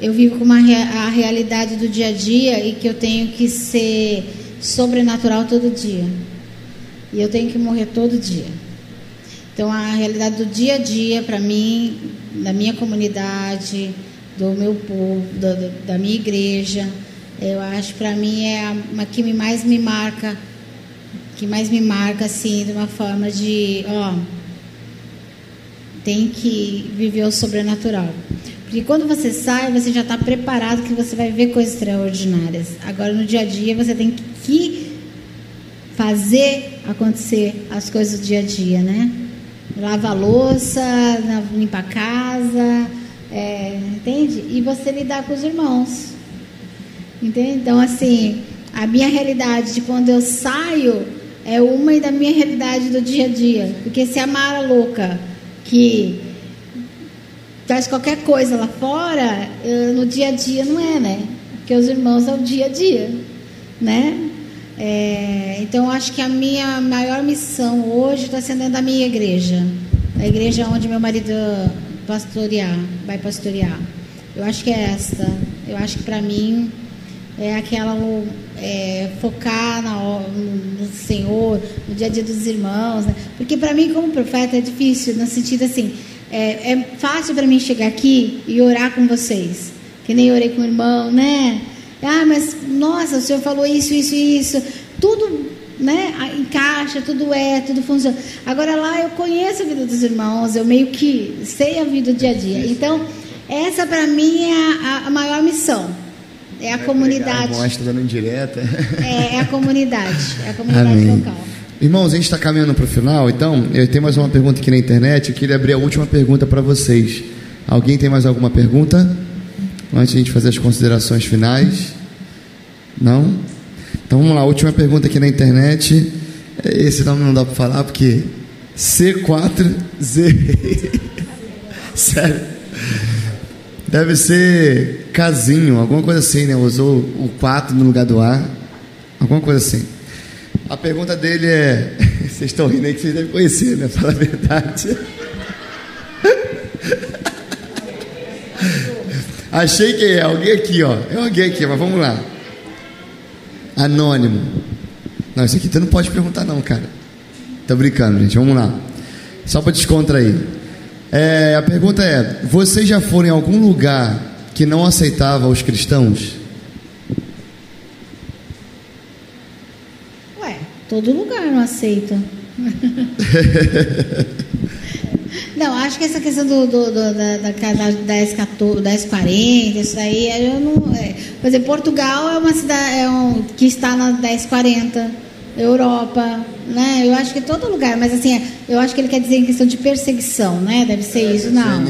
C: eu vivo com uma a realidade do dia a dia e que eu tenho que ser sobrenatural todo dia. E eu tenho que morrer todo dia. Então a realidade do dia a dia para mim, da minha comunidade, do meu povo, da, minha igreja, eu acho para mim é a, uma que mais me marca, que mais me marca assim de uma forma de, ó, tem que viver o sobrenatural. Porque quando você sai, você já está preparado que você vai ver coisas extraordinárias. Agora, no dia a dia, você tem que fazer acontecer as coisas do dia a dia, né? Lava louça, limpa a casa, é, entende? E você lidar com os irmãos. Entende? Então, assim, a minha realidade de quando eu saio é uma e da minha realidade do dia a dia. Porque se a Mara louca que faz qualquer coisa lá fora, eh, no dia a dia não é, né? Porque os irmãos é o dia a dia, né? É, então, acho que a minha maior missão hoje está sendo da minha igreja, a igreja onde meu marido pastorear, vai pastorear. Eu acho que é esta. Eu acho que para mim é aquela é, focar na, no Senhor, no dia a dia dos irmãos, né? porque para mim como profeta é difícil no sentido assim, é, é fácil para mim chegar aqui e orar com vocês, que nem orei com o irmão, né? Ah, mas nossa, o senhor falou isso, isso, isso, tudo, né? Encaixa, tudo é, tudo funciona. Agora lá eu conheço a vida dos irmãos, eu meio que sei a vida do dia a dia. Então essa para mim é a, a maior missão. É a comunidade.
B: Mostra dando indireta.
C: É, é a comunidade. É a comunidade
B: Amém.
C: local.
B: Irmãos, a gente está caminhando para o final, então eu tenho mais uma pergunta aqui na internet. Eu queria abrir a última pergunta para vocês. Alguém tem mais alguma pergunta? Antes de a gente fazer as considerações finais? Não? Então vamos lá, última pergunta aqui na internet. Esse nome não dá para falar porque C4Z. Sério. Deve ser casinho, alguma coisa assim, né? Usou o 4 no lugar do A. Alguma coisa assim. A pergunta dele é. Vocês estão rindo aí que vocês devem conhecer, né? Fala a verdade. Achei que é alguém aqui, ó. É alguém aqui, mas vamos lá. Anônimo. Não, isso aqui tu não pode perguntar, não, cara. Tô brincando, gente. Vamos lá. Só para descontrair. É, a pergunta é: vocês já foram em algum lugar que não aceitava os cristãos?
C: Ué, todo lugar não aceita. Não, acho que essa questão do, do, do da, da, da 10, 1040, isso aí, eu não. É, por exemplo, Portugal é uma cidade é um, que está na 1040, Europa, né? Eu acho que todo lugar, mas assim, eu acho que ele quer dizer em questão de perseguição, né? Deve ser é, isso, não.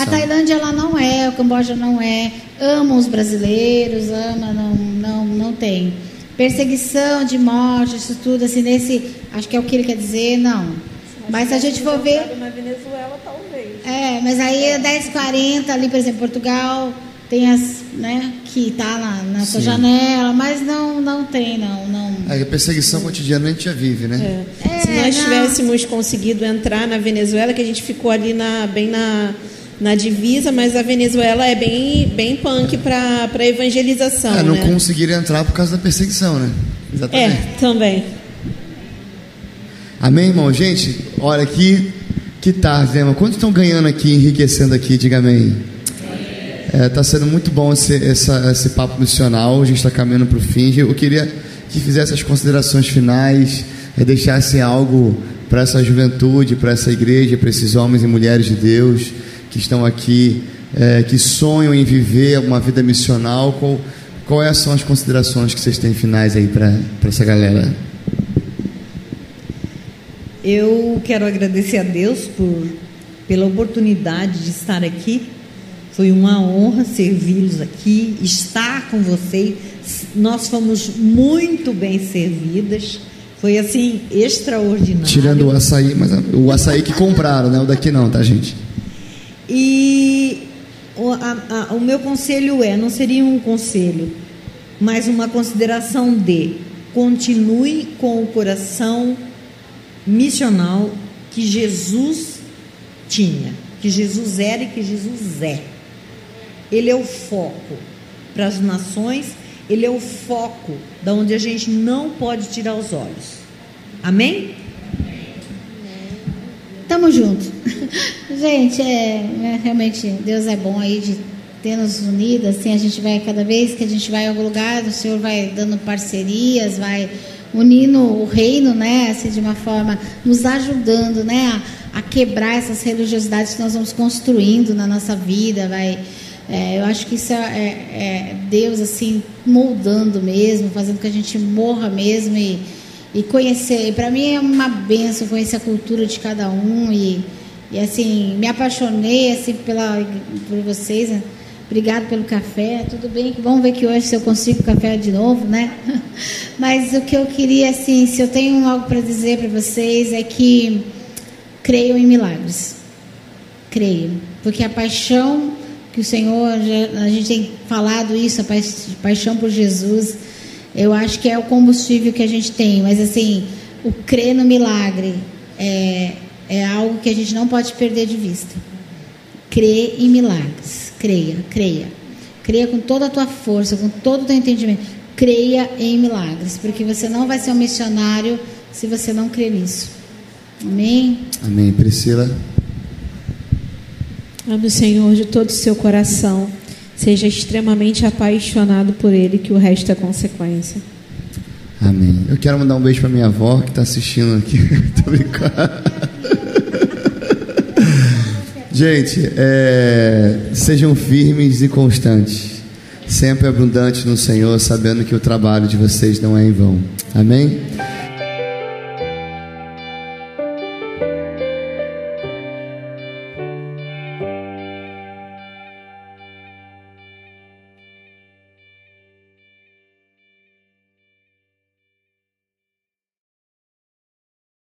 C: A Tailândia ela não é, o Camboja não é. Ama os brasileiros, ama, não, não, não tem. Perseguição de morte, isso tudo, assim, nesse. Acho que é o que ele quer dizer, não. Mas se a gente for ver.
D: Na Venezuela, talvez.
C: É, mas aí é 10,40 ali, por exemplo, Portugal tem as, né, que tá na, na sua janela, mas não, não tem, não, não.
B: É, a perseguição cotidiana a gente já vive, né?
D: É. É, Se nós não. tivéssemos conseguido entrar na Venezuela, que a gente ficou ali na, bem na, na divisa, mas a Venezuela é bem, bem punk para evangelização. É,
B: não
D: né?
B: conseguiram entrar por causa da perseguição, né?
D: Exatamente. É, também.
B: Amém, irmão? Gente, olha aqui, que tarde, né, irmão? Quantos estão ganhando aqui, enriquecendo aqui? Diga amém. Está é, tá sendo muito bom esse, essa, esse papo missional, a gente está caminhando para o fim. Eu queria que fizesse as considerações finais, é, deixasse algo para essa juventude, para essa igreja, para esses homens e mulheres de Deus que estão aqui, é, que sonham em viver uma vida missional. Qual, quais são as considerações que vocês têm finais aí para essa galera?
E: Eu quero agradecer a Deus por, pela oportunidade de estar aqui. Foi uma honra servi-los aqui, estar com vocês. Nós fomos muito bem servidas. Foi assim, extraordinário.
B: Tirando o açaí, mas o açaí que compraram, né? O daqui não, tá, gente?
E: E o, a, a, o meu conselho é: não seria um conselho, mas uma consideração de continue com o coração missional que Jesus tinha, que Jesus era e que Jesus é. Ele é o foco para as nações, ele é o foco da onde a gente não pode tirar os olhos. Amém?
C: Tamo junto. gente, é, é, realmente Deus é bom aí de ter nos unido, assim, a gente vai cada vez que a gente vai a algum lugar, o Senhor vai dando parcerias, vai unindo o reino, né, assim, de uma forma, nos ajudando, né, a, a quebrar essas religiosidades que nós vamos construindo na nossa vida, vai, é, eu acho que isso é, é, é, Deus, assim, moldando mesmo, fazendo que a gente morra mesmo e, e conhecer, para mim é uma benção conhecer a cultura de cada um e, e assim, me apaixonei, assim, pela, por vocês, né? Obrigado pelo café. Tudo bem? Vamos ver que hoje se eu consigo café de novo, né? Mas o que eu queria, assim, se eu tenho algo para dizer para vocês é que creio em milagres. Creio. Porque a paixão que o Senhor, a gente tem falado isso, a paixão por Jesus, eu acho que é o combustível que a gente tem. Mas, assim, o crer no milagre é, é algo que a gente não pode perder de vista. Crer em milagres creia, creia. Creia com toda a tua força, com todo o teu entendimento. Creia em milagres, porque você não vai ser um missionário se você não crer nisso. Amém?
B: Amém. Priscila.
D: Ame o Senhor de todo o seu coração. Seja extremamente apaixonado por Ele, que o resto é consequência.
B: Amém. Eu quero mandar um beijo para minha avó que está assistindo aqui. Tô brincando. Gente, é, sejam firmes e constantes, sempre abundantes no Senhor, sabendo que o trabalho de vocês não é em vão. Amém?